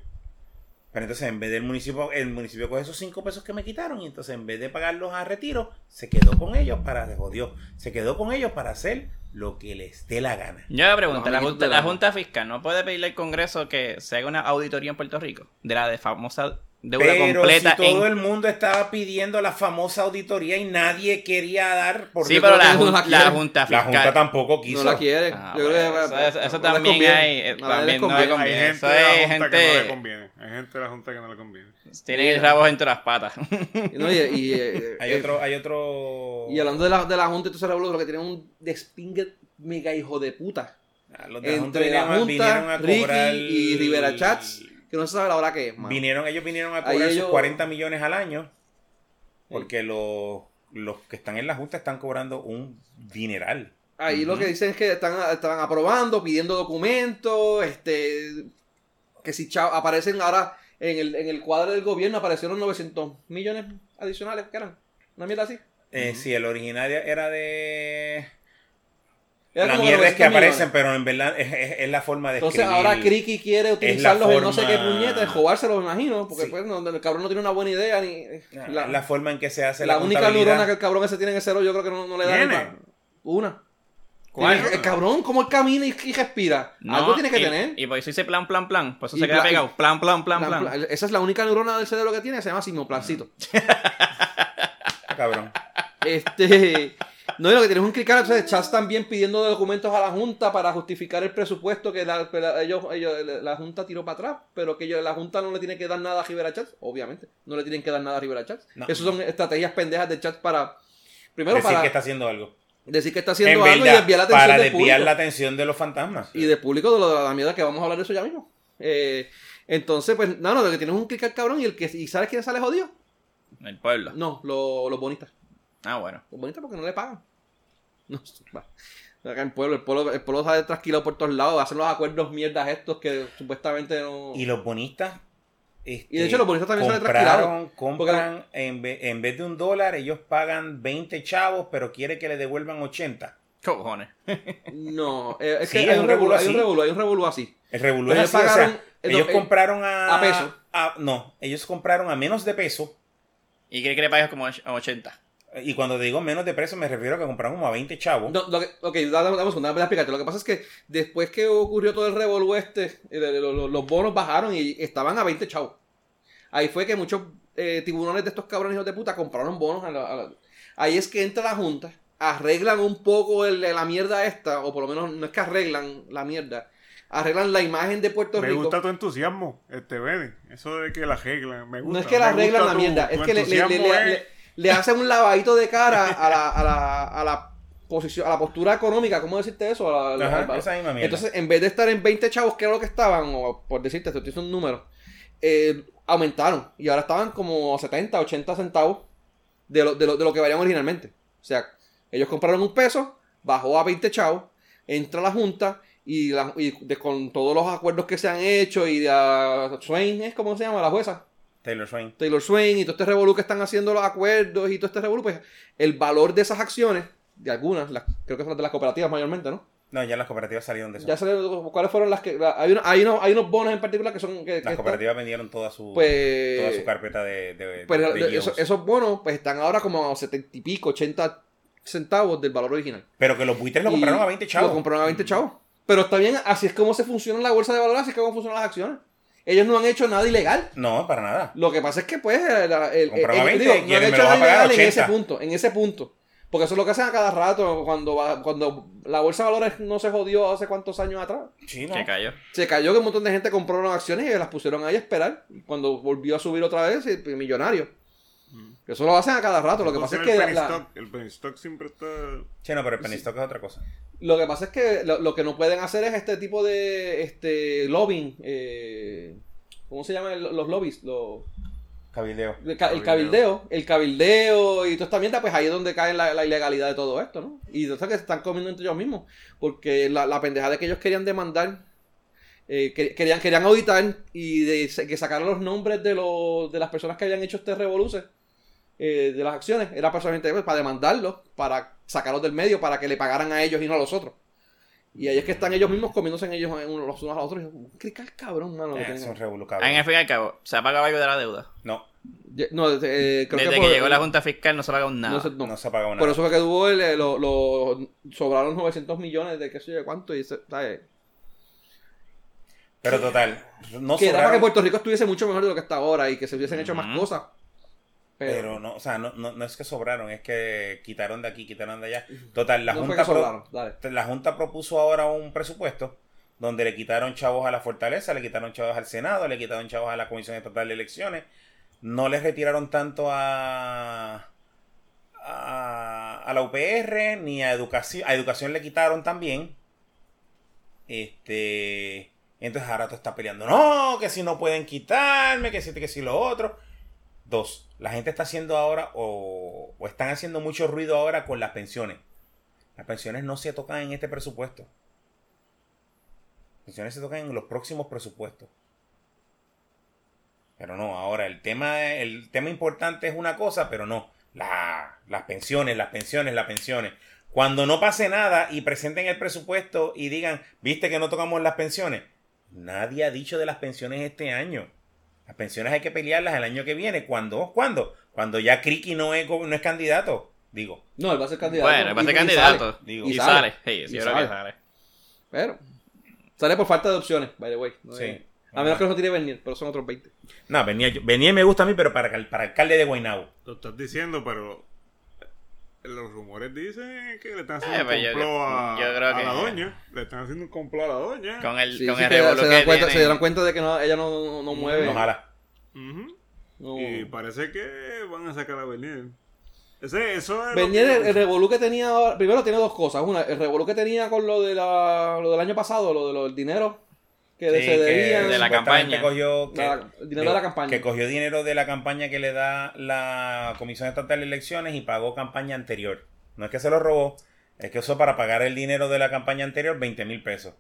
Pero entonces en vez del municipio, el municipio coge esos 5 pesos que me quitaron y entonces en vez de pagarlos a retiro, se quedó con ellos para, se jodió, se quedó con ellos para hacer lo que les dé la gana. Yo me pregunto, la, junta, la- Junta Fiscal no puede pedirle al Congreso que se haga una auditoría en Puerto Rico de la de famosa deuda Pero completa si todo en... el mundo estaba pidiendo la famosa auditoría y nadie quería dar por Sí, pero la, no la la. Junta la Fiscal... Junta tampoco quiso. No la quiere. Ah, Yo creo que bueno, va- eso, también hay, eh, también no le conviene. Hay gente de la Junta que no le gente... conviene. Hay gente de la Junta que no le conviene. Tienen el rabo entre las patas. No, y, y, (laughs) eh, Hay eh, otro, hay otro. y hablando de la, de la Junta revuelo, lo que tienen un despingue mega hijo de puta. Ah, los de la Junta Entre la vinieron a- vinieron Junta, a Ricky cobrar- y Rivera Chats, que no se sabe la hora que es, mano. Vinieron, ellos vinieron a cobrar sus ellos- 40 millones al año. Porque los, los que están en la Junta están cobrando un dineral. Ahí lo que dicen es que están, están aprobando, pidiendo documentos, este que si chao, aparecen ahora en el, en el cuadro del gobierno aparecieron 900 millones adicionales, que eran? Una mierda así. Eh, Sí, el original era de. La mierda es que 900 millones. aparecen, pero en verdad es, es- es la forma de Entonces escribir. ahora Criqui quiere utilizarlos en no sé qué forma- puñeta, en jugárselo, me imagino, porque Sí. pues no, el cabrón no tiene una buena idea ni La, la, la forma en que se hace la la, única neurona que el cabrón ese tiene en ese cero yo creo que no, no le da pa- una. ¿Cuál? El, el cabrón, como él camina y, y respira. No, Algo tiene que y, tener. Y por eso dice plan, plan, plan. Por eso Y se queda plan- pegado. Plan, plan, plan, Plan, plan. plan. Esa es la única neurona del cerebro que tiene, se llama simoplancito. Ah, (laughs) Cabrón. Este. No, y lo que tienes es un clicar, entonces Chats también pidiendo documentos a la Junta para justificar el presupuesto que la, ellos, ellos- la Junta tiró para atrás, pero que ellos- la Junta no le tiene que dar nada a Rivera Chats, obviamente, no le tienen que dar nada a Rivera Chats. No. Esas son estrategias pendejas de Chats para, primero Decir para que está haciendo algo. decir que está haciendo en algo y desviar la atención para del desviar público. la atención de los fantasmas. Y del público de, lo de la mierda que vamos a hablar de eso ya mismo. Eh, entonces, pues, no, no, lo que tienes es un clicar cabrón y el que, ¿y sabes quién sale jodido? El pueblo. No, lo- los bonistas. Ah, bueno. Los bonitos porque no le pagan. (laughs) No, va. Acá en pueblo, el pueblo, el pueblo sale trasquilado por todos lados, hacen los acuerdos mierdas estos que supuestamente no. Y los bonistas. este, Y de hecho los bonistas también salen trasquilados. compraron, compran, en, ve- en vez de un dólar, ellos pagan 20 chavos, pero quiere que le devuelvan 80. Cojones. (laughs) No, eh, es Sí, que hay un revolú, hay un así. revolú, hay un revolú así. El revolú Ellos es así, o sea, pagaron- ellos eh, compraron a, a peso. a- no, ellos compraron a menos de peso. ¿Y quiere que le pagues como a 80? Y cuando digo menos de peso, me refiero a que compraron como a 20 chavos. No, lo que, ok, dame, dame un segundo, dame explicarte. Lo que pasa es que después que ocurrió todo el revolú este, eh, lo- lo- los bonos bajaron y estaban a 20 chavos. Ahí fue que muchos eh, tiburones de estos cabrones hijos de puta compraron bonos. a la- a la- Ahí es que entra la Junta, arreglan un poco el- la mierda esta, o por lo menos no es que arreglan la mierda, arreglan la imagen de Puerto Me Rico. gusta tu entusiasmo, este Benny. Eso de que la arreglan, me gusta. No es que la me arreglan la mierda, tu es que le, le, le, entusiasmo le- es- le- hacen un lavadito de cara a la, a la, a la posición, a la postura económica, ¿cómo decirte eso? A la- Ajá, esa misma mierda. Entonces, en vez de estar en 20 chavos, que era lo que estaban, o por decirte, te estoy un número, eh, aumentaron. Y ahora estaban como 70, 80 centavos de lo, de lo, de lo que valían originalmente. O sea, ellos compraron un peso, bajó a 20 chavos, entra la Junta y, la- y de- con todos los acuerdos que se han hecho y de ah, Swain, ¿es cómo se llama? La jueza. Taylor Swain. Taylor Swain y todo este revolú que están haciendo los acuerdos y todo este revolú, pues el valor de esas acciones, de algunas, las, creo que son las de las cooperativas mayormente, ¿no? No, ya las cooperativas salieron de eso. Ya salieron, ¿cuáles fueron las que...? la- hay, uno- hay, unos, hay unos bonos en particular que son... Que, que las están- cooperativas vendieron toda su, pues, toda su carpeta de, de, pues, de- de esos, esos bonos pues están ahora como a 70 y pico, 80 centavos del valor original. Pero que los buitres lo Y compraron a 20 chavos. Lo compraron a 20 chavos. Pero está bien, así es como se funciona la bolsa de valores, así es como funcionan las acciones. Ellos no han hecho nada ilegal. No, para nada. Lo que pasa es que, pues, el, el- a el- 20, digo, no han hecho nada ilegal en ese 80. punto, en ese punto. Porque eso es lo que hacen a cada rato cuando va, cuando la bolsa de valores no se jodió hace cuántos años atrás. Sí, no. Que cayó. Se cayó que un montón de gente compró unas acciones y las pusieron ahí a esperar. Y Cuando volvió a subir otra vez, eh, millonario. Eso lo hacen a cada rato. Lo que pasa es que el la- penny la- stock, el penny stock siempre está... Sí, no, pero el penny stock es otra cosa. lo que pasa es que lo, lo que no pueden hacer es este tipo de este lobbying. eh, ¿Cómo se llaman los lobbies? Los, Cabildeo. el, ca- el cabildeo. El cabildeo y toda esta mierda, pues ahí es donde cae la, la ilegalidad de todo esto, ¿no? Y entonces que se están comiendo entre ellos mismos. Porque la, la pendeja de que ellos querían demandar. eh, que- querían, querían auditar y de, que sacaran los nombres de, los, de las personas que habían hecho este revoluce eh, de las acciones. Era personalmente pues, para demandarlos, para sacarlos del medio, para que le pagaran a ellos y no a los otros. Y ahí es que están ellos mismos comiéndose en ellos en unos, los unos a los otros. Y yo, ¿Qué cal- cabrón, mano? que Eh, tienen son ahí?" revolucados. En fin y al cabo, se ha pagado algo de la deuda. No, No, eh, creo Desde que, por- llegó la Junta Fiscal no se ha pagado nada. No sé, no. no se ha pagado nada. Por eso fue que tuvo el, eh, lo, lo- sobraron 900 millones de qué sé yo cuánto. Y se- ¿sabes? Pero total, no que era para que sobraron, Puerto Rico estuviese mucho mejor de lo que está ahora y que se hubiesen hecho más cosas. Pero, pero no, o sea, no, no, no es que sobraron, es que quitaron de aquí, quitaron de allá. Total, la no Junta pro- la Junta propuso ahora un presupuesto donde le quitaron chavos a la Fortaleza, le quitaron chavos al Senado, le quitaron chavos a la Comisión Estatal de Elecciones, no les retiraron tanto a, a, a la UPR ni a educación, a educación le quitaron también. Este, entonces ahora tú estás peleando, no, que si no pueden quitarme, que si que si lo otro. Dos, la gente está haciendo ahora o, están haciendo mucho ruido ahora con las pensiones. Las pensiones no se tocan en este presupuesto. Las pensiones se tocan en los próximos presupuestos. Pero no, ahora el tema, el tema importante es una cosa, pero no. La- las pensiones, las pensiones, las pensiones. Cuando no pase nada y presenten el presupuesto y digan, viste que no tocamos las pensiones. Nadie ha dicho de las pensiones este año. Las pensiones hay que pelearlas el año que viene. ¿Cuándo? ¿Cuándo? Cuando ya Criqui no es, no es candidato. Digo. No, él va a ser candidato. Bueno, va a Y- ser y candidato. sale. Digo. Y, Y sale. sale. Sí, Y que sale. sale. Pero sale por falta de opciones, by the way. No Sí. A menos que no tire venir, pero son otros 20. No, venía, yo- venía y me gusta a mí, pero para, para alcalde de Guaynabo. Lo estás diciendo, pero los rumores dicen que le están Eh, haciendo pues un yo- complot a, yo creo a que- la doña. Le están haciendo un complot a la doña. Con el, Sí, con sí, el que revolú se, que dan cuenta, se dieron cuenta de que no, ella no, no mueve. Ojalá. Ujú. No. Y parece que van a sacar a Bernier. Ese, eso es Bernier, que- el, el revolú que tenía ahora- primero tiene dos cosas. Una, el revolú que tenía con lo, de la, lo del año pasado, lo de lo del dinero que Sí, se que debían. de la campaña. Cogió, que- La- dinero de la campaña. Que cogió dinero de la campaña que le da la Comisión Estatal de Elecciones y pagó campaña anterior. No es que se lo robó, es que usó para pagar el dinero de la campaña anterior 20 mil pesos.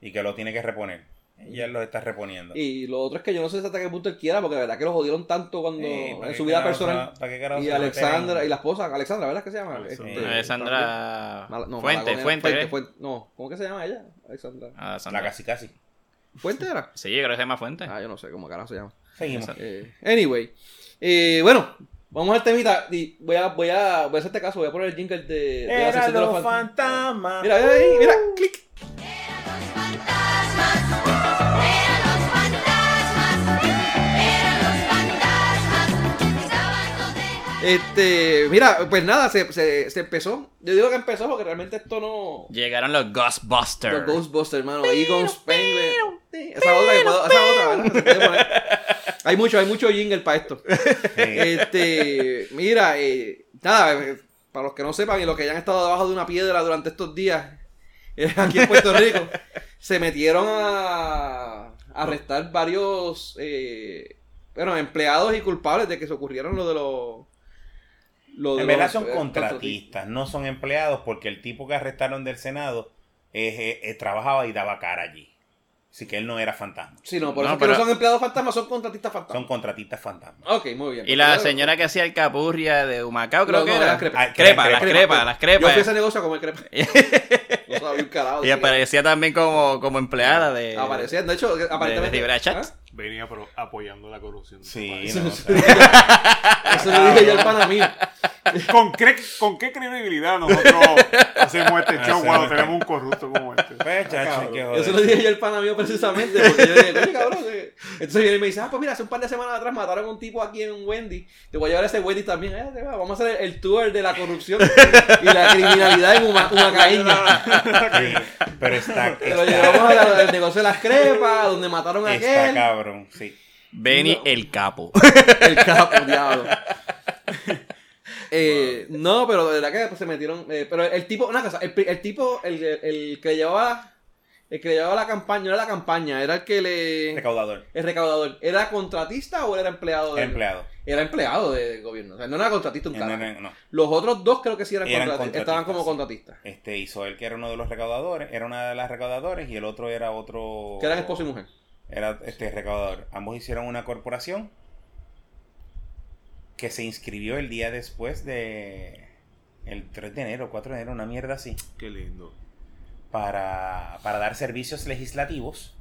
Y que lo tiene que reponer. Y él los está reponiendo. Y lo otro es que yo no sé hasta qué punto él quiera, porque de verdad que lo jodieron tanto cuando Eh, ¿para en su vida personal. para Y Alexandra, y la esposa, Alexandra, ¿verdad que se llama? Alexandra. Este, Alexandra no, Fuente, ¿eh? Fuente, No, ¿cómo que se llama ella? Alexandra. Alexandra. La casi casi. ¿Fuente era? Sí, yo creo que se llama Fuente. Ah, yo no sé cómo carajo se llama. Seguimos. Eh, anyway. Eh, bueno, vamos al temita. Y voy a, voy a, voy a hacerte caso, voy a poner el jingle de, de la Era sección de los los fan- fantasmas. Mira, mira ahí, mira, clic. Eran los fantasmas, eran los fantasmas, estaban donde Este, mira, pues nada, se, se, se empezó. Yo digo que empezó porque realmente esto no. Llegaron los Ghostbusters. Los Ghostbusters, hermano. Egon Spengler. Sí, Esa otra que puedo, esa otra, ¿verdad? Se puede poner. Hay mucho, hay mucho jingle para esto. Este, mira, eh, nada, eh, para los que no sepan y los que ya han estado debajo de una piedra durante estos días eh, aquí en Puerto Rico, (laughs) se metieron a, a arrestar varios, eh, bueno, empleados y culpables de que se ocurrieron lo de los... lo de En verdad los, son eh, contratistas, no son empleados, porque el tipo que arrestaron del Senado eh, eh, eh, trabajaba y daba cara allí. Así que él no era fantasma. Sí, no, por No, eso es que pero- no son empleados fantasmas, son contratistas Son fantasmas. contratistas fantasmas. Ok, muy bien. Y la Pero- señora que hacía el capurria de Humacao, creo No, que era. era crepa. Ah, crepa, crepa, las crepa. crepas, las Yo fui a crepas. ese negocio a comer crepa. (laughs) no sabía un carajo. Y aparecía también como, como empleada de. Aparecía, de hecho, aparentemente. Rivera Chats. ¿Ah? Venía apoyando la corrupción. de Sí, no, Eso (laughs) eso lo dije yo al pana mío. ¿Con, qué, ¿Con qué credibilidad nosotros hacemos este show Hacemos cuando tenemos un corrupto como este? Pues, chacho, joder. Eso lo dije yo al pana mío precisamente. Porque yo dije, oye, cabrón. eh". Entonces viene y me dice, ah, pues mira, hace un par de semanas atrás mataron a un tipo aquí en un Wendy. Te voy a llevar a ese Wendy también. Eh, vamos a hacer el, el tour de la corrupción y la criminalidad en Humacaíña. (laughs) Sí, pero está, Te lo está, llevamos a la- al negocio de las crepas, donde mataron a está aquel. cabrón, sí. Benny No. el capo. (laughs) El capo, diablo. Eh, no, pero de verdad que pues, se metieron. eh, pero el tipo, una cosa, el, el tipo, el, el que llevaba. El que llevaba la campaña, no era la campaña, era el que le. Recaudador, El recaudador. ¿Era contratista o era empleado? del- empleado. Era empleado de- del gobierno. O sea, no era contratista un No, carajo. no, no. Los otros dos creo que sí eran, Eran contratistas. Estaban como contratistas, contratistas. Este hizo él que era uno de los recaudadores, era una de las recaudadores y el otro era otro. Que eran esposo y mujer. Era este recaudador. Ambos hicieron una corporación que se inscribió el día después de el 3 de enero, 4 de enero, una mierda así. Qué lindo. para, para dar servicios legislativos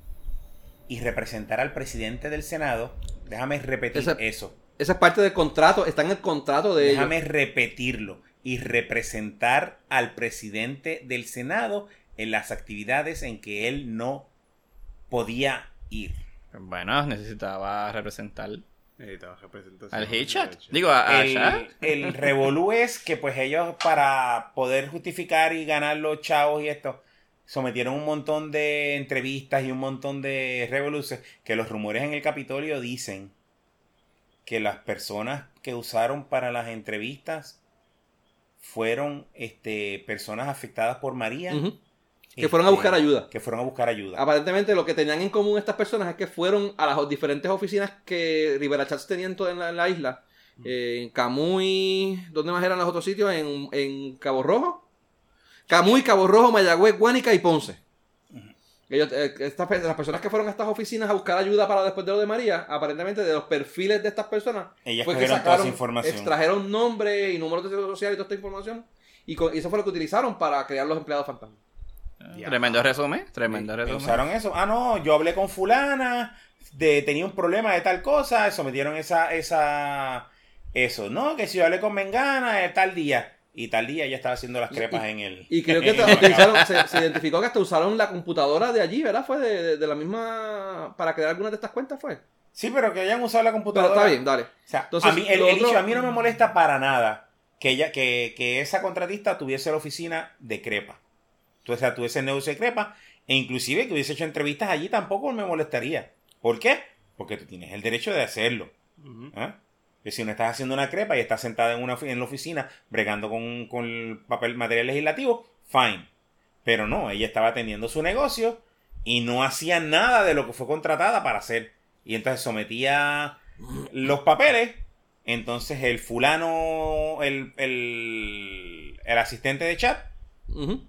y representar al presidente del Senado. Déjame repetir eso. Esa es parte del contrato, está en el contrato de Déjame ellos. repetirlo. Y representar al presidente del Senado en las actividades en que él no podía ir. Bueno, necesitaba representar Al Hitchat. Digo, a, a. El, el (laughs) revolú es que pues ellos para poder justificar y ganar los chavos y esto, sometieron un montón de entrevistas y un montón de revoluciones que los rumores en el Capitolio dicen que las personas que usaron para las entrevistas fueron este, personas afectadas por María. Que fueron a este, buscar ayuda. Que fueron a buscar ayuda. Aparentemente lo que tenían en común estas personas es que fueron a las diferentes oficinas que Rivera Chats tenía en, toda en la, en la isla. Eh, en Camuy, ¿dónde más eran los otros sitios? En, en Cabo Rojo. Camuy, Cabo Rojo, Mayagüez, Guánica y Ponce. Ellos, eh, estas las personas que fueron a estas oficinas a buscar ayuda para después de lo de María, aparentemente de los perfiles de estas personas, Ellas fue que cogieron toda esa sacaron, información. extrajeron nombre y números de seguro social y toda esta información, y, y eso fue lo que utilizaron para crear los empleados fantasmas. Ya. Tremendo resumen, tremendo resumen. Usaron eso. Ah, no, yo hablé con fulana, de, tenía un problema de tal cosa, sometieron esa, esa, eso, no, que si yo hablé con Mengana de tal día, y tal día ya estaba haciendo las crepas en el... Y creo que te- utilizaron, se, se identificó que hasta usaron la computadora de allí, ¿verdad? Fue de, de- de la misma. para crear algunas de estas cuentas, fue. Sí, pero que hayan usado la Pero computadora. está bien, dale. O sea, Entonces, a mí, el, el otro- hecho, a mí no me molesta para nada que ella, que, que esa contratista tuviese la oficina de Crepa. O sea, tuviese el negocio de Crepa. E inclusive que hubiese hecho entrevistas allí tampoco me molestaría. ¿Por qué? Porque tú tienes el derecho de hacerlo. ¿Ah? Que si no estás haciendo una crepa y estás sentada en, una, en la oficina bregando con, con el papel material legislativo, fine. Pero no, ella estaba atendiendo su negocio y no hacía nada de lo que fue contratada para hacer. Y entonces sometía los papeles. Entonces el fulano, el, el, el asistente de chat,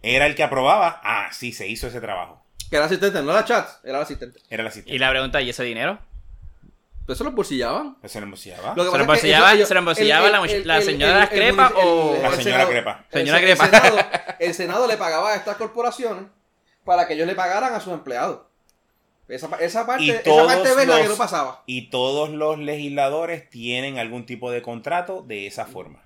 Era el que aprobaba. Ah, sí, se hizo ese trabajo. Que era asistente, no era chat, era el asistente. Era el asistente. Y la pregunta, ¿y ese dinero? Pero eso lo bolsillaban. Eso le emociaba. Lo que ¿Se lo embolsillaba- se lo embolsillaba el- la el- el- la el- señora el- de las el crepas o- el- La el señora Senado- Crepa. el Señora se- Crepa. El Senado, el Senado le pagaba a estas corporaciones para que ellos le pagaran a sus empleados. Esa, esa parte, esa parte que no pasaba. Y todos los legisladores tienen algún tipo de contrato de esa forma.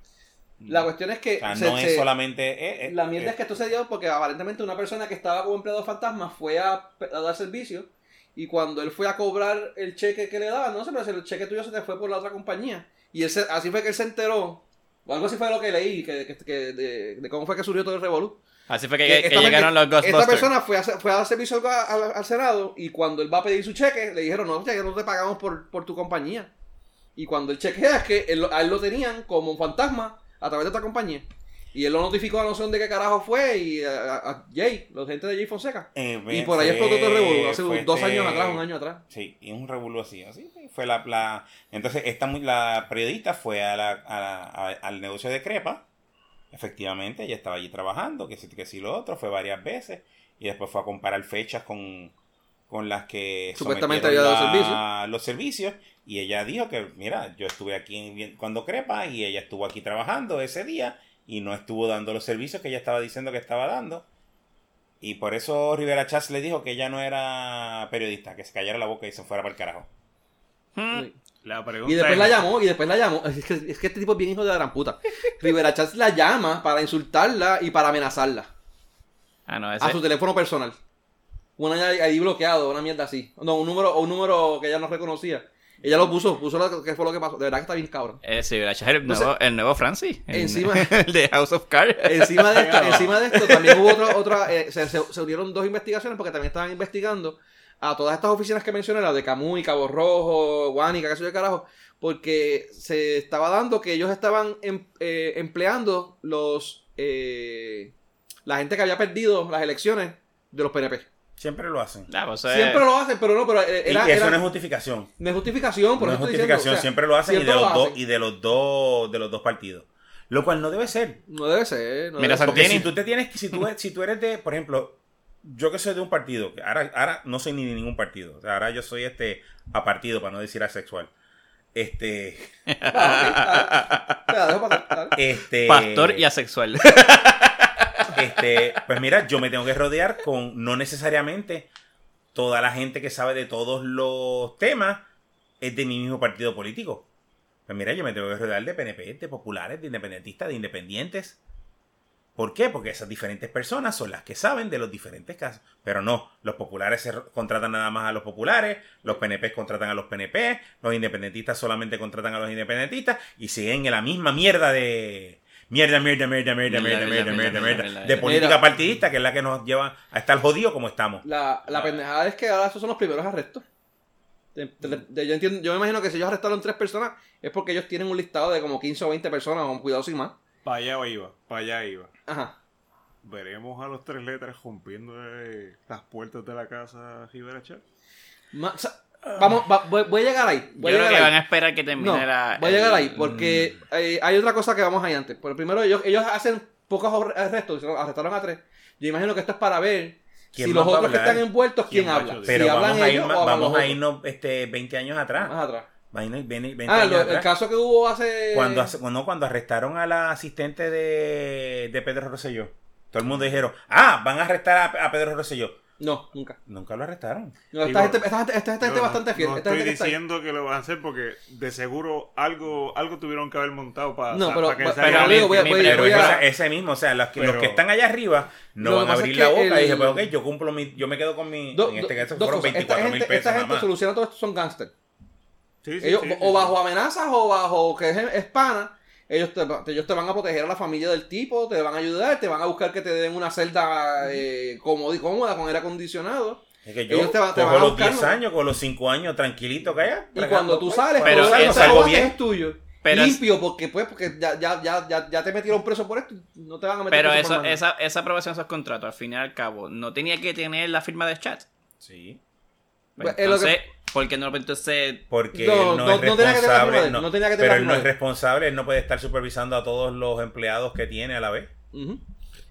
La cuestión es que O sea, se- no se- es solamente. eh, eh, La mierda eh, es que esto se dio porque aparentemente una persona que estaba como empleado fantasma fue a, a dar servicio y cuando él fue a cobrar el cheque que le daban, no sé, pero el cheque tuyo se te fue por la otra compañía. Y él se- así fue que él se enteró, o algo así fue lo que leí, que, que- que- de, de cómo fue que surgió todo el revolú. Así fue que, Que llegaron los gente- Esta Ghostbusters. persona fue a, fue a dar servicio al, al- al Senado y cuando él va a pedir su cheque, le dijeron, no, cheque, no te pagamos por, por tu compañía. Y cuando él chequea es que él, lo- a él lo tenían como un fantasma a través de esta compañía. Y él lo notificó a no sé dónde qué carajo fue y a, Jay, la gente de Jay Fonseca. eh, Y por ahí explotó todo el revolú, hace dos este- años atrás, un año atrás. Sí, y un revolú así. así fue la, la- entonces, esta, la periodista fue a la- a la- a- al negocio de Crepa. Efectivamente, ella estaba allí trabajando, que sí, que sí lo otro, fue varias veces. Y después fue a comparar fechas con, con las que Supuestamente había dado la- servicio. los servicios. Y ella dijo que, mira, yo estuve aquí cuando Crepa y ella estuvo aquí trabajando ese día y no estuvo dando los servicios que ella estaba diciendo que estaba dando. Y por eso Rivera Chats le dijo que ella no era periodista, que se callara la boca y se fuera para el carajo. Hmm. La pregunta Y después es- la llamó, y después la llamó. Es que, es que este tipo es bien hijo de la gran puta. (laughs) Rivera Chats la llama para insultarla y para amenazarla. Ah, no, ese. a su teléfono personal. Una ahí ahí bloqueado, una mierda así. No, un número, o un número que ella no reconocía. Ella lo puso, puso lo que fue lo que pasó. De verdad que está bien cabrón. Eh, sí, el Entonces, nuevo, el nuevo Francis. El, encima- (laughs) el de House of Cards. Encima de esto, (laughs) encima de esto también hubo otra, otra eh, se, se- se unieron dos investigaciones porque también estaban investigando a todas estas oficinas que mencioné, las de Camuy, Cabo Rojo, Guánica, qué sé yo, carajo, porque se estaba dando que ellos estaban em- eh, empleando los eh, la gente que había perdido las elecciones de los PNP. Siempre lo hacen. Ah, pues, eh, Siempre lo hacen, pero no, pero eh, Y era, eso era- no es justificación. no es justificación, por no eso es diciendo, justificación, o sea, siempre lo hacen y de lo los dos y de los dos de los dos partidos. Lo cual no debe ser. No debe ser. No Mira, debe ser. Porque si tú te tienes que- si tú, (laughs) si tú eres de, por ejemplo, yo que soy de un partido, que ahora, ahora no soy ni de ningún partido, o sea, ahora yo soy este a partido, para no decir asexual. Este, (laughs) Ah, este Pastor y asexual. (laughs) este, pues mira, yo me tengo que rodear con no necesariamente toda la gente que sabe de todos los temas es de mi mismo partido político. Pues mira, yo me tengo que rodear de PNP, de populares, de independentistas, de independientes. ¿Por qué? Porque esas diferentes personas son las que saben de los diferentes casos. Pero no, los populares se contratan nada más a los populares, los PNP contratan a los PNP, los independentistas solamente contratan a los independentistas y siguen en la misma mierda de... Mierda, mierda, mierda, mierda, mierda, mierda, mierda, mierda, de política partidista, que es la que nos lleva a estar jodidos como estamos. La, la pendejada es que ahora esos son los primeros arrestos. De- de- de- yo, entiendo, yo me imagino que si ellos arrestaron tres personas es porque ellos tienen un listado de como 15 o 20 personas, con cuidado sin más. Para allá iba, para allá iba. Ajá. Veremos a los tres letras rompiendo eh, las puertas de la casa Rivera Chat. Vamos, va- voy, voy a llegar ahí. Voy Yo a creo que ahí. van a esperar que termine No, la. voy a llegar el- ahí, porque eh, hay otra cosa que vamos ahí antes. Por primero, ellos, ellos hacen pocos arrestos, arrestaron a tres. Yo imagino que esto es para ver ¿Quién si los otros que están envueltos, quién, ¿Quién va a habla. Pero si hablan vamos a, ir, ellos vamos a irnos este, 20 años atrás. Más atrás. Va a irnos 20, 20 Ah, años lo- atrás. el caso que hubo hace... Cuando, no, cuando arrestaron a la asistente de, de Pedro Rosselló. Todo el mundo dijeron, ah, van a arrestar a, a Pedro Rosselló. No, nunca. Nunca lo arrestaron. No, esta, Digo, gente, esta, gente, esta gente Yo es bastante fiel. No esta estoy gente diciendo que lo van a hacer porque de seguro algo, algo tuvieron que haber montado para, No, pero- que pero salga amigo, bien. voy a- voy a- Pero voy a- ese mismo, o sea, los que, los que están allá arriba no van a abrir la boca y dije, pues ok, yo cumplo mi, yo me quedo con mi, Do- en este caso dos fueron cosas. 24 esta mil pesos esta nada gente más. soluciona todo esto son gángsters. Sí, sí, Ellos, sí, sí, o bajo amenazas o bajo que es, es pana, ellos te, te- ellos te van a proteger a la familia del tipo, te van a ayudar, te van a buscar que te den una celda eh, cómoda y cómoda con aire acondicionado. Es que yo ellos te van- te cojo van a los buscar, 10 ¿no? años, con los 5 años tranquilito que haya. Y cuando tú sales, Pero tú sales, no algo bien. es tuyo. Pero es- limpio, porque pues, porque ya, ya, ya, ya, ya te metieron preso por esto, no te van a meter Pero preso eso, esa, esa aprobación de esos contratos, al fin y al cabo, no tenía que tener la firma de chat. Sí. Pues, Pues, es lo entonces, ¿por qué no? Entonces, Porque No, no, no- es que responsable. él, no, no tenía que pero él no es responsable, él no puede estar supervisando a todos los empleados que tiene a la vez. Ujú.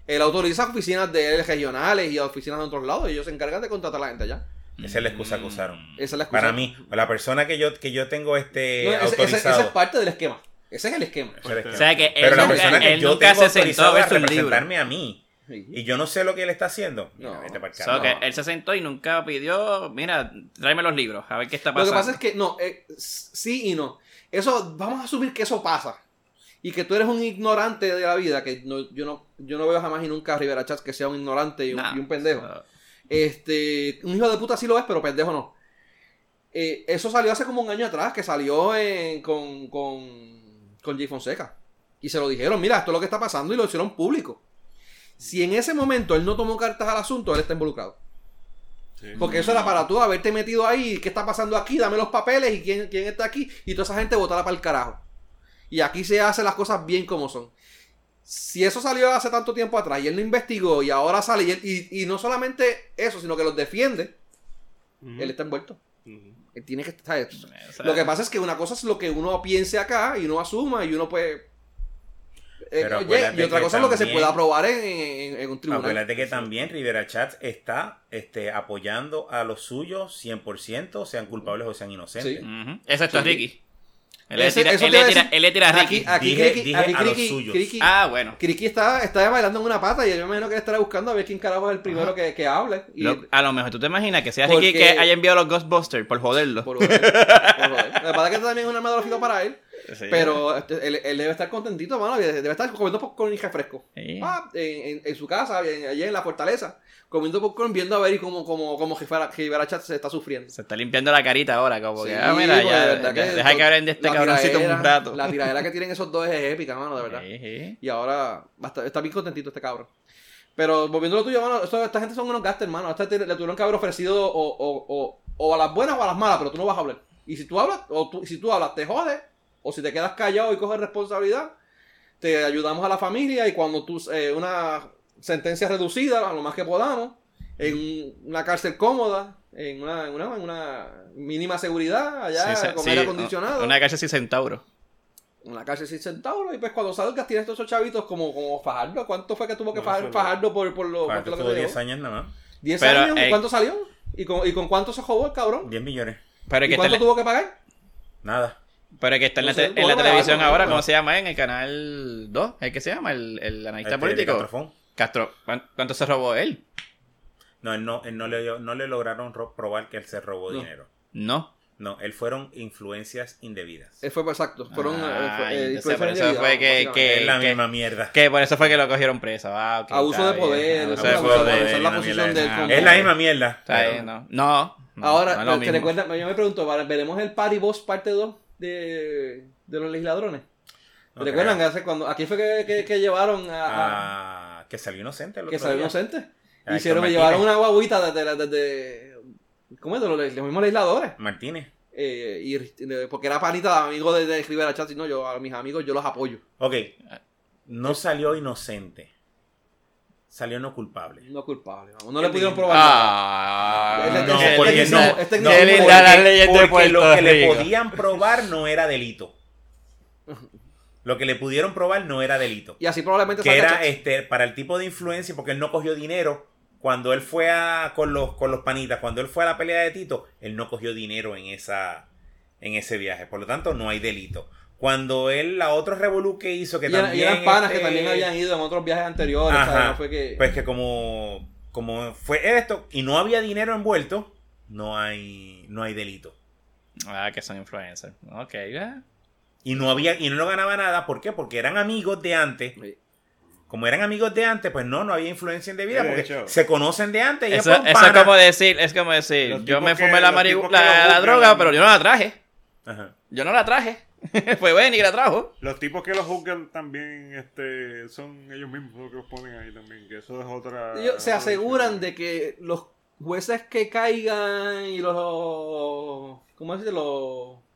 Él autoriza oficinas de él regionales y oficinas de otros lados, y ellos se encargan de contratar a la gente allá. Esa es la excusa que usaron. Esa es la excusa. Para mí, la persona que yo, que yo tengo este No, ese, autorizado. es parte del esquema. Ese es el esquema. o sea que él pero la persona que él yo nunca tengo se sentó autorizado a ver libros. representarme a mí. Y yo no sé lo que él está haciendo. No. Mira, vete pa'l O sea, carajo. que él se sentó y nunca pidió, mira, tráeme los libros, a ver qué está Lo que pasando. pasa es que, no, eh, sí y no. Eso, vamos a asumir que eso pasa. Y que tú eres un ignorante de la vida, que no, yo no yo no veo jamás y nunca a Rivera Chats que sea un ignorante y un, Nah, y un pendejo. Este, un hijo de puta sí lo es, pero pendejo no. Eh, eso salió hace como un año atrás, que salió en- con, con, con Jay Fonseca. Y se lo dijeron, mira, esto es lo que está pasando y lo hicieron público. Si en ese momento él no tomó cartas al asunto, él está involucrado. Sí. Porque eso era para tú haberte metido ahí, ¿qué está pasando aquí? Dame los papeles y quién, quién está aquí. Y toda esa gente votará para el carajo. Y aquí se hacen las cosas bien como son. Si eso salió hace tanto tiempo atrás y él lo investigó y ahora sale y, él- y, y no solamente eso, sino que los defiende, él está envuelto. Él tiene que estar... o sea, Lo que pasa es que una cosa es lo que uno piense acá y uno asuma y uno puede... eh, Pero oye, acuérdate y otra cosa es lo que se puede aprobar en, en- en un tribunal. Acuérdate que también Rivera Chats está este, apoyando a los suyos 100%, sean culpables o sean inocentes. Sí. ujú. Excepto a Sí. Ricky. Él le tira, él le a tira- decir. él le tira a Aquí, Ricky. aquí, Dije- Criqui- dije aquí a los suyos. Ah, bueno. Kriki está, está bailando en una pata y yo me imagino que él estará buscando a ver quién carajo es el primero que, que hable. Y Lo- a lo mejor tú te imaginas que sea Porque- Ricky que haya enviado los Ghostbusters por joderlo. por joder, por joder. Lo que pasa es que también es un arma de para él. Sí. Pero él, él debe estar contentito, mano. Debe estar comiendo popcorn y refresco. Sí. Ah, en, en- en su casa, en- allí en la fortaleza. Comiendo popcorn, viendo a ver y cómo, cómo, cómo se está sufriendo. Se está limpiando la carita ahora, como que, ah, mira, porque ya, de verdad ya, que deja que hablen de este cabroncito un rato. La tiradera que tienen esos dos es épica, mano, de verdad. Y ahora está bien contentito este cabrón. Pero volviendo a lo tuyo, mano, esto- esta gente son unos gasters, mano. A Esta te- le tuvieron que haber ofrecido o, o, o, o a las buenas o a las malas, pero tú no vas a hablar. Y si tú hablas, o tú, si tú hablas, te jodes. O si te quedas callado y coges responsabilidad, te ayudamos a la familia y cuando tú, eh, una sentencia reducida, lo más que podamos, en una cárcel cómoda, en una, en una, en una mínima seguridad, allá Sí, con sí, aire acondicionado Una calle sin centauro. una cárcel sin centauros y pues cuando salgas tienes todos esos chavitos como, como Fajardo. ¿Cuánto fue que tuvo que No, fajar. Fajardo por, por lo, por lo que tuvo te 10 llevó? años nada más. 10 Pero, años, ¿y ey. cuánto salió? ¿Y con, ¿Y con cuánto se jodó el cabrón? 10 millones. Pero ¿Y que cuánto tuvo que pagar? Nada. Pero es que está en la, te- en la televisión ahora. ¿cómo se llama? En el canal 2, ¿el que se llama? El, el analista Este, político. Castro, ¿cuán- ¿cuánto se robó él? No, él no, él no, le, no le lograron ro- probar que él se robó No. dinero. No. No, él fueron influencias indebidas. Eh, fue exacto. Fueron eh, Ah, fue, eh, entonces eso fue que- básicamente. que- es la que- misma mierda. Que por eso fue que lo cogieron preso. Ah, ok, Abuso está de poder, bien. Abuso es de abuso de poder. poder, esa es la una posición mierda. del como- Es la misma mierda. Está pero- bien, no. No. no, Ahora, no es lo ¿te mismo. Yo me pregunto, ¿vale, ¿veremos el Party Boss parte 2 de, de los legisladrones? No ¿Te recuerdan? Hace cuando, aquí fue que, que, que llevaron a, a- Ah, que salió inocente. el que salió día. inocente. Hicieron, Héctor llevaron una guaguita desde, desde, desde- ¿cómo es? De los, los mismos legisladores. Martínez. Eh, y, porque era panita, amigo de, de Rivera Chat, y no, yo a mis amigos yo los apoyo. Ok. No salió inocente. Salió no culpable. No culpable. vamos, No le pudieron probar nada. Ah, No, porque no. lo que le podían probar no era delito. Lo que le pudieron probar no era delito. Y así probablemente que era este para el tipo de influencia porque él no cogió dinero cuando él fue a con los con los panitas cuando él fue a la pelea de Tito él no cogió dinero en esa en ese viaje por lo tanto no hay delito cuando él la otra revolú que hizo que y, eran- y también eran panas este, que también habían ido en otros viajes anteriores. Ajá. ¿sabes? No fue que... pues que como como fue esto y no había dinero envuelto no hay no hay delito Ah, que son influencers. Ok, ya. y no había y no lo ganaba nada ¿por qué? porque eran amigos de antes Sí. como eran amigos de antes, pues no, no había influencia indebida De porque hecho. se conocen de antes. y Eso, un eso es como decir, es como decir, Los yo me fumé la, que la, la juzgan- droga, pero yo no la traje. Ajá. Yo no la traje. (laughs) Fue Benny que la trajo. Los tipos que los juzgan también este, son ellos mismos los que los ponen ahí también, que eso es otra... Ellos se aseguran de que los jueces que caigan y los... ¿Cómo decirlo? Los...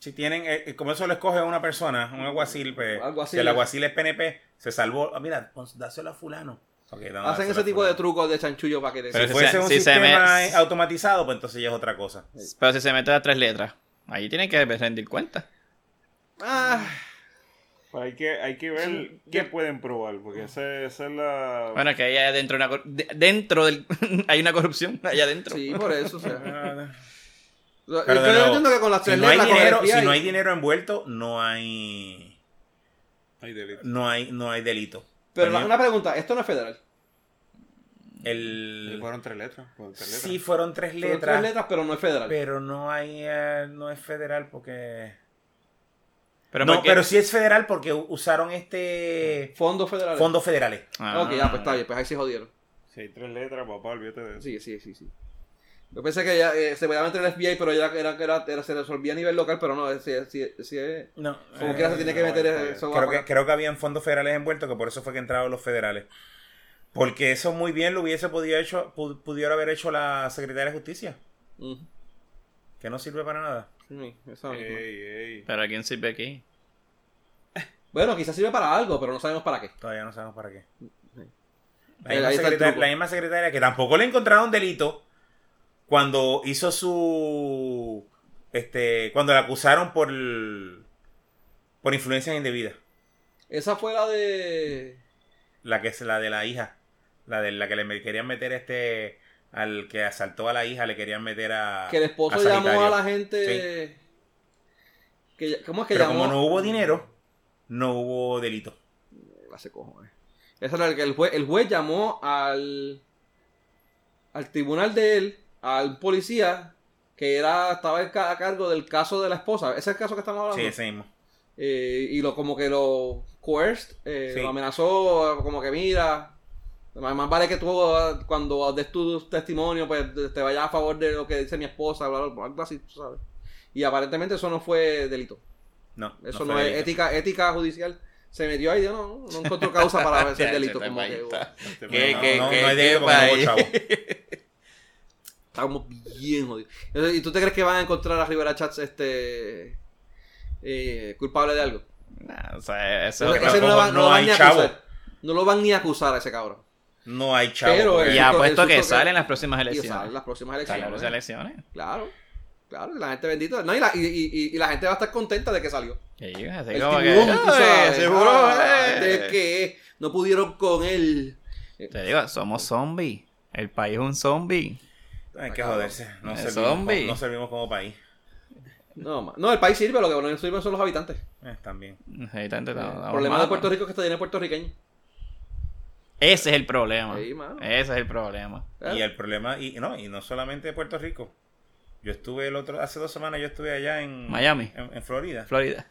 Si tienen, eh, eh, como eso lo escoge una persona, un alguacil, pues, Alguacil. el alguacil es PNP, se salvó. Ah, mira, pues, dáselo a fulano. No, hacen ese tipo de trucos de chanchullo para que te... Pero Si si fuese se- un si se sistema me- automatizado, pues entonces ya es otra cosa. Pero si se mete las tres letras, ahí tienen que rendir cuenta. Ah, Pues hay que, hay que ver qué pueden probar, porque esa, esa es la... Bueno, que allá dentro, una, dentro del, (laughs) hay una corrupción allá adentro. sí, por eso. O sea. (laughs) Ah, Yo Pero diciendo que con las si tres no hay dinero, si no hay dinero envuelto, no hay, Hay delito. no hay, no hay delito. Pero la- una pregunta, esto no es federal. el, Fueron tres letras. fueron tres letras. sí fueron tres letras, tres letras, pero no es federal. pero no hay, eh, no es federal porque Pero no, pero sí es federal porque usaron este Fondos federales. fondos federales. Ah. Ok, ya, pues está bien, pues ahí se jodieron. Si hay tres letras, papá, olvídate de eso. Sí, sí, sí, sí. Yo pensé que ya eh, se podía meter el FBI, pero ya era, era, era- se resolvía a nivel local, pero no, si, si, si es... No, Como eh, quiera se tiene que meter eso. creo que, creo que habían fondos federales envueltos, que por eso fue que entraron los federales. Porque eso muy bien lo hubiese podido hecho, pu- pudiera haber hecho la Secretaría de Justicia, que no sirve para nada. Sí, esa misma. Ey, ey. ¿Pero a quién sirve aquí? (laughs) Bueno, quizás sirve para algo, pero no sabemos para qué. Todavía no sabemos para qué. La misma, secretaria, truco. la misma secretaria que tampoco le encontraron delito cuando hizo su este cuando la acusaron por por influencias indebidas Esa fue la de... la que es la de la hija la de la que le querían meter este al que asaltó a la hija le querían meter a Que el esposo a llamó a la gente... Que, ¿Cómo es que pero llamó? como no hubo dinero no hubo delito La se cojones. Esa era el que el juez, el juez llamó al al tribunal de él, al policía que era estaba a cargo del caso de la esposa. Ese es el caso que estamos hablando. sí ese mismo Eh, y lo como que lo coerced, eh, Sí. lo amenazó como que mira, más, vale que tú cuando des tu testimonio pues te vayas a favor de lo que dice mi esposa, bla, bla, bla, algo así, tú sabes. Y aparentemente eso no fue delito. no Eso fue no, es delito. ética, ética judicial. Se metió ahí, no, no encontró causa para (laughs) hacer delito. Como que, Este, ¿Qué, no, qué, no, no hay delito porque no chavo. Estamos bien jodidos. ¿Y tú te crees que van a encontrar a Rivera Chats este eh, culpable de algo? Nah, o sea, eso Ese- es ese no, lo van, no no lo van hay ni a chavo. acusar. No lo van ni a acusar a ese cabrón. No hay chavo Pero el- Y susto- apuesto el que que- salen las próximas Y elecciones. salen las próximas Salen elecciones. las elecciones. Claro, claro, y la gente bendita. No, y, la, y, y- y la gente va a estar contenta de que salió. Y así El como que, tiburón, tú "Ay, sabes. seguro, Ah, eh". de que no pudieron con él. Te digo, somos zombies. El país es un zombie. hay que joderse no servimos, zombie. como, no servimos como país No, el país sirve, lo que no sirven son los habitantes. Eh, también El Ahí está, está- está- problema de Puerto. Rico es que está lleno de puertorriqueños. Ese es el problema. Sí, mano. Ese es el problema. Y el problema, y no, y no solamente de Puerto Rico. Yo estuve el otro, hace dos semanas yo estuve allá en Miami. en, en Florida. Florida.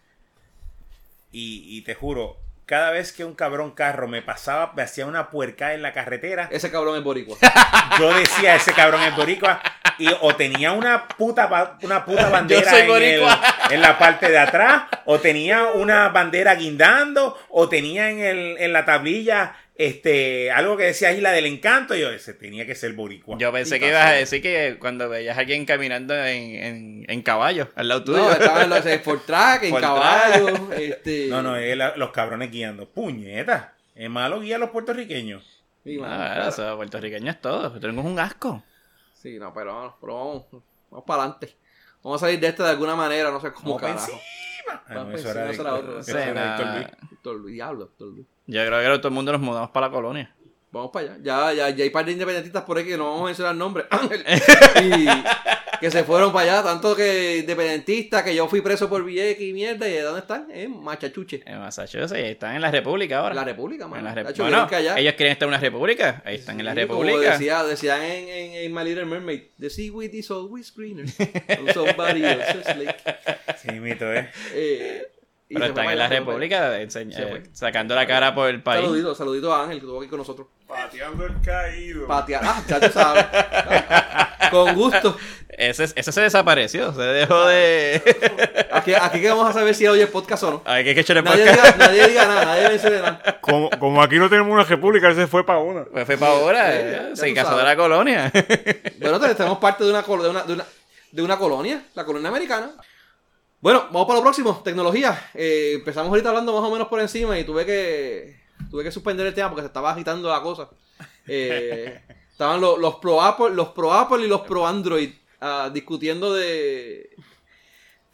Y, y te juro, cada vez que un cabrón carro me pasaba, me hacía una puerca en la carretera, Ese cabrón es boricua. (laughs) yo decía, ese cabrón es boricua. Y o tenía una puta, una puta (laughs) bandera en, el- en la parte de atrás, o tenía una bandera guindando, o tenía en, el, en la tablilla este algo que decía Isla del Encanto. Y yo, ese tenía que ser boricua. Yo pensé que ibas a decir que cuando veías a alguien caminando en, en, en caballo al lado tuyo. No, estaban los Ford Track, en Ford caballo. Este... No, no, es la- los cabrones guiando. Puñeta. Es malo guiar a los puertorriqueños. Sí, mano, Ah, claro. eso, puertorriqueño es todo. Tenemos un asco. Sí, no, pero, vamos, pero vamos, vamos para adelante. Vamos a salir de este de alguna manera, no sé cómo Vamos carajo. encima. Ah, Vamos no, eso era, era otro. era. Héctor Luis. Doctor Luis, diablo, doctor Luis. Yo creo que todo el mundo nos mudamos para la colonia. Vamos para allá. Ya, ya, ya hay par de independentistas por ahí que no vamos a mencionar nombres. (laughs) Ángel. (laughs) Y que se fueron para allá. Tanto que independentistas, que yo fui preso por Villegas y mierda. ¿Y dónde están? En Machachuche. En Massachusetts y están en la República ahora. En la República, En mano. la De Rep- hecho, bueno, vieron que allá. ellos quieren estar en una república. Ahí están en la Sí, como república. decía, decían en, en, en My Little Mermaid, the seaweed is always greener somebody else's lake. Sí, mito, ¿eh? Eh, y Pero están en la república eh, sacando la cara por el país. Saludito, saludito a Ángel que estuvo aquí con nosotros. Pateando el caído. Patear. Ah, ya tú sabes. (laughs) con gusto. Ese, ese se desapareció. Se dejó de. (laughs) Aquí, aquí que vamos a saber si oye el podcast o no. Hay que echarle Nadie podcast. diga, nadie diga nada, nadie mencione nada. Como, como aquí no tenemos una república, él se fue para una. Pues fue para ahora. Sí, eh, ya Se casó sabes. de la colonia. Bueno, te- tenemos parte de una, col- de, una, de, una, de una colonia, la colonia americana. Bueno, vamos para lo próximo, tecnología. Eh, empezamos ahorita hablando más o menos por encima y tuve que tuve que suspender el tema porque se estaba agitando la cosa. Eh, (laughs) estaban los, los pro Apple, los pro Apple y los pro Android ah, discutiendo de,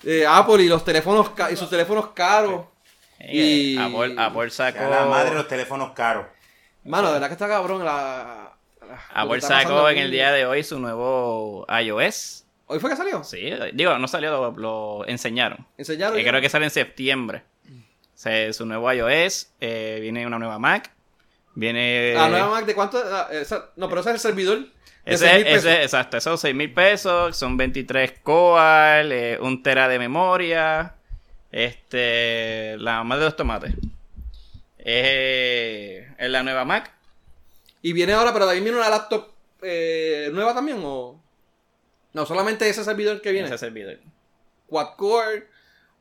de Apple y los teléfonos y sus teléfonos caros. Y- Apple, Apple sacó. la madre de los teléfonos caros. Mano, de verdad que está cabrón la, la- Apple sacó en el día de hoy su nuevo iOS. ¿Hoy fue que salió? Sí, digo, no salió, lo, lo enseñaron. Enseñaron. Que creo que sale en septiembre. O sea, su nuevo iOS, eh, viene una nueva Mac, viene... La nueva Mac de cuánto? ah, no, pero ese es el servidor. Ese, 6.000 pesos. ese, exacto, esos 6 mil pesos, son 23 coal, eh, un tera de memoria, este, la mamá de los tomates. Eh, es la nueva Mac. Y viene ahora, pero también viene una laptop eh, nueva también, o. No, solamente ese servidor que viene. Ese servidor. Quad core,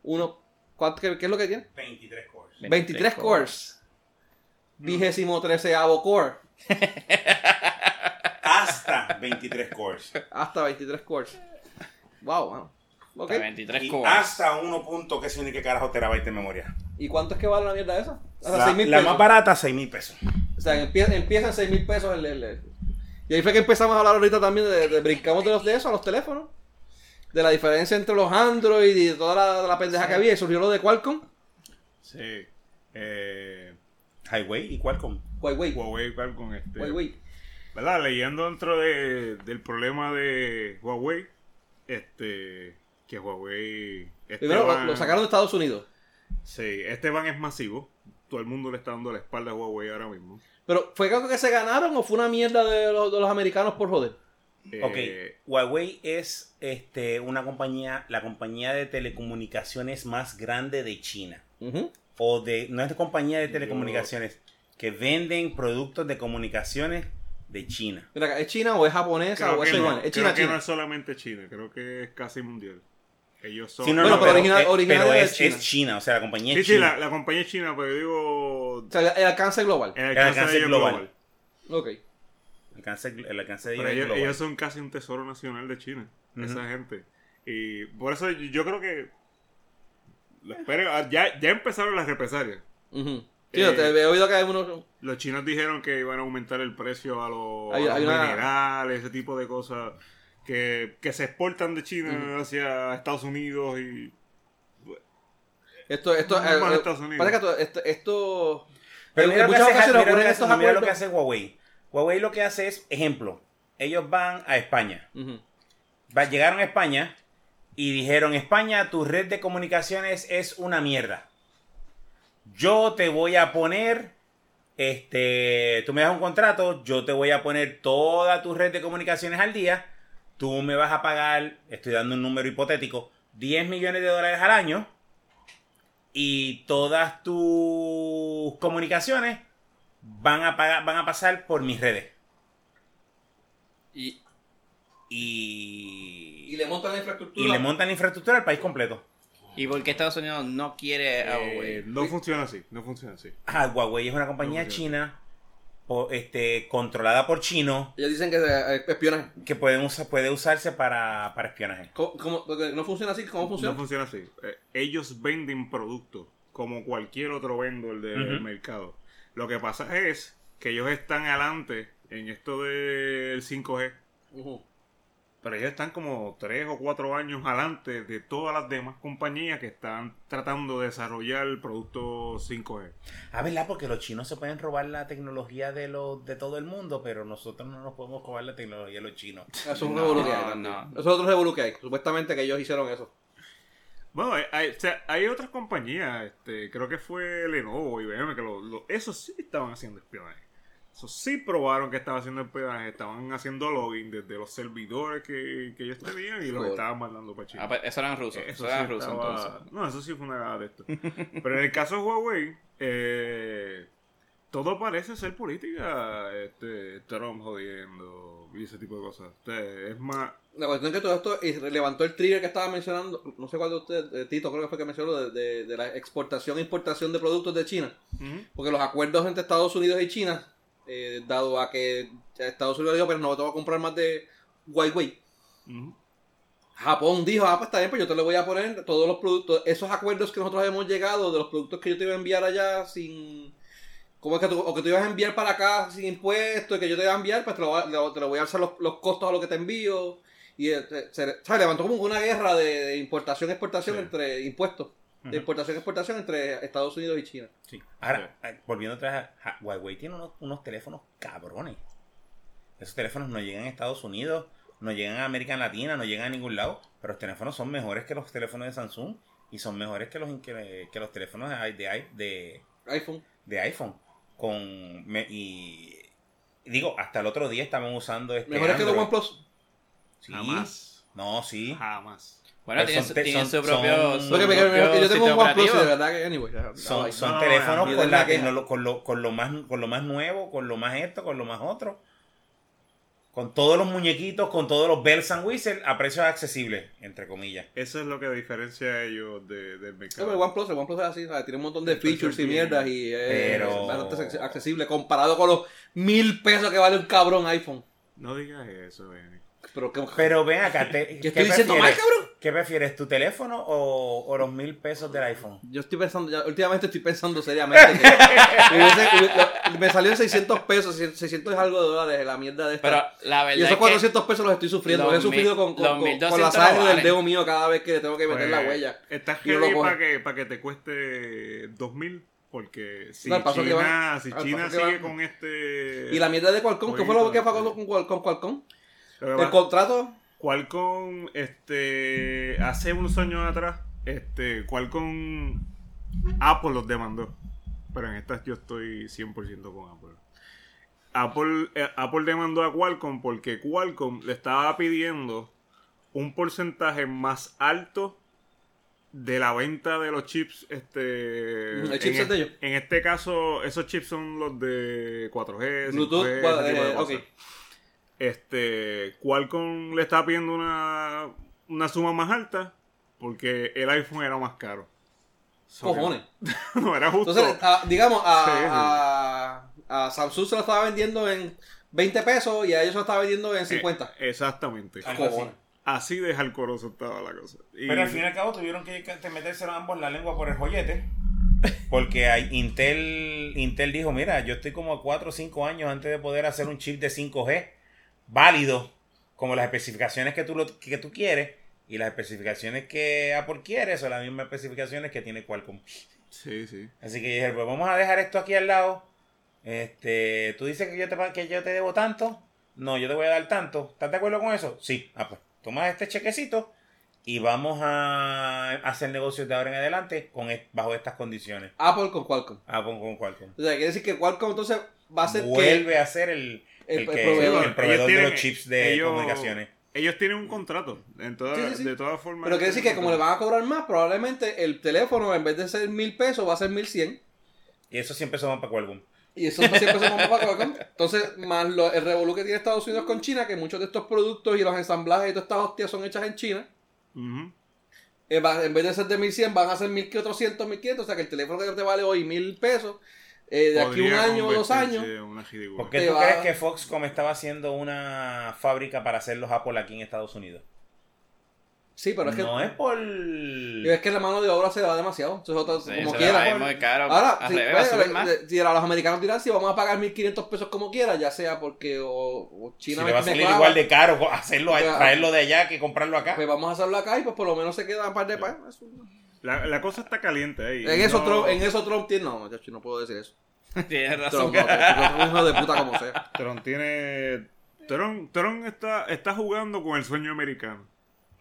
uno. ¿cuánto- qué, qué es lo que tiene? 23 cores. 23 cores. Vigésimo treceavo core. (laughs) Hasta 23 cores. Hasta 23 cores. Wow, wow. Ok. Hasta 23 Y cores. hasta 1 punto que significa carajo terabyte de memoria. ¿Y cuánto es que vale la mierda esa? Hasta La, 6 mil la pesos. más barata, 6 mil pesos. O sea, empieza, empieza en 6 mil pesos el, el- el- Y ahí fue que empezamos a hablar ahorita también de, de- brincamos de los de eso a los teléfonos. De la diferencia entre los Android y de toda la, la pendeja que había. Y surgió lo de Qualcomm. Sí. Eh, Highway y Qualcomm. Huawei. Huawei Qualcomm, este, Huawei. ¿verdad? Leyendo dentro de, del problema de Huawei, este, que Huawei... Este Primero lo, sacaron de Estados Unidos. Sí, este van es masivo. Todo el mundo le está dando la espalda a Huawei ahora mismo. Pero, ¿fue algo que se ganaron o fue una mierda de los, de los americanos por joder? Ok, Eh, Huawei es este, una compañía, la compañía de telecomunicaciones más grande de China. O de, no es de compañía de telecomunicaciones, que venden productos de comunicaciones de China. ¿es china o es japonesa creo o es que, no, igual? Es creo china, que china. no es solamente China, creo que es casi mundial. Ellos son... Sí, no, Bueno, no, pero original- eh, pero de es, China. es China, o sea, la compañía Sí, es sí, china. la, la compañía es china, pero yo digo... O sea, el alcance global. El El alcance, alcance de ellos global. global. Ok. El alcance, el alcance de Pero ellos global. ellos son casi un tesoro nacional de China, esa gente. Y por eso yo creo que... Lo espero, ah, ya, ya empezaron las represalias. Sí, Eh, te he oído que hay unos... Los chinos dijeron que iban a aumentar el precio a los, Hay- a los hay una- minerales, ese tipo de cosas que, que se exportan de China hacia Estados Unidos y... Esto, esto, No, eh, más eh, Estados Unidos. parece que esto, esto, esto- Pero mira lo que muchas hace, mira lo que estos hace- mira lo que hace Huawei. Huawei lo que hace es, ejemplo, ellos van a España. Va- llegaron a España y dijeron, España, tu red de comunicaciones es una mierda. Yo te voy a poner este, tú me das un contrato, yo te voy a poner toda tu red de comunicaciones al día, tú me vas a pagar, estoy dando un número hipotético, 10 millones de dólares al año y todas tus comunicaciones van a pagar, van a pasar por mis redes. Y, Y, y le montan la infraestructura. y le montan la infraestructura al país completo. ¿Y por qué Estados Unidos no quiere a Eh, Huawei? no funciona así, no funciona así. Ah, Huawei es una compañía china o, este, controlada por chinos Ellos dicen que eh, espionaje. que pueden usar, puede usarse para, para espionaje. ¿Cómo, cómo- no funciona así? ¿Cómo funciona? No funciona así. Eh, ellos venden productos como cualquier otro vendedor del mercado. Lo que pasa es que ellos están adelante en esto del 5G. Ujú. Pero ellos están como 3 o 4 años adelante de todas las demás compañías que están tratando de desarrollar el producto 5G. Ah, ¿verdad? Porque los chinos se pueden robar la tecnología de, los de todo el mundo, pero nosotros no nos podemos robar la tecnología de los chinos. (laughs) Eso es un No, revolú que hay no. también. Eso es otro revolú que hay. Supuestamente que ellos hicieron eso. Bueno, hay, hay- o sea, hay otras compañías, este, creo que fue Lenovo y IBM, que lo, lo- esos sí estaban haciendo espionaje. Esos sí probaron que estaban haciendo espionaje, estaban haciendo login desde los servidores que, que ellos tenían y los estaban mandando para China. Ah, pues, eso eran rusos. Eso Eso sí eran rusos estaba- entonces. No, eso sí fue una de esto. (laughs) Pero en el caso de Huawei, eh, todo parece ser política. Este, Trump jodiendo y ese tipo de cosas. Este, es más. La cuestión es que todo esto y levantó el trigger que estaba mencionando, no sé cuál de ustedes, eh, Tito creo que fue que mencionó, de, de- de la exportación e importación de productos de China. Porque los acuerdos entre Estados Unidos y China, eh, dado a que Estados Unidos dijo, pero no te voy a comprar más de Huawei. Japón dijo, ah, pues está bien, pues yo te le voy a poner todos los productos, esos acuerdos que nosotros hemos llegado, de los productos que yo te iba a enviar allá sin... ¿Cómo es que tú, o que tú ibas a enviar para acá sin impuestos y que yo te iba a enviar, pues te lo, voy a- le- te lo voy a alzar los, los costos a lo que te envío. Y eh, se, se- se levantó como una guerra de, de importación-exportación Sí. entre impuestos. De Ujú. importación-exportación entre Estados Unidos y China. Sí. Ahora, eh, volviendo atrás, a- a- Huawei tiene unos, unos teléfonos cabrones. Esos teléfonos no llegan a Estados Unidos, no llegan a América Latina, no llegan a ningún lado. Pero los teléfonos son mejores que los teléfonos de Samsung y son mejores que los, que, que los teléfonos de, de, de, iPhone. de iPhone. Con, me- y, y digo, hasta el otro día estaban usando este Mejores que los. OnePlus. Sí. Jamás. No, sí. Jamás. Bueno, Pero tienen, son su- propio. son- su propio yo tengo un OnePlus de verdad que, anyway. Son, no, teléfonos con, la lo, con, lo más, con lo más nuevo, con lo más esto, con lo más otro. Con todos los muñequitos, con todos los bells and whistles a precios accesibles, entre comillas. Eso es lo que diferencia a ellos de- del No, mercado. pero el OnePlus, el OnePlus es así, ¿sabes? tiene un montón de Entonces, features y mierdas y es Pero- bastante acce- accesible comparado con los mil pesos que vale un cabrón iPhone. No digas eso, Benny. Pero, ¿qué, Pero (laughs) ven acá, te- ¿Qué estoy diciendo mal, cabrón? ¿Qué prefieres, tu teléfono o, o los mil pesos del iPhone? Yo estoy pensando, ya, últimamente estoy pensando seriamente que (laughs) hubiese- hubiese- me salió en 600 pesos, 600 y algo de dólares la mierda de esta. Pero la verdad y esos es que 400 pesos los estoy sufriendo. los Los he sufrido con, con, con- 1200 con la sangre del dedo mío cada vez que le tengo que meter la Pues, huella. Estás heavy para que, para que te cueste 2000. Porque si No, China, van, si China sigue van. con este. Y la mierda de Qualcomm, ¿qué fue lo que pasó con, con Qualcomm? Lo que El contrato, Qualcomm, este, hace unos años atrás, este, Qualcomm, Apple los demandó. Pero en estas yo estoy 100% con Apple. Apple, eh, Apple demandó a Qualcomm porque Qualcomm le estaba pidiendo un porcentaje más alto de la venta de los chips. Este, ¿El en de ellos? En este caso, esos chips son los de 4G, Bluetooth, 5G, cual- ese tipo de eh, cosas. Este, Qualcomm le estaba pidiendo una, una suma más alta porque el iPhone era más caro. So que- cojones. (laughs) no era justo. Entonces, a- digamos, a, Sí, sí. a, a Samsung se lo estaba vendiendo en 20 pesos y a ellos se lo estaba vendiendo en 50. Eh, exactamente. Cojones. Así de jalcoroso estaba la cosa. Y- Pero al fin y al cabo tuvieron que meterse ambos la lengua por el joyete. Porque hay, Intel, Intel dijo, mira, yo estoy como 4 o 5 años antes de poder hacer un chip de 5G válido, como las especificaciones que tú, lo- que tú quieres, y las especificaciones que Apple quiere son las mismas especificaciones que tiene Qualcomm. Sí, sí. Así que dije, pues vamos a dejar esto aquí al lado. Este, tú dices que yo te, que yo te debo tanto. No, yo te voy a dar tanto. ¿Estás de acuerdo con eso? Sí. Ah, pues toma este chequecito y vamos a hacer negocios de ahora en adelante con bajo estas condiciones. Apple con Qualcomm. Ah, con, con Qualcomm. O sea, quiere decir que Qualcomm entonces va a ser Vuelve a ser el, el- el, el que- proveedor. el proveedor Ellos de tienen- los chips de ellos- comunicaciones. Ellos tienen un contrato. En toda- Sí, sí, sí. De todas formas. Pero quiere decir que como le van a cobrar más, probablemente el teléfono en vez de ser mil pesos va a ser mil cien. Y eso siempre son para Qualcomm. Y eso siempre se monta para (laughs) Qualcomm. Entonces, más lo- el revolú que tiene Estados Unidos con China, que muchos de estos productos y los ensamblajes y todas estas hostias son hechas en China. Eh, en vez de ser de 1100 van a ser 1400, 1500. O sea que el teléfono que te vale hoy mil pesos, eh, de aquí un año o dos años. ¿Por qué tú va- crees que Foxconn estaba haciendo una fábrica para hacer los Apple aquí en Estados Unidos? Sí, pero es que, no es por... es que la mano de obra se va demasiado. Entonces, Sí, como se quiera. muy caro. Ahora, si, revés, pues, subir más. si a los americanos dirán si vamos a pagar 1500 pesos como quiera, ya sea porque o, o Si China le va a me salir clava, igual de caro (laughs) hacerlo, Pues, traerlo de allá que comprarlo acá. pues vamos a hacerlo acá y pues por lo menos se queda un par de pa- eso- La, la cosa está caliente ahí. En eso, Trump, en eso Trump tiene. No, muchacho, no puedo decir eso. (laughs) Tienes razón. Trump, no, Trump es un hijo de puta como sea. Trump tiene. Trump, Trump está, está jugando con el sueño americano.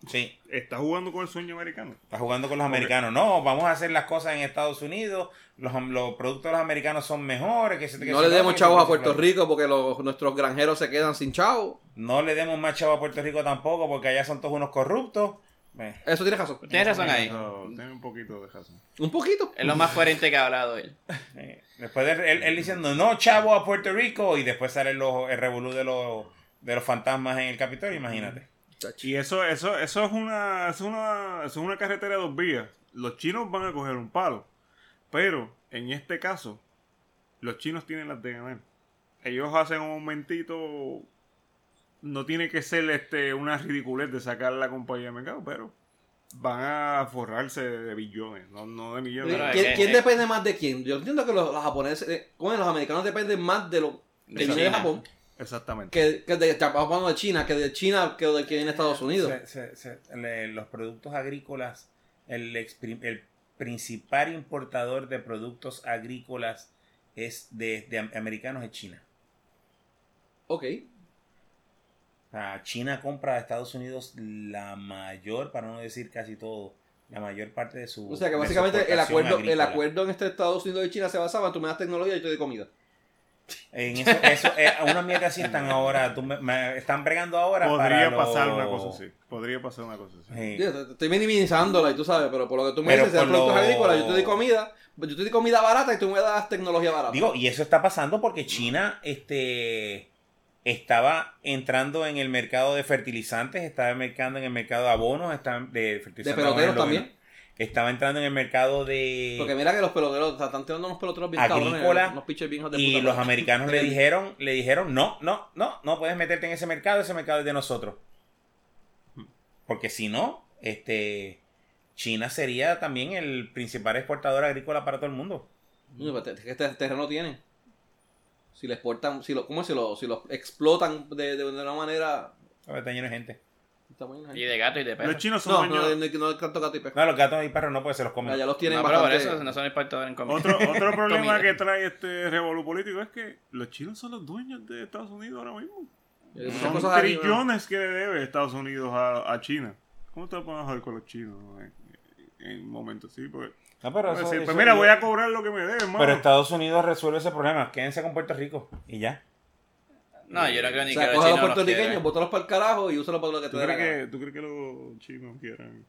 Sí, Está jugando con el sueño americano. está jugando con los americanos. No, vamos a hacer las cosas en Estados Unidos. Los, los productos de los americanos son mejores. Que se- que No se- le demos chavos a Puerto Rico porque los, nuestros granjeros se quedan sin chavos. No le demos más chavos a Puerto Rico tampoco porque allá son todos unos corruptos. Eh, Eso tienes razón. Tienes razón ahí. No, tiene un poquito de razón. Un poquito. Es lo más coherente que ha hablado él. eh, Después de él, él diciendo no chavo a Puerto Rico y después sale los, el revolú de los, de los fantasmas en el Capitolio, imagínate. Y eso, eso, eso es una, eso es una, eso es una carretera de dos vías. Los chinos van a coger un palo. Pero, en este caso, los chinos tienen las de ganar. Ellos hacen un momentito. No tiene que ser este una ridiculez de sacar la compañía de mercado, pero van a forrarse de billones, no, no de millones. ¿Quién, quién eh, depende más de quién? Yo entiendo que los, los japoneses, eh, ¿cómo es? los americanos dependen más de lo que De viene de. Japón Exactamente. que, que de, de China, que de China que de que viene de Estados Unidos. Se- se- se- le- los productos agrícolas, el, exprim- el principal importador de productos agrícolas es de, de am- americanos es China. Ok. O sea, China compra a Estados Unidos la mayor, para no decir casi todo, la mayor parte de su. O sea que básicamente el acuerdo, el acuerdo en este Estados Unidos y China se basaba en tú me das tecnología y yo te doy comida. En eso, eso eh, una mierda así están ahora, tú me- me- están bregando ahora. Podría para pasar lo- una cosa así. Podría pasar una cosa así. Sí. Yo te- estoy minimizándola y tú sabes, pero por lo que tú me Pero dices, sean por lo- productos agrícolas, yo te doy comida, yo te doy comida barata y tú me das tecnología barata. Digo, y eso está pasando porque China este, estaba entrando en el mercado de fertilizantes, estaba entrando en el mercado de abonos, estaba de de fertilizantes. peloteros abonos, también. Estaba entrando en el mercado de... Porque mira que los peloteros, o sea, están tirando unos peloteros bien Agrícola, unos bien de Y puta, los americanos le (laughs) dijeron, le dijeron, no, no, no, no puedes meterte en ese mercado, ese mercado es de nosotros. Porque si no, este China sería también el principal exportador agrícola para todo el mundo. Te- este terreno tiene. Si le exportan, si lo, ¿cómo es? Si lo, si lo explotan de, de, de una manera. Está lleno de gente. Y de gato y de perro. Los chinos son No, dueños. no, no, no, no tanto gato y pesca. No, los gatos y perros no, pues se los comen. Ya los tienen No, pero por bastante. eso no son exportadores en comida. Otro, (laughs) otro problema Comida. que trae este revolú político es que los chinos son los dueños de Estados Unidos ahora mismo. Esas Son cosas trillones que le debe Estados Unidos a, a China. ¿Cómo te vas a joder con los chinos en, en momentos así? Porque, No, pero pues, eso- sí, eso- pues mira, voy a cobrar lo que me deben, mano. Pero Estados Unidos resuelve ese problema. Quédense con Puerto Rico y ya. No, yo no creo ni O sea, que los coge a los puertorriqueños, bótalos para el carajo y úsalos para lo que te ¿Tú dé ¿Tú crees que los chinos quieran?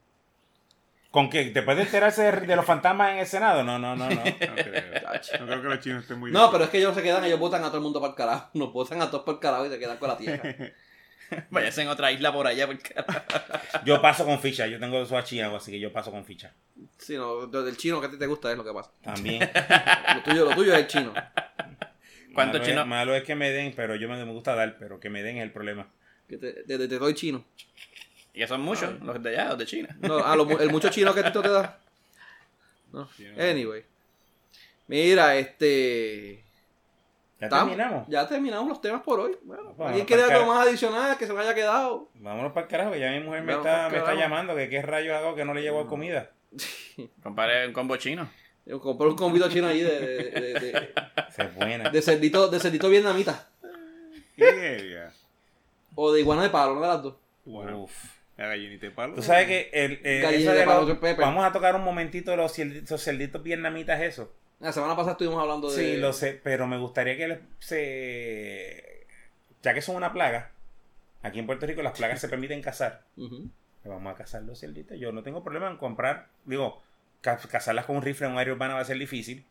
¿Con que ¿Después de enterarse de, de los fantasmas en el Senado? No, no, no, no. (laughs) No creo, no creo que los chinos estén muy No, pero es que ellos se quedan, ellos votan a todo el mundo para el carajo. Nos votan a todos para el carajo y se quedan con la tierra. (laughs) (laughs) Váyase en otra isla por allá. Porque... (laughs) Yo paso con ficha. Yo tengo su Chicago, así que yo paso con ficha. Sí, no, del chino que a ti te gusta es lo que pasa. También. (laughs) Lo tuyo, lo tuyo es el chino. ¿Cuántos malo chinos? Es, malo es que me den, pero yo me, me gusta dar, pero que me den es el problema. Que te, te, te doy chino. Y que son muchos, los de allá, los de China. No, ah, lo el mucho chino que Tito te da. No. Anyway. Mira, este. ¿Ya estamos- terminamos? Ya terminamos los temas por hoy. Bueno, ¿alguien quiere algo más adicional que se me haya quedado? Vámonos para el carajo, que ya mi mujer me está, me está llamando, que qué rayos hago que no le llevo comida. (laughs) Compare un combo chino. Yo compré un convito chino ahí de, de, de, es buena. de cerdito, de cerdito vietnamita. Yeah. O de iguana de palo, una de las dos. Bueno, Uf. La gallinita de palo. Tú sabes que el, eh, eso de palo los- vamos a tocar un momentito los cerditos vietnamitas, eso. La semana pasada estuvimos hablando de. Sí, lo sé, pero me gustaría que les- se... Ya que son una plaga, aquí en Puerto Rico las plagas se (laughs) permiten cazar. Ujú. Vamos a cazar los cerditos. Yo no tengo problema en comprar, digo, ca- cazarlas con un rifle en un área urbana va a ser difícil,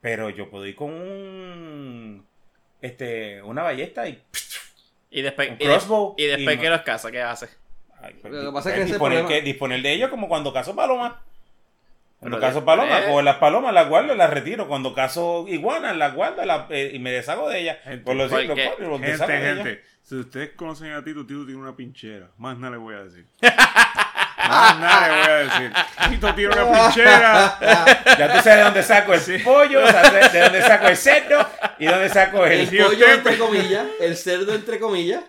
pero yo puedo ir con un... Este, una ballesta y... Y después, Un y, de- crossbow y después y- que los caza, ¿qué hace? Ay, pues, Lo que pasa es que disponer, que- disponer de ellos como cuando cazo palomas. Cuando de- palomas, eh. cojo las palomas, las guardo y las retiro. Cuando cazo iguanas, las guardo las- eh, y me deshago de ellas. Gente, Por los porque- los los Gente, deshago de ellas. gente, si ustedes conocen a Tito, Tito tiene una pinchera. Más nada le voy a decir. (laughs) Más nada le voy a decir. Tito tiene una pinchera. Ya tú sabes de dónde saco el pollo, de dónde saco el cerdo y de dónde saco el... El Si (laughs) pollo, usted- entre comillas. El cerdo, entre comillas.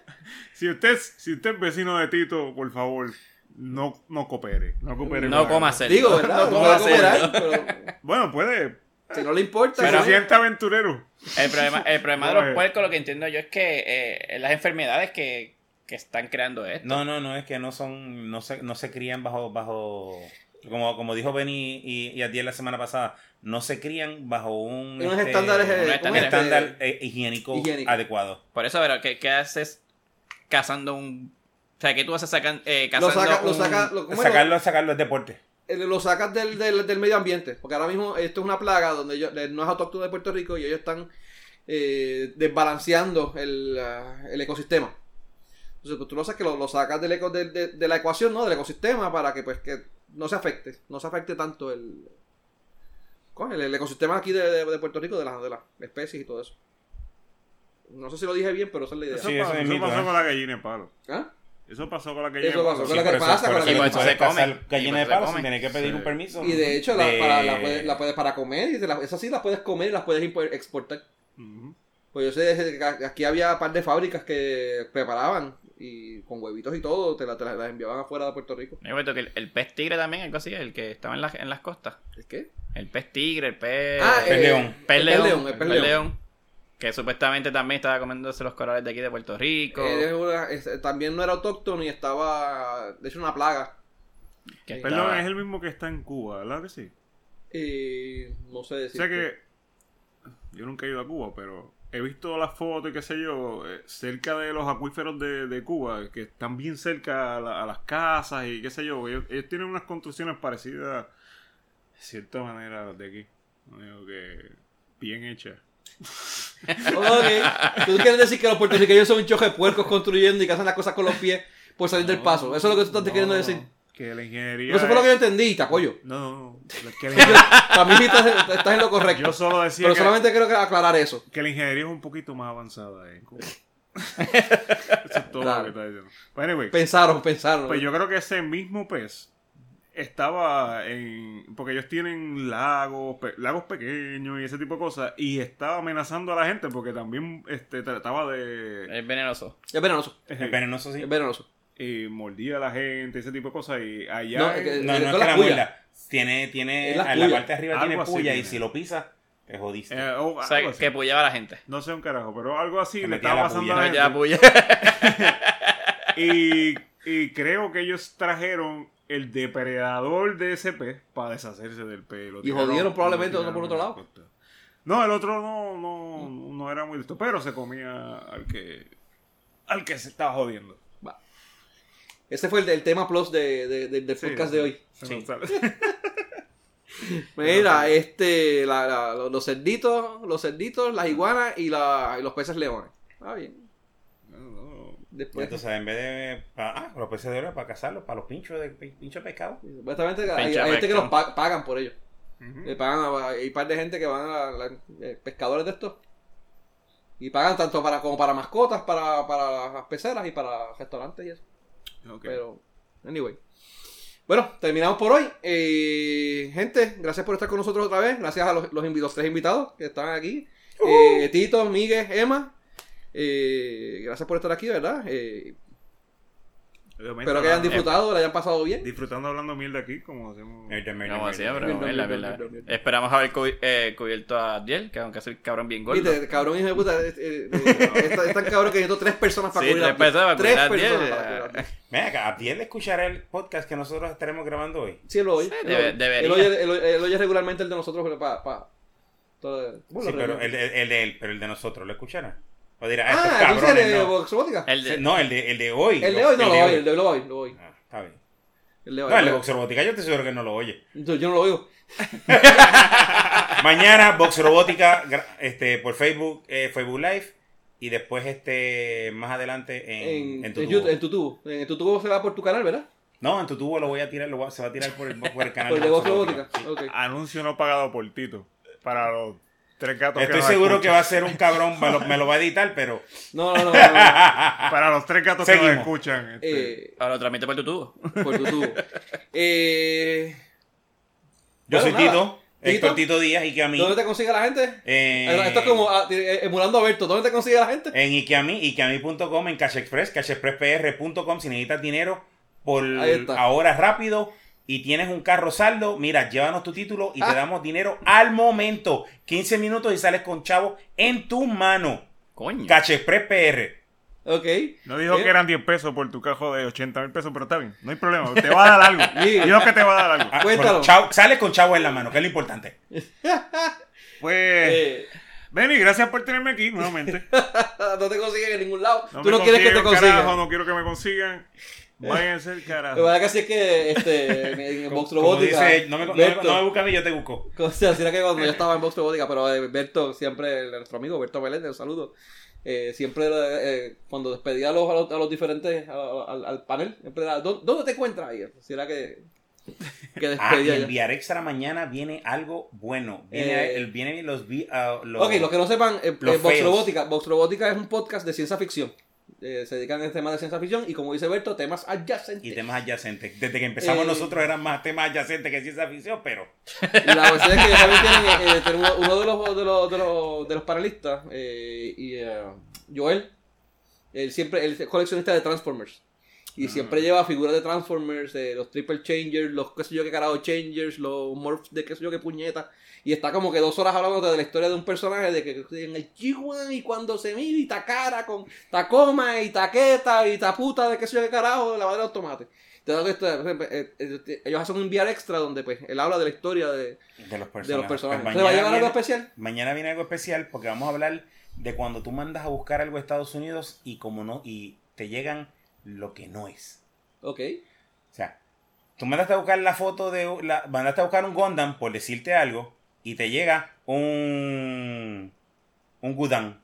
Si usted, si usted es vecino de Tito, por favor, no, no coopere. No coopere. No coma algo. cerdo. Digo, ¿verdad? No No coma cerdo. pero Bueno, puede. si no le importa. Si ¿no? se siente aventurero. El problema, el problema de los puercos, lo que entiendo yo es que eh, las enfermedades que, que están creando esto. No, no, no, es que no son, no se, no se crían bajo, bajo, como, como dijo Benny y, y Adiel la semana pasada, no se crían bajo un, Unos este, estándares, eh, un ¿cómo un es? estándar eh, higiénico, higiénico. adecuado. Por eso, pero ¿qué, qué haces cazando un... O sea, ¿qué tú haces sacan, eh, Lo cazando saca, lo un- saca, lo, ¿cómo es? Sacarlo, sacarlo es deporte. Eh, lo sacas del, del, del medio ambiente. Porque ahora mismo esto es una plaga donde ellos- eh, no es autóctono de Puerto Rico y ellos están eh, desbalanceando el, ah, el ecosistema. Entonces, pues tú lo, sacas, lo, lo sacas del eco, de, de- de la ecuación, ¿no? Del ecosistema para que pues que no se afecte. No se afecte tanto el, el, el ecosistema aquí de, de- de Puerto Rico, de, las de las especies y todo eso. No sé si lo dije bien, pero esa es la idea. Eso, Sí, pasó, eso es eso mito, pasó ¿eh? con la gallina de palo. ¿Ah? Eso pasó con la gallina Eso pasó con la que pasa con la puedes se come. Gallina de palo sin tener que pedir Sí. un permiso. Y de hecho, la, la, puedes, la puedes para comer, y la- esas sí las puedes comer y las puedes exportar. Pues yo sé que aquí había un par de fábricas que preparaban y con huevitos y todo, te, la- te las, enviaban afuera de Puerto Rico. Me acuerdo que el, el pez tigre también, algo así, el que estaba en, las en las costas. ¿Es qué? El pez tigre, el pez... Ah, pez eh, león. pez el león, león, el el pez pez león. Que supuestamente también estaba comiéndose los corales de aquí de Puerto Rico. Eh, una- es- también no era autóctono y estaba, de hecho, una plaga. que Perdón, es el mismo que está en Cuba, ¿verdad que sí? Y no sé O decir. sea que yo nunca he ido a Cuba, pero he visto las fotos y qué sé yo, eh, cerca de los acuíferos de, de Cuba, que están bien cerca a, la- a las casas y qué sé yo. Ellos, ellos tienen unas construcciones parecidas, de cierta manera, a las de aquí. No digo que bien hechas. Ok. Tú quieres decir que los puertorriqueños son un choque de puercos construyendo y que hacen las cosas con los pies por salir del paso. Eso es lo que tú estás No, queriendo decir. Que la ingeniería. Eso fue lo que yo entendí, te apoyo. No, no, no. Que la, (laughs) ingeniería- Para mí estás, estás en lo correcto. yo solo decía Pero que, solamente quiero aclarar eso. que la ingeniería es un poquito más avanzada en Cuba. (laughs) Eso es todo Claro. lo que está diciendo. But anyway, Pensaron, pensaron. Pues yo creo que ese mismo pez estaba en. Porque ellos tienen lagos, pe- lagos pequeños y ese tipo de cosas. Y estaba amenazando a la gente porque también este, trataba de. Es venenoso. Es venenoso. Es venenoso, sí. Es venenoso. y mordía a la gente, ese tipo de cosas. Y allá. No, en- es que- No, no es que la muerda. Tiene, tiene, la en la parte de arriba Algo tiene puya y si lo pisas, te jodiste. eh, o O sea, algo que, puyaba a la gente. No sé un carajo, pero algo así le estaba la pasando puya. a la gente. (laughs) Y, y creo que ellos trajeron el depredador de ese pez para deshacerse del pez. Lo Y tiraron- jodieron probablemente otro por otro lado. costa. No, el otro no, no, no era muy listo, pero se comía al que al que se estaba jodiendo. Ese fue el, el tema plus de, de- de- del Sí, podcast sí, de hoy. Sí. (laughs) Mira, este, la- la- los- cerditos, los cerditos, las iguanas y, la- y los peces leones. Ah, bien. Después, Entonces, en vez de. ah, los peces de oro para cazarlos, para los pinchos de, pinchos pescado. supuestamente hay, gente que los pa- pagan por ellos. Le pagan a- hay un par de gente que van a la- eh, pescadores de estos. Y pagan tanto para como para mascotas, para, para las peceras y para restaurantes y eso. Pero, anyway. Bueno, terminamos por hoy. Eh, gente, gracias por estar con nosotros otra vez. Gracias a los, los, tres invitados que están aquí. Eh, Tito, Miguel, Emma. Eh, gracias por estar aquí, ¿verdad? Eh, Espero que hayan disfrutado, lo hayan pasado bien. disfrutando hablando mierda aquí, como hacemos. Esperamos haber cubi- eh, cubierto a Adiel, que aunque soy cabrón bien gordo. Viste, cabrón, hijo de puta. eh, eh, eh, es, tan- es tan cabrón que necesito tres personas para Sí, cubrir a tres personas para Tres cubrir a personas para cubrir a Adiel. Ven acá, Abdiel escuchará el podcast que nosotros estaremos grabando hoy. Sí, él lo oye. Sí, él debe- oye. debería. Él oye, él oye- él oye regularmente el de nosotros para... Pa, todo- bueno, Sí, pero el, el, el de él, pero el de nosotros, ¿lo escuchará? O dirá, ah, estos ¿tú dices cabrones, el de no. Vox Robótica? El de- Sí, No, el de, el de hoy. El de hoy no lo oye, el de hoy lo oye, lo oye. Ah, está bien. El de hoy. No, el de Box Robótica yo te seguro que no lo oye. Yo, yo no lo oigo. (laughs) Mañana Box Robótica este, por Facebook, eh, Facebook Live. Y después este más adelante en, En, en tu en tubo. YouTube- en tu tubo. En tu tubo se va por tu canal, ¿verdad? No, en tu tubo lo voy a tirar, lo voy a- se va a tirar por el, por el (laughs) canal Por el de Box Vox Robótica. Sí. Anuncio no pagado por Tito. Para los tres gatos Estoy seguro escuchan. que va a ser un cabrón, me lo, me lo va a editar, pero No, no, no. no, no. (laughs) Para los tres gatos que Seguimos. nos escuchan. este, Eh, Ahora lo transmite por tu tubo. por tu tubo. Eh, yo Bueno, soy nada. Tito, Héctor Tito. Díaz, y que a mí. ¿Dónde te consigue la gente? Eh, Esto es como ah, eh, emulando a Berto. ¿Dónde te consigue la gente? En Ikiami, ikiami.com, en Cash Express, cashexpresspr.com, si necesitas dinero por ahora rápido y tienes un carro saldo, mira, llévanos tu título y Ah. te damos dinero al momento. 15 minutos y sales con chavo en tu mano. Coño. Cash Express PR. Ok. No dijo Eh, que eran 10 pesos por tu cajo de 80 mil pesos, pero está bien. No hay problema. Te va a dar algo. (laughs) Sí. Dijo que te va a dar algo. Ah, Cuéntalo. chavo- sales con chavo en la mano, que es lo importante. (laughs) Pues, eh, Benny, gracias por tenerme aquí nuevamente. (laughs) no te consiguen en ningún lado. No Tú no quieres que te consiguen, carajo, consigan. no quiero que me consigan. Váyanse el carajo. verdad que sí es que este, en, Box (laughs) Robótica. dice, no me, no, me, Berto- no me busca a mí, yo te busco. (laughs) O sea, así era que cuando yo (laughs) estaba en Box Robótica, pero eh, Berto, siempre, nuestro amigo Berto Meléndez, un saludo. eh, siempre eh, cuando despedía a los, a los, a los diferentes, a- al, al panel, siempre era, "¿Dó- ¿dónde te encuentras ahí? Así era que, que Ah, y despedía ya. enviar extra mañana viene algo bueno. Viene, Eh, el, vienen los, ah, los- Ok, los que no sepan, feos. Robótica. Vox Robótica es un podcast de ciencia ficción. Eh, se dedican a temas de ciencia ficción y como dice Berto, temas adyacentes. y temas adyacentes. Desde que empezamos Eh, nosotros eran más temas adyacentes que ciencia ficción, pero la cuestión es que también tienen eh, tienen uno, de, los, de, los, de, los, de los panelistas, y Joel, él siempre él es coleccionista de Transformers. Y siempre lleva figuras de Transformers, eh, los Triple Changers, los qué sé yo qué carajo Changers, los Morphs de qué sé yo qué puñeta. Y está como que dos horas hablando de la historia de un personaje, de que en el G1 y cuando se mira y Takara con Tacoma y Taqueta y Taputa de qué sé yo qué carajo, de la madre de los tomates. Eh, ellos hacen un enviar extra donde pues él habla de la historia de, de los personajes. de los personajes. Pues ¿Se va a mañana llevar algo especial? Mañana viene algo especial porque vamos a hablar de cuando tú mandas a buscar algo a Estados Unidos y como no, y te llegan lo que no es. Ok. O sea, tú mandaste a buscar la foto de la, mandaste a buscar un Gundam por decirte algo y te llega un un Gundam.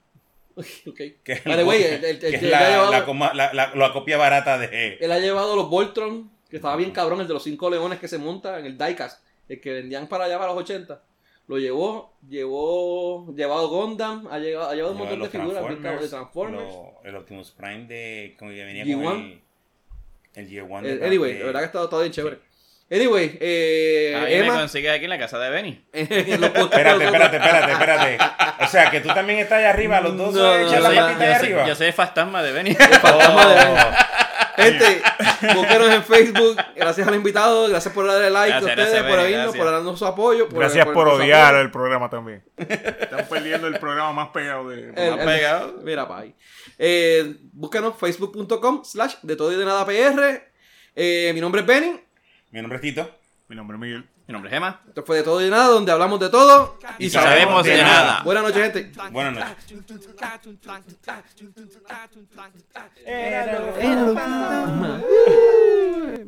(laughs) ok. Que es, Vale, güey, el- la copia barata de... Él ha llevado los Voltron, que estaba bien cabrón, el de los cinco leones que se monta en el Diecast, el que vendían para allá para los 80. Lo llevó, llevó, llevado Gundam, ha, llegado, ha llevado un montón de figuras de Transformers. lo- el Optimus Prime de... Como que venía G1. con el... El G1 de... Eh, anyway, de- la verdad que está todo bien chévere. Anyway, eh, A mí me Emma. consigues aquí en la casa de Benny. Espérate, espérate, espérate, espérate. O sea, que tú también estás allá arriba, los dos No, no, Yo soy, yo soy- arriba. yo soy el fantasma de Benny. Fantasma de- Oh. Gente, (laughs) búsquenos en Facebook. Gracias al invitado, gracias por darle like Gracias, a ustedes, gracias, por oírnos, gracias. por darnos su apoyo. Gracias por su odiar apoyo. el programa también. Están perdiendo el programa más pegado de. El- Más el- pegado. Mira, pa' ahí. Eh, búscanos facebook.com slash de todo y de nada PR. Eh, mi nombre es Benny. Mi nombre es Tito. Mi nombre es Miguel. Mi nombre es Emma. Esto fue de todo y de nada, donde hablamos de todo y, Y sabemos de nada. Buenas noches, gente. Buenas noches.